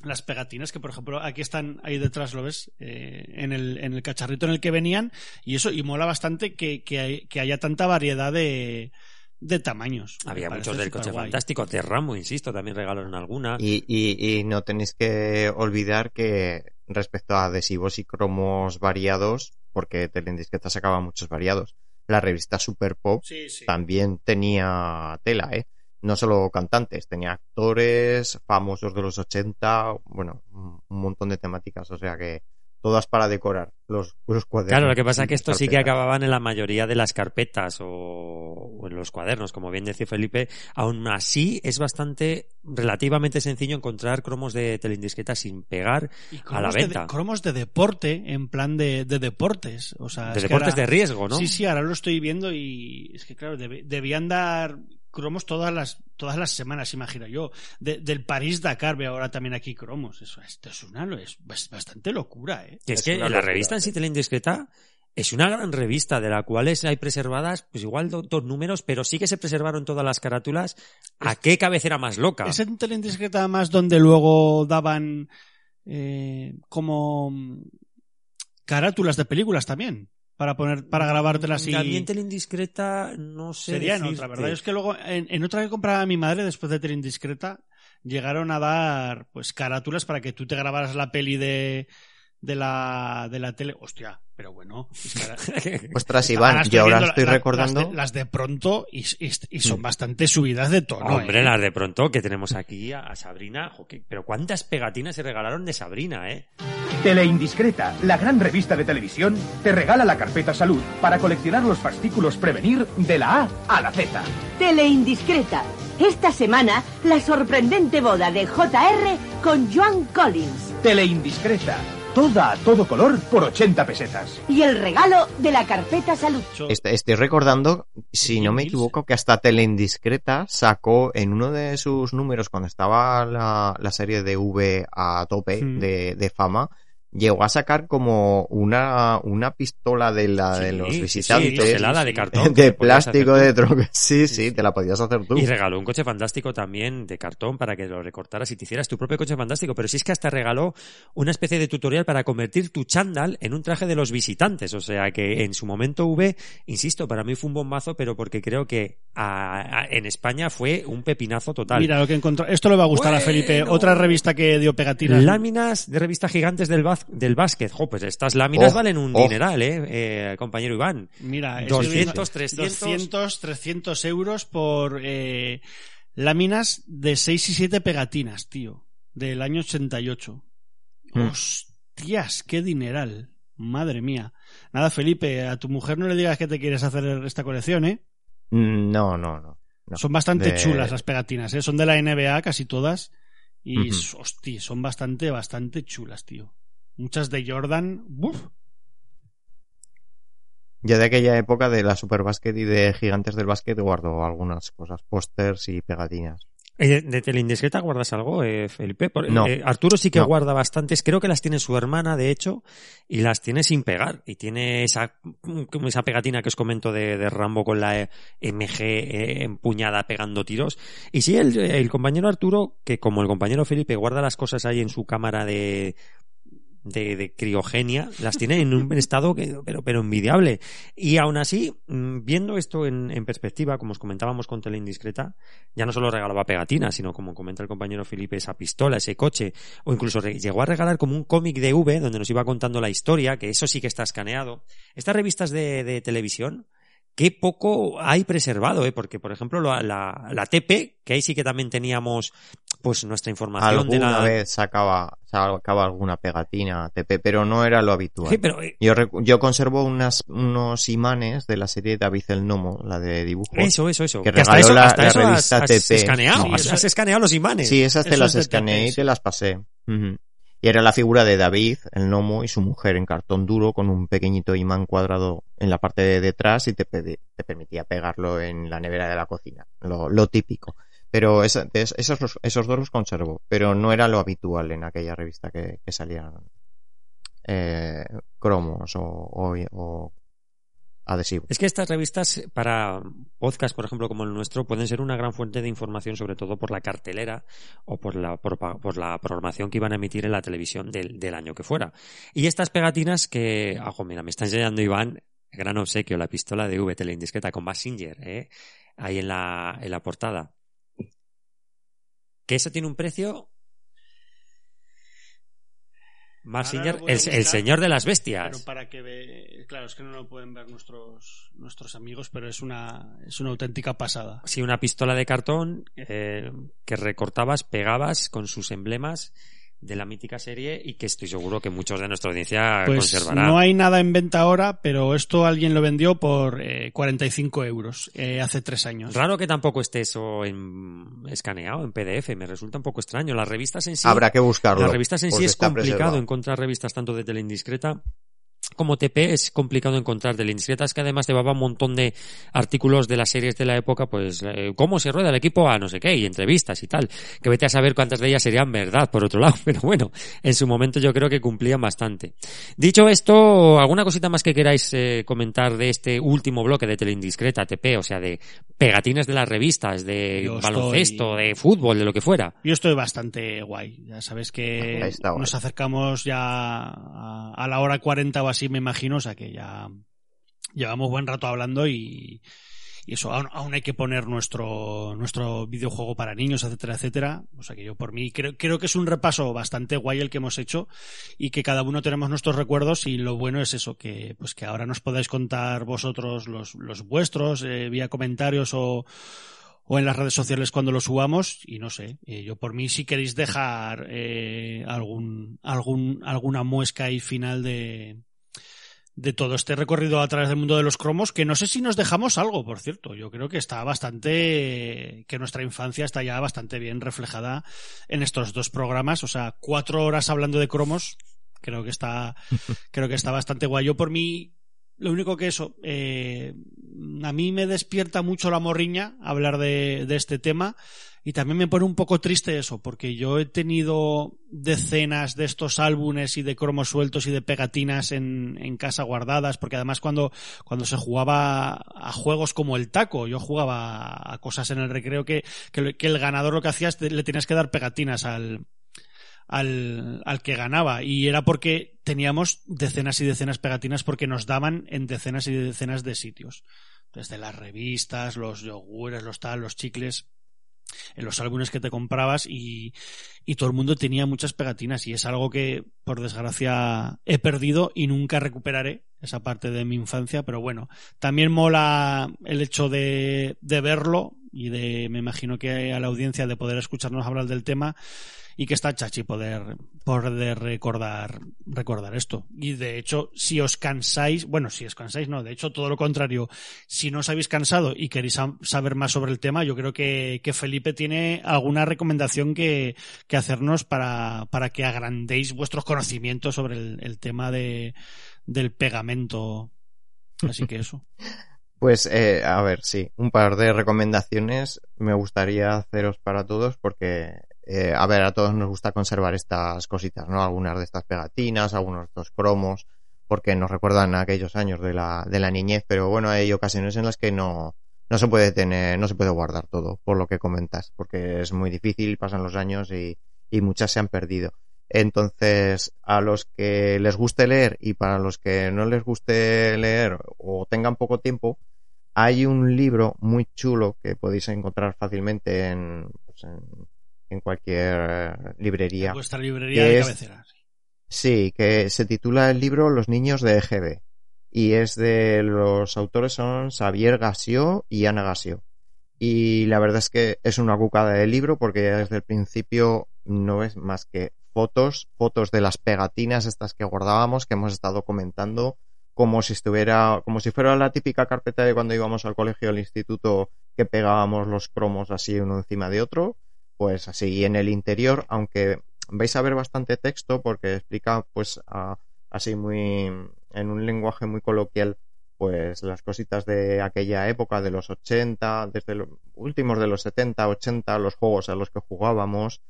las pegatinas que por ejemplo aquí están ahí detrás lo ves Eh, en el en el cacharrito en el que venían y eso y mola bastante que, que, hay- que haya tanta variedad de de tamaños Había muchos del coche fantástico, de Rambo, insisto, también regalaron alguna. Y, y, y no tenéis que olvidar que respecto a adhesivos y cromos variados, porque Teleindiscreta sacaba muchos variados, la revista Super Pop Sí, sí. también tenía tela, ¿eh? No solo cantantes, tenía actores famosos de los 80, bueno, un montón de temáticas, o sea que todas para decorar los, los cuadernos. Claro, lo que pasa es que esto sí que acababan en la mayoría de las carpetas o, o en los cuadernos, como bien decía Felipe. Aún así, es bastante, relativamente sencillo encontrar cromos de teleindiscreta sin pegar Y a la cromos de- venta. cromos de deporte en plan de, de deportes o sea De es que deportes ahora- de riesgo, ¿no? sí sí ahora lo estoy viendo y es que claro debe- debían dar cromos todas las todas las semanas imagino yo De- del París Dakar veo ahora también aquí cromos eso esto es una es bas- bastante locura eh es, Es que la locura, revista en sí sí. teleindiscreta es una gran revista de la cual es- hay preservadas, pues igual do- dos números, pero sí que se preservaron todas las carátulas. ¿A qué cabecera más loca? Es en Teleindiscreta más donde luego daban eh, como mm, carátulas de películas también para poner para grabártelas y También teleindiscreta, no sé. sería en otra, ¿verdad? Es que luego en, en otra que compraba mi madre después de Teleindiscreta llegaron a dar pues carátulas para que tú te grabaras la peli de de la de la tele. Hostia, pero bueno, es que ahora- Ostras, Iván, yo ahora estoy la- recordando... las de, las de pronto y, y- y son Mm. bastante subidas de tono. Hombre, ¿eh? las de pronto que tenemos aquí a, a Sabrina. pero cuántas pegatinas se regalaron de Sabrina, ¿eh? Teleindiscreta, la gran revista de televisión, te regala la carpeta salud para coleccionar los fascículos Prevenir de la A a la Z. Teleindiscreta. Esta semana, la sorprendente boda de JR con Joan Collins. Teleindiscreta, toda a todo color por 80 pesetas. Y el regalo de la carpeta salud. Est- Estoy recordando, si no me equivoco, que hasta Teleindiscreta sacó en uno de sus números, cuando estaba la, la serie de V a tope Mm. de, de fama, llegó a sacar como una, una pistola de la de Sí, los sí, sí, visitantes. congelada de cartón, De plástico, de tronco. Sí, sí, te la podías hacer tú. Y regaló un coche fantástico también de cartón para que lo recortaras y te hicieras tu propio coche fantástico. Pero sí es que hasta regaló una especie de tutorial para convertir tu chándal en un traje de los visitantes. O sea que en su momento V, insisto, para mí fue un bombazo, pero porque creo que a- a- en España fue un pepinazo total. Mira lo que encontró. Esto le va a gustar a Felipe. Otra revista que dio pegatinas. Láminas de revista gigantes del, baz- del básquet. Jo, pues estas láminas Oh, valen un oh. dineral, eh, eh, compañero Iván. Mira, estoy 200, viendo 300. 200, 300 euros por eh, láminas de 6 y 7 pegatinas, tío. Del año 88. Mm. Hostias, qué dineral. Madre mía. Nada, Felipe, a tu mujer no le digas que te quieres hacer esta colección, ¿eh? Mm, No, no, no. no. Son bastante De- chulas las pegatinas, ¿eh? Son de la NBA casi todas. Y, Ujú. hostia, son bastante, bastante chulas, tío. Muchas de Jordan. ¡buf! Yo de aquella época de la Superbásquet y de Gigantes del Básquet guardo algunas cosas, pósters y pegatinas. Eh, ¿De Teleindiscreta guardas algo, eh, Felipe? Por- No. eh, Arturo sí que No. guarda bastantes. Creo que las tiene su hermana, de hecho, y las tiene sin pegar. Y tiene esa, esa pegatina que os comento de, de Rambo con la MG eh, empuñada pegando tiros. Y sí, el, el compañero Arturo, que como el compañero Felipe guarda las cosas ahí en su cámara de, de, criogenia, las tiene en un estado pero, pero envidiable. Y aún así, mm, viendo esto en, perspectiva, como os comentábamos con Tele Indiscreta, ya no solo regalaba pegatinas, sino como comenta el compañero Felipe, esa pistola, ese coche, o incluso llegó a regalar como un cómic de V donde nos iba contando la historia, que eso sí que está escaneado. Estas revistas de, televisión, qué poco hay preservado, ¿eh? porque por ejemplo la, la TP, que ahí sí que también teníamos pues nuestra información de Alguna la... vez sacaba, sacaba alguna pegatina TP, pero no era lo habitual. Sí, pero, eh, yo, yo conservo unas, unos imanes de la serie David el Gnomo, la de dibujos. Eso, eso, eso. Que Que hasta regaló eso- la, hasta la eso has- revista has TP. escaneado, Sí, has- eso- has escaneado los imanes. Sí, esas te las es escaneé y te las pasé. Y era la figura de David, el gnomo, y su mujer en cartón duro con un pequeñito imán cuadrado en la parte de detrás y te, te permitía pegarlo en la nevera de la cocina. Lo, lo típico. Pero esa- es- esos, esos dos los conservo. Pero no era lo habitual en aquella revista que, que salían eh, cromos o, o- o adhesivos. Es que estas revistas para podcast, por ejemplo, como el nuestro, pueden ser una gran fuente de información, sobre todo por la cartelera o por la, por, por la programación que iban a emitir en la televisión del, del año que fuera. Y estas pegatinas que, ojo, mira, me está enseñando Iván, gran obsequio, la pistola de V teleindiscreta con Basinger, ¿eh? ahí en la, en la portada. Que eso tiene un precio. A el, el señor de las bestias. Pero para que ve... Claro, es que no lo pueden ver nuestros, nuestros amigos, pero es una, es una auténtica pasada. Sí, una pistola de cartón eh, que recortabas, pegabas con sus emblemas de la mítica serie y que estoy seguro que muchos de nuestra audiencia Pues conservarán. no hay nada en venta ahora, pero esto alguien lo vendió por eh, 45 euros eh, hace tres años. Raro que tampoco esté eso en, escaneado en PDF, me resulta un poco extraño. Las revistas en sí. Habrá que buscarlo, Las revistas en sí es complicado preservado. encontrar revistas tanto de teleindiscreta como TP es complicado encontrar de indiscretas que además llevaba un montón de artículos de las series de la época, pues eh, cómo se rueda el equipo a no sé qué y entrevistas y tal, que vete a saber cuántas de ellas serían verdad por otro lado, pero bueno, en su momento yo creo que cumplían bastante. Dicho esto, alguna cosita más que queráis eh, comentar de este último bloque de teleindiscreta TP, o sea, de pegatinas de las revistas, de Yo estoy- baloncesto, de fútbol, de lo que fuera. Yo estoy bastante guay. Ya sabes que nos acercamos ya a, a la hora 40 o así, me imagino, o sea que ya llevamos buen rato hablando y, eso, aún, hay que poner nuestro, nuestro videojuego para niños, etcétera, etcétera. O sea que yo por mí creo, creo que es un repaso bastante guay el que hemos hecho y que cada uno tenemos nuestros recuerdos y lo bueno es eso, que pues que ahora nos podáis contar vosotros los, vuestros eh, vía comentarios o, o en las redes sociales cuando lo subamos y no sé eh, yo por mí si queréis dejar eh, algún algún alguna muesca y final de de todo este recorrido a través del mundo de los cromos que no sé si nos dejamos algo por cierto. Yo creo que está bastante que nuestra infancia está ya bastante bien reflejada en estos dos programas. O sea cuatro horas hablando de cromos creo que está, creo que está bastante guay. Yo por mí, lo único que eso, eh, a mí me despierta mucho la morriña hablar de, de este tema y también me pone un poco triste eso, porque yo he tenido decenas de estos álbumes y de cromos sueltos y de pegatinas en, en casa guardadas, porque además cuando, cuando se jugaba a juegos como el taco, yo jugaba a cosas en el recreo que, que, el ganador lo que hacía es le tenías que dar pegatinas al, al, al que ganaba. Y era porque teníamos decenas y decenas pegatinas porque nos daban en decenas y decenas de sitios. Desde las revistas, los yogures, los tal, los chicles en los álbumes que te comprabas y, y, todo el mundo tenía muchas pegatinas y es algo que por desgracia he perdido y nunca recuperaré esa parte de mi infancia pero bueno también mola el hecho de, de verlo y de me imagino que a la audiencia de poder escucharnos hablar del tema y que está chachi poder, poder recordar, recordar esto. Y de hecho, si os cansáis, bueno, si os cansáis, no, de hecho, todo lo contrario, si no os habéis cansado y queréis saber más sobre el tema, yo creo que, que Felipe tiene alguna recomendación que, que hacernos para, para que agrandéis vuestros conocimientos sobre el, el tema de, del pegamento. Así que eso. Pues, eh, a ver, sí, un par de recomendaciones me gustaría haceros para todos porque eh, a ver, a todos nos gusta conservar estas cositas, ¿no? Algunas de estas pegatinas, algunos de estos cromos, porque nos recuerdan aquellos años de la, de la niñez, pero bueno, hay ocasiones en las que no, no se puede tener, no se puede guardar todo, por lo que comentas, porque es muy difícil, pasan los años y, y muchas se han perdido. Entonces, a los que les guste leer y para los que no les guste leer o tengan poco tiempo, hay un libro muy chulo que podéis encontrar fácilmente en, pues en en cualquier librería. En vuestra librería de es, cabecera. Sí, que se titula el libro Los niños de EGB. Y es de los autores son Xavier Gassió y Ana Gassió. Y la verdad es que es una cucada de libro porque desde el principio no es más que fotos, fotos de las pegatinas estas que guardábamos, que hemos estado comentando, como si estuviera, como si fuera la típica carpeta de cuando íbamos al colegio al instituto que pegábamos los cromos así uno encima de otro pues así. Y en el interior, aunque vais a ver bastante texto porque explica pues así muy en un lenguaje muy coloquial pues las cositas de aquella época de los 80, desde los últimos de los 70, 80, los juegos a los que jugábamos,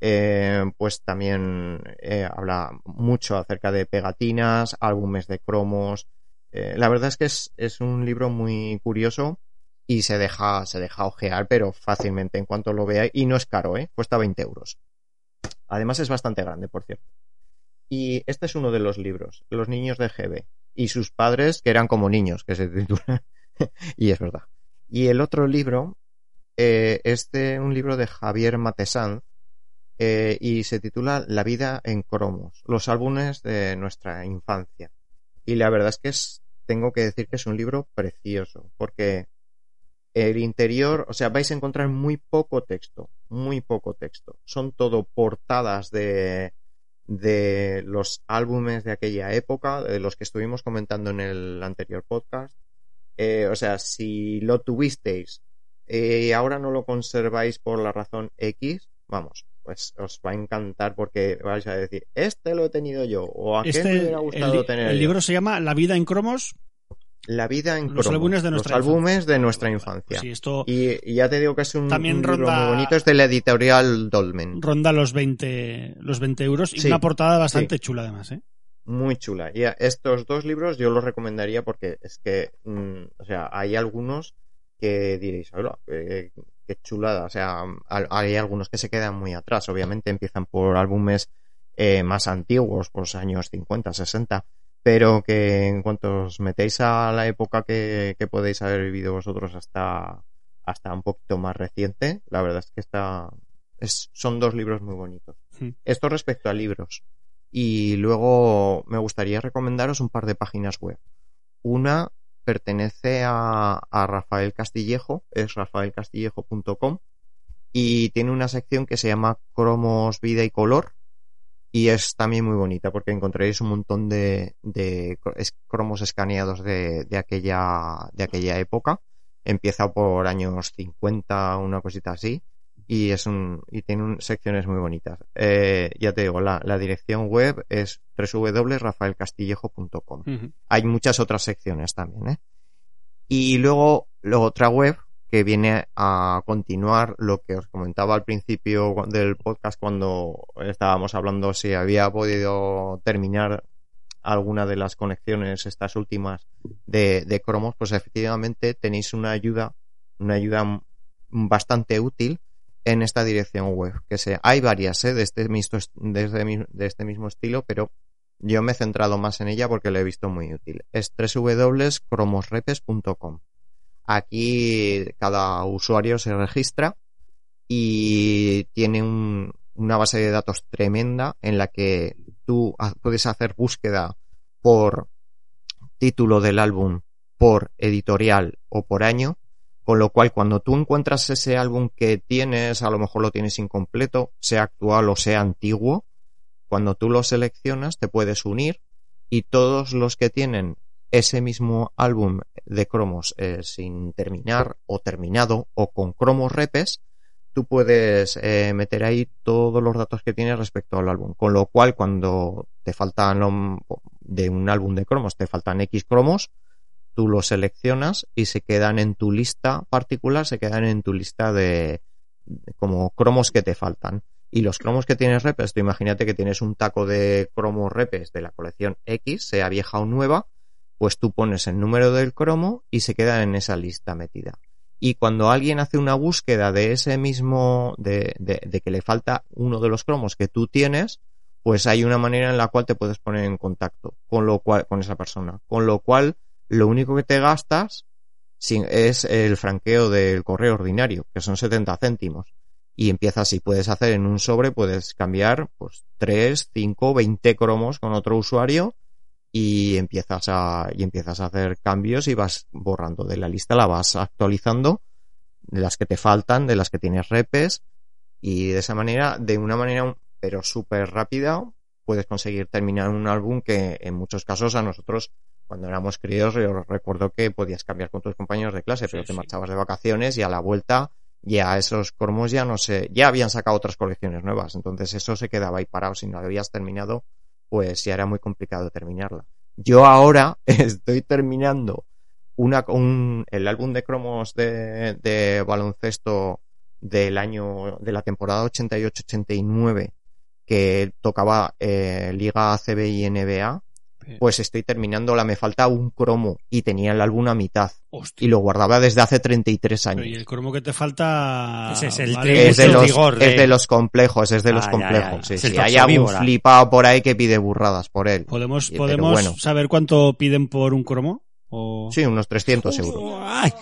eh, pues también eh, habla mucho acerca de pegatinas, álbumes de cromos. Eh, la verdad es que es, es un libro muy curioso y se deja, se deja ojear, pero fácilmente en cuanto lo vea. Y no es caro, ¿eh? Cuesta 20 euros. Además es bastante grande, por cierto. Y este es uno de los libros, Los niños de GB. Y sus padres, que eran como niños, que se titula. y es verdad. Y el otro libro eh, es de un libro de Javier Matesanz eh, y se titula La vida en cromos, los álbumes de nuestra infancia. Y la verdad es que es, tengo que decir que es un libro precioso, porque el interior, o sea, vais a encontrar muy poco texto, muy poco texto. Son todo portadas de, de los álbumes de aquella época, de los que estuvimos comentando en el anterior podcast. Eh, o sea, si lo tuvisteis y ahora no lo conserváis por la razón X, vamos, pues os va a encantar porque vais a decir, este lo he tenido yo, o a qué Este, me hubiera gustado el, tener el yo? libro se llama La vida en cromos. La vida en Los cromos, álbumes de nuestra los álbumes de nuestra infancia. Sí, esto y, y ya te digo que es un, También un libro ronda- muy bonito, es de la editorial Dolmen. ronda los 20, los 20 euros y Sí, una portada bastante sí. chula además, ¿eh? Muy chula. Y estos dos libros yo los recomendaría porque es que, mm, o sea, hay algunos que diréis, hola, qué, chulada. O sea, hay algunos que se quedan muy atrás. Obviamente empiezan por álbumes eh, más antiguos, pues años 50, 60. Pero que en cuanto os metéis a la época que, que podéis haber vivido vosotros hasta, hasta un poquito más reciente, la verdad es que está, es, son dos libros muy bonitos. Hmm. Esto respecto a libros. Y luego me gustaría recomendaros un par de páginas web. Una pertenece a, Rafael Castillejo, es rafaelcastillejo.com y tiene una sección que se llama Cromos, Vida y Color y es también muy bonita porque encontraréis un montón de, cromos escaneados de, de aquella, de aquella época. Empieza por años 50, una cosita así y es un y tiene un- secciones muy bonitas. Eh, ya te digo, la, la dirección web es www.rafaelcastillejo.com. Hay muchas otras secciones también, ¿eh? Y luego, la otra web que viene a continuar lo que os comentaba al principio del podcast cuando estábamos hablando si había podido terminar alguna de las conexiones, estas últimas de, de cromos, pues efectivamente tenéis una ayuda, una ayuda bastante útil en esta dirección web. Que se, hay varias ¿eh? de, este mismo, de, este, de este mismo estilo, pero yo me he centrado más en ella porque la he visto muy útil. Es www.cromosrepes.com. Aquí cada usuario se registra y tiene un- una base de datos tremenda en la que tú puedes hacer búsqueda por título del álbum, por editorial o por año, con lo cual cuando tú encuentras ese álbum que tienes, a lo mejor lo tienes incompleto, sea actual o sea antiguo, cuando tú lo seleccionas te puedes unir y todos los que tienen ese mismo álbum de cromos eh, sin terminar o terminado o con cromos repes, tú puedes eh, meter ahí todos los datos que tienes respecto al álbum. Con lo cual, cuando te faltan de un álbum de cromos, te faltan X cromos, tú los seleccionas y se quedan en tu lista particular, se quedan en tu lista de como cromos que te faltan. Y los cromos que tienes repes, tú imagínate que tienes un taco de cromos repes de la colección X, sea vieja o nueva, pues tú pones el número del cromo y se queda en esa lista metida. Y cuando alguien hace una búsqueda de ese mismo, de, de, que le falta uno de los cromos que tú tienes, pues hay una manera en la cual te puedes poner en contacto con lo cual, con esa persona. Con lo cual, lo único que te gastas es el franqueo del correo ordinario, que son 70 céntimos. Y empiezas, si puedes hacer en un sobre, puedes cambiar, pues, 3, 5, 20 cromos con otro usuario y empiezas a, y empiezas a hacer cambios y vas borrando de la lista, la vas actualizando de las que te faltan, de las que tienes repes y de esa manera, de una manera pero súper rápida, puedes conseguir terminar un álbum que en muchos casos a nosotros cuando éramos críos yo recuerdo que podías cambiar con tus compañeros de clase, pero te marchabas de vacaciones y a la vuelta ya esos cromos ya no sé, ya habían sacado otras colecciones nuevas, entonces eso se quedaba ahí parado, si no lo habías terminado, pues ya era muy complicado terminarla. Yo ahora estoy terminando una, un, el álbum de cromos de, de baloncesto del año, de la temporada 88-89, que tocaba eh, Liga ACB y NBA, pues estoy terminándola, me falta un cromo y tenía el álbum a mitad. Y lo guardaba desde hace 33 Pero años. y el cromo que te falta. Ese es el vale Es de, los, es de los complejos, es de los Ah, complejos. ya, ya. Sí, sí. Hay algún flipado por ahí que pide burradas por él. ¿Podemos, Y- podemos bueno, saber cuánto piden por un cromo? O... sí, unos 300 euros. Ay.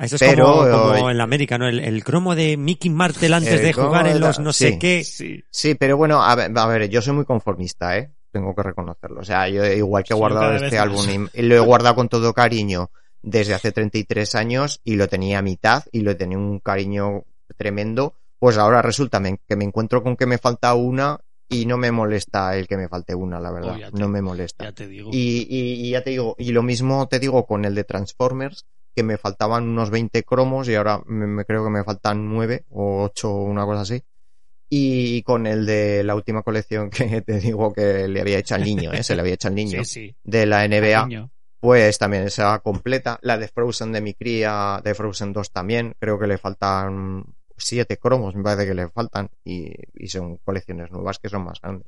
Eso es Pero, como, como eh, en la América, ¿no? El, el cromo de Mickey Martel antes Eh, de ¿cómo jugar en los no Sí. sé qué. Sí, pero bueno, a ver, a ver, yo soy muy conformista, ¿eh? Tengo que reconocerlo. O sea, yo igual que he guardado este álbum y, lo he guardado con todo cariño desde hace 33 años y lo tenía a mitad y lo tenía un cariño tremendo, pues ahora resulta que me encuentro con que me falta una y no me molesta el que me falte una, la verdad. Oh, te- no me molesta. Ya te digo. Y, y- y ya te digo, y lo mismo te digo con el de Transformers, que me faltaban unos 20 cromos y ahora me, me creo que me faltan 9 o 8 o una cosa así. Y con el de la última colección que te digo que le había hecho al niño, ¿eh? se le había hecho al niño Sí, sí. de la NBA, pues también esa completa. La de Frozen de mi cría, de Frozen 2 también, creo que le faltan 7 cromos, me parece que le faltan, y, y son colecciones nuevas que son más grandes.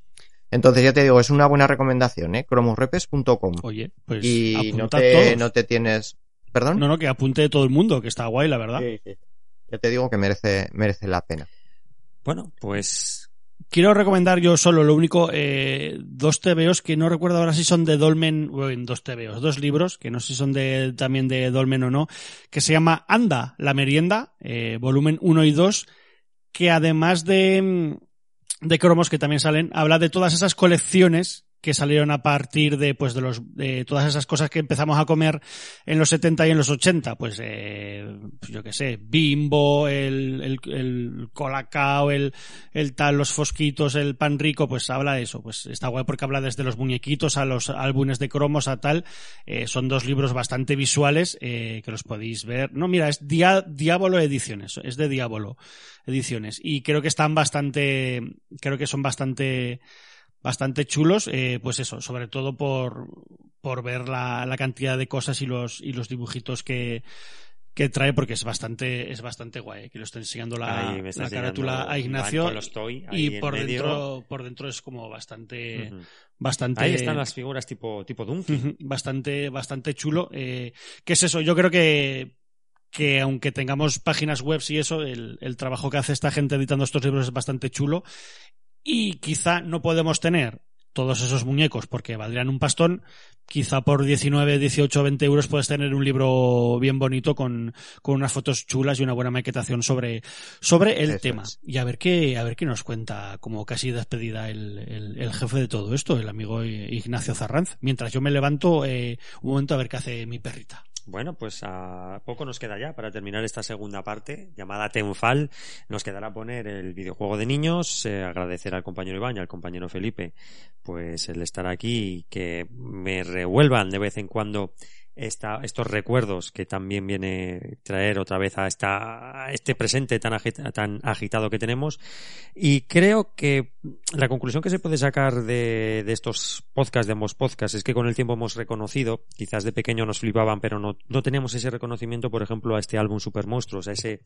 Entonces ya te digo, es una buena recomendación, ¿eh? cromosrepes.com. Oye, pues y no te, no te tienes... ¿Perdón? No, no, que apunte todo el mundo, que está guay, la verdad. Sí, sí. Ya te digo que merece, merece la pena. Bueno, pues Quiero recomendar yo solo, lo único, eh, dos TVOs que no recuerdo ahora si son de Dolmen, bueno, dos TVOs, dos libros, que no sé si son de, también de Dolmen o no, que se llama Anda, la merienda, eh, volumen 1 y 2, que además de, mm, de cromos que también salen, habla de todas esas colecciones que salieron a partir de, pues, de los, de todas esas cosas que empezamos a comer en los 70 y en los 80, pues, eh, pues yo qué sé, bimbo, el, el, el colacao, el, el tal, los fosquitos, el pan rico, pues habla de eso, pues está guay porque habla desde los muñequitos a los álbumes de cromos a tal, eh, son dos libros bastante visuales, eh, que los podéis ver, no, mira, es Dia, Diablo Ediciones, es de Diablo Ediciones, y creo que están bastante, creo que son bastante, bastante chulos, eh, pues eso, sobre todo por, por ver la, la cantidad de cosas y los, y los dibujitos que, que trae porque es bastante es bastante guay que lo está enseñando la, Ahí me está la carátula a Ignacio los toy y por dentro por dentro es como bastante bastante Ahí están las figuras tipo, tipo bastante bastante chulo eh, qué es eso yo creo que que aunque tengamos páginas web y eso el, el trabajo que hace esta gente editando estos libros es bastante chulo y quizá no podemos tener todos esos muñecos porque valdrían un pastón, quizá por 19, 18, 20 euros puedes tener un libro bien bonito con, con unas fotos chulas y una buena maquetación sobre, sobre el Eso tema. es. Y a ver qué, a ver qué nos cuenta como casi despedida el, el, el jefe de todo esto, el amigo Ignacio Zarranz. Mientras yo me levanto eh, un momento a ver qué hace mi perrita. Bueno, pues a poco nos queda ya para terminar esta segunda parte llamada Tenfal. Nos quedará poner el videojuego de niños, eh, agradecer al compañero Iván y al compañero Felipe, pues el estar aquí y que me revuelvan de vez en cuando esta, estos recuerdos que también viene traer otra vez a, esta, este presente tan agitado que tenemos. Y creo que la conclusión que se puede sacar de, de estos podcasts, de ambos podcasts, es que con el tiempo hemos reconocido, quizás de pequeño nos flipaban, pero no, no tenemos ese reconocimiento, por ejemplo, a este álbum Super Monstruos, a, ese,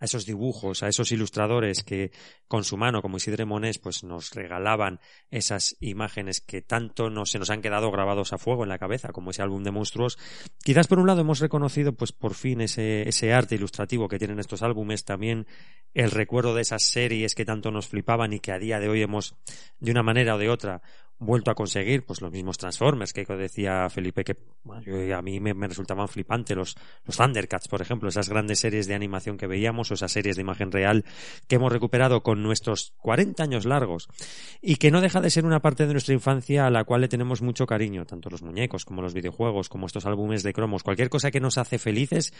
a esos dibujos, a esos ilustradores que con su mano, como Isidre Monés, pues nos regalaban esas imágenes que tanto nos, se nos han quedado grabados a fuego en la cabeza, como ese álbum de monstruos. Quizás por un lado hemos reconocido, pues por fin, ese, ese arte ilustrativo que tienen estos álbumes, también el recuerdo de esas series que tanto nos flipaban y que a día de hoy hemos, de una manera o de otra, vuelto a conseguir, pues los mismos Transformers que decía Felipe que a mí me, me resultaban flipantes los, los Thundercats, por ejemplo, esas grandes series de animación que veíamos o esas series de imagen real que hemos recuperado con nuestros 40 años largos y que no deja de ser una parte de nuestra infancia a la cual le tenemos mucho cariño, tanto los muñecos como los videojuegos, como estos álbumes de cromos, cualquier cosa que nos hace felices,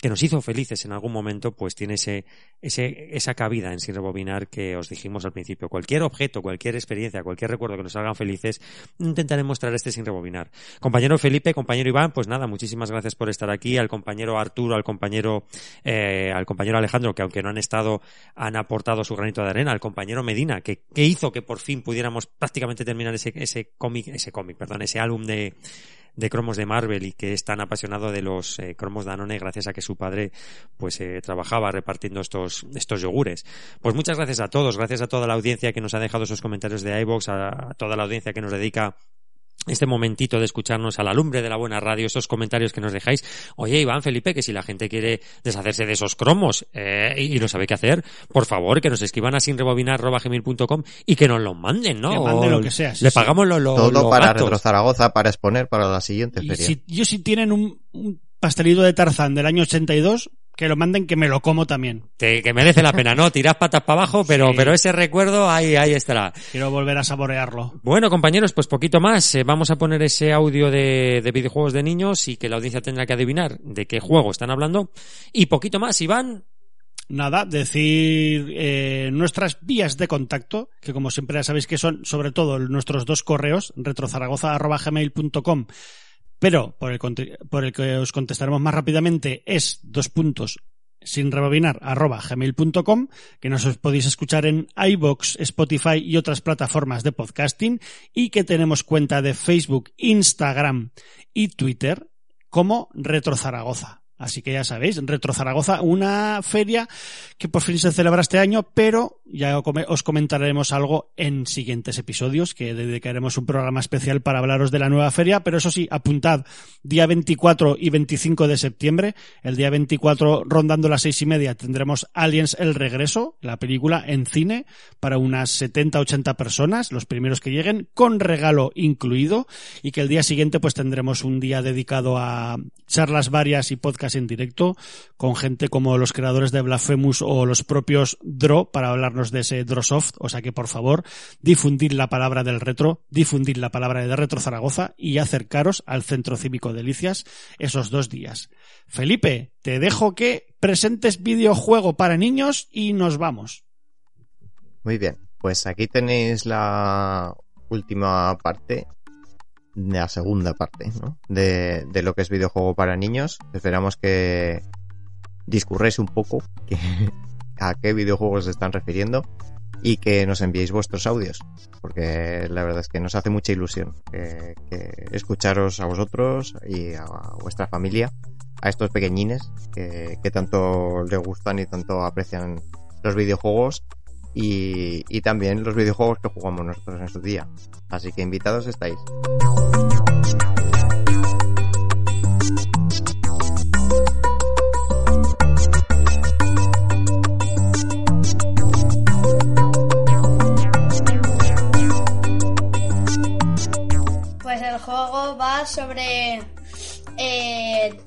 que nos hizo felices en algún momento, pues tiene ese, ese, esa cabida en sin rebobinar que os dijimos al principio. Cualquier objeto, cualquier experiencia, cualquier recuerdo que nos hagan felices, intentaré mostrar este sin rebobinar. Compañero Felipe, compañero Iván, pues nada, muchísimas gracias por estar aquí, al compañero Arturo, al compañero, eh, al compañero Alejandro, que aunque no han estado, han aportado su granito de arena, al compañero Medina, que, que hizo que por fin pudiéramos prácticamente terminar ese, ese cómic, ese cómic, perdón, ese álbum de, de cromos de Marvel y que es tan apasionado de los eh, cromos Danone gracias a que su padre pues eh, trabajaba repartiendo estos estos yogures. Pues muchas gracias a todos, gracias a toda la audiencia que nos ha dejado esos comentarios de iVoox, a, a toda la audiencia que nos dedica este momentito de escucharnos a la lumbre de la buena radio, esos comentarios que nos dejáis. Oye, Iván, Felipe, que si la gente quiere deshacerse de esos cromos eh, y, y no sabe qué hacer, por favor, que nos escriban a sinrebobinar.gmail.com y que nos los manden, ¿no? Que manden O lo que sea, sí, Le sí. pagamos lo, lo, Todo los para. Retro Zaragoza para exponer para la siguiente Y feria. si, yo si tienen un, un pastelito de Tarzán del año 82, que lo manden que me lo como también. Te- que merece la pena, ¿no? Tirás patas para abajo, pero, Sí. pero ese recuerdo ahí, ahí estará. Quiero volver a saborearlo. Bueno, compañeros, pues poquito más. Eh, vamos a poner ese audio de, de videojuegos de niños y que la audiencia tendrá que adivinar de qué juego están hablando. Y poquito más, Iván. Nada, decir eh, nuestras vías de contacto, que como siempre ya sabéis que son sobre todo nuestros dos correos, retrozaragoza.gmail.com, pero por el, que os contestaremos más rápidamente es dos puntos sin rebobinar arroba gmail.com que nos os podéis escuchar en iBox, Spotify y otras plataformas de podcasting y que tenemos cuenta de Facebook, Instagram y Twitter como Retro Zaragoza. Así que ya sabéis, Retro Zaragoza, una feria que por fin se celebra este año, pero ya os comentaremos algo en siguientes episodios, que dedicaremos un programa especial para hablaros de la nueva feria, pero eso sí, apuntad, día 24 y 25 de septiembre, el día 24 rondando las seis y media tendremos Aliens El Regreso, la película en cine, para unas 70-80 personas, los primeros que lleguen, con regalo incluido, y que el día siguiente pues tendremos un día dedicado a charlas varias y podcast en directo con gente como los creadores de Blasphemous o los propios Dro para hablarnos de ese Drosoft. O sea que por favor, difundir la palabra del retro, difundir la palabra de Retro Zaragoza y acercaros al Centro Cívico Delicias esos dos días. Felipe, te dejo que presentes videojuego para niños y nos vamos. Muy bien, pues aquí tenéis la última parte, la segunda parte, ¿no? De, de lo que es videojuego para niños. Esperamos que discurréis un poco que- a qué videojuegos se están refiriendo y que nos enviéis vuestros audios, porque la verdad es que nos hace mucha ilusión que escucharos a vosotros y a vuestra familia, a estos pequeñines que, que tanto les gustan y tanto aprecian los videojuegos y, también los videojuegos que jugamos nosotros en su día. Así que invitados estáis. Pues el juego va sobre eh,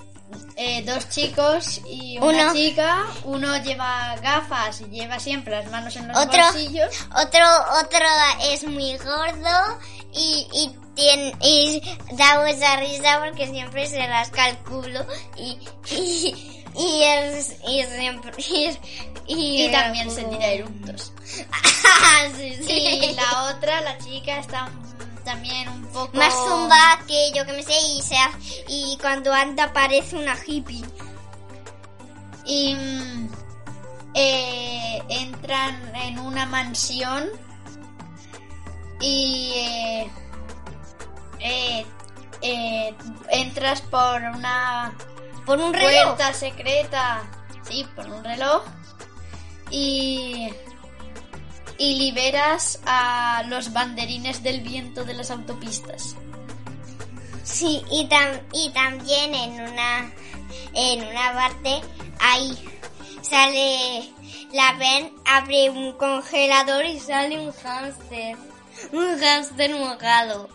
eh, dos chicos y una Uno. chica. Uno lleva gafas y lleva siempre las manos en los Otro, bolsillos. otro, otro es muy gordo y, y, tiene, y da mucha risa porque siempre se las calculo y, y, y, es, y siempre... Y, Y también se tira eructos. sí, sí. Y la otra, la chica, está también un poco... Más zumba que yo que me sé y, y cuando anda parece una hippie. y mm, eh, entran en una mansión y eh, eh, eh, entras por una por un reloj. puerta secreta sí por un reloj y y liberas a los banderines del viento de las autopistas Sí, y, tam- y también en una en una parte ahí sale la ven, abre un congelador y sale un hámster. Un hámster mojado.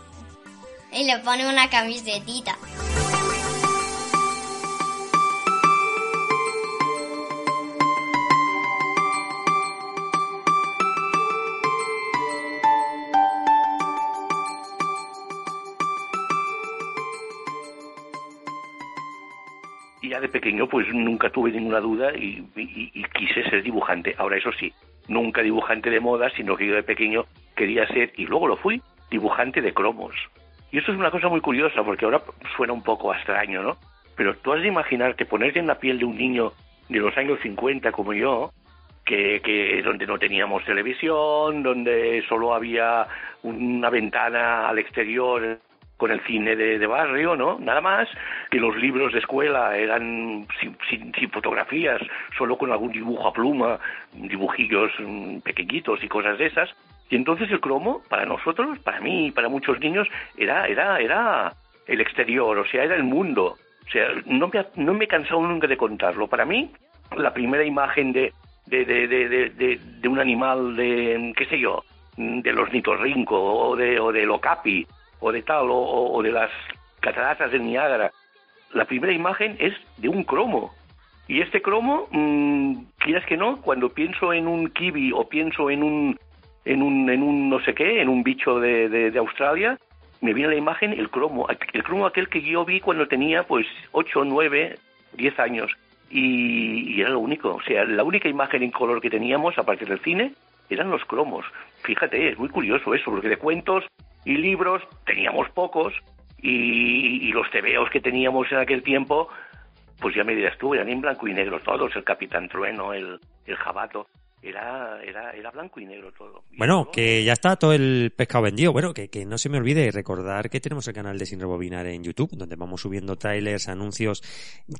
Y le pone una camisetita. Y ya de pequeño pues nunca tuve ninguna duda y, quise ser dibujante. Ahora eso sí, nunca dibujante de moda, sino que yo de pequeño quería ser, y luego lo fui, dibujante de cromos. Y esto es una cosa muy curiosa porque ahora suena un poco extraño, ¿no? Pero tú has de imaginar que ponerte en la piel de un niño de los años 50 como yo, que, que donde no teníamos televisión, donde solo había una ventana al exterior con el cine de, de barrio, ¿no? Nada más, que los libros de escuela eran sin, sin- sin fotografías, solo con algún dibujo a pluma, dibujillos mm, pequeñitos y cosas de esas. Y entonces el cromo, para nosotros, para mí y para muchos niños, era, era, era el exterior, o sea, era el mundo. O sea, no me, no me he cansado nunca de contarlo. Para mí, la primera imagen de, de, de, de, de, un animal de, qué sé yo, de los nitorrinco o de, o del okapi o de tal, o, o- de las cataratas del Niágara. La primera imagen es de un cromo. Y este cromo, mm, quieras que no, cuando pienso en un kiwi o pienso en un, en un, en un no sé qué, en un bicho de, de, de Australia, me viene la imagen el cromo, el cromo aquel que yo vi cuando tenía pues 8, 9, 10 años. Y, y era lo único, o sea, la única imagen en color que teníamos, aparte del cine, eran los cromos. Fíjate, es muy curioso eso, porque de cuentos y libros teníamos pocos, y, los tebeos que teníamos en aquel tiempo, pues ya me dirás tú, eran en blanco y negro todos, el Capitán Trueno, el, el Jabato, era, era, era blanco y negro todo. Bueno, que ya está todo el pescado vendido. Bueno, que, que no se me olvide recordar que tenemos el canal de Sin Rebobinar en YouTube, donde vamos subiendo trailers, anuncios,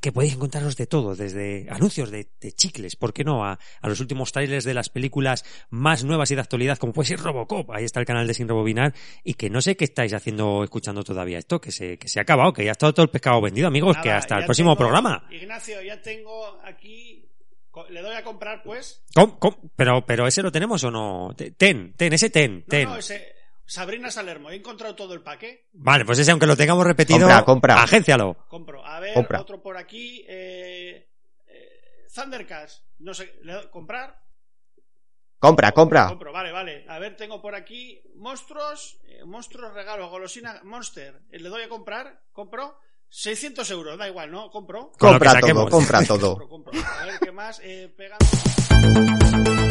que podéis encontraros de todo, desde anuncios de, de chicles, ¿por qué no? A, a los últimos trailers de las películas más nuevas y de actualidad, como puede ser Robocop. Ahí está el canal de Sin Rebobinar. Y que no sé qué estáis haciendo, escuchando todavía esto, que se, que se ha acabado, que ya está todo el pescado vendido, amigos, que hasta el próximo tengo- programa. Ignacio, ya tengo aquí. Le doy a comprar, pues. ¿Cómo? ¿Cómo? Pero, pero ese lo tenemos o no? Ten, ten, ese ten, ten. No, no, ese. Sabrina Salermo, he encontrado todo el paquete. Vale, pues ese aunque lo tengamos repetido, Compra, compra. agéncialo. Compro. A ver, Compra. otro por aquí. Eh, eh, Thundercats. No sé, ¿le doy- ¿comprar? Compra, compra. Compro, vale, vale. A ver, tengo por aquí monstruos, eh, monstruos regalo, golosina, monster. Eh, ¿Le doy a comprar? ¿Compro? 600 euros, da igual, ¿no? ¿Compro? Compra todo, compra todo. Compro, compro. A ver, ¿qué más? Eh, pegando...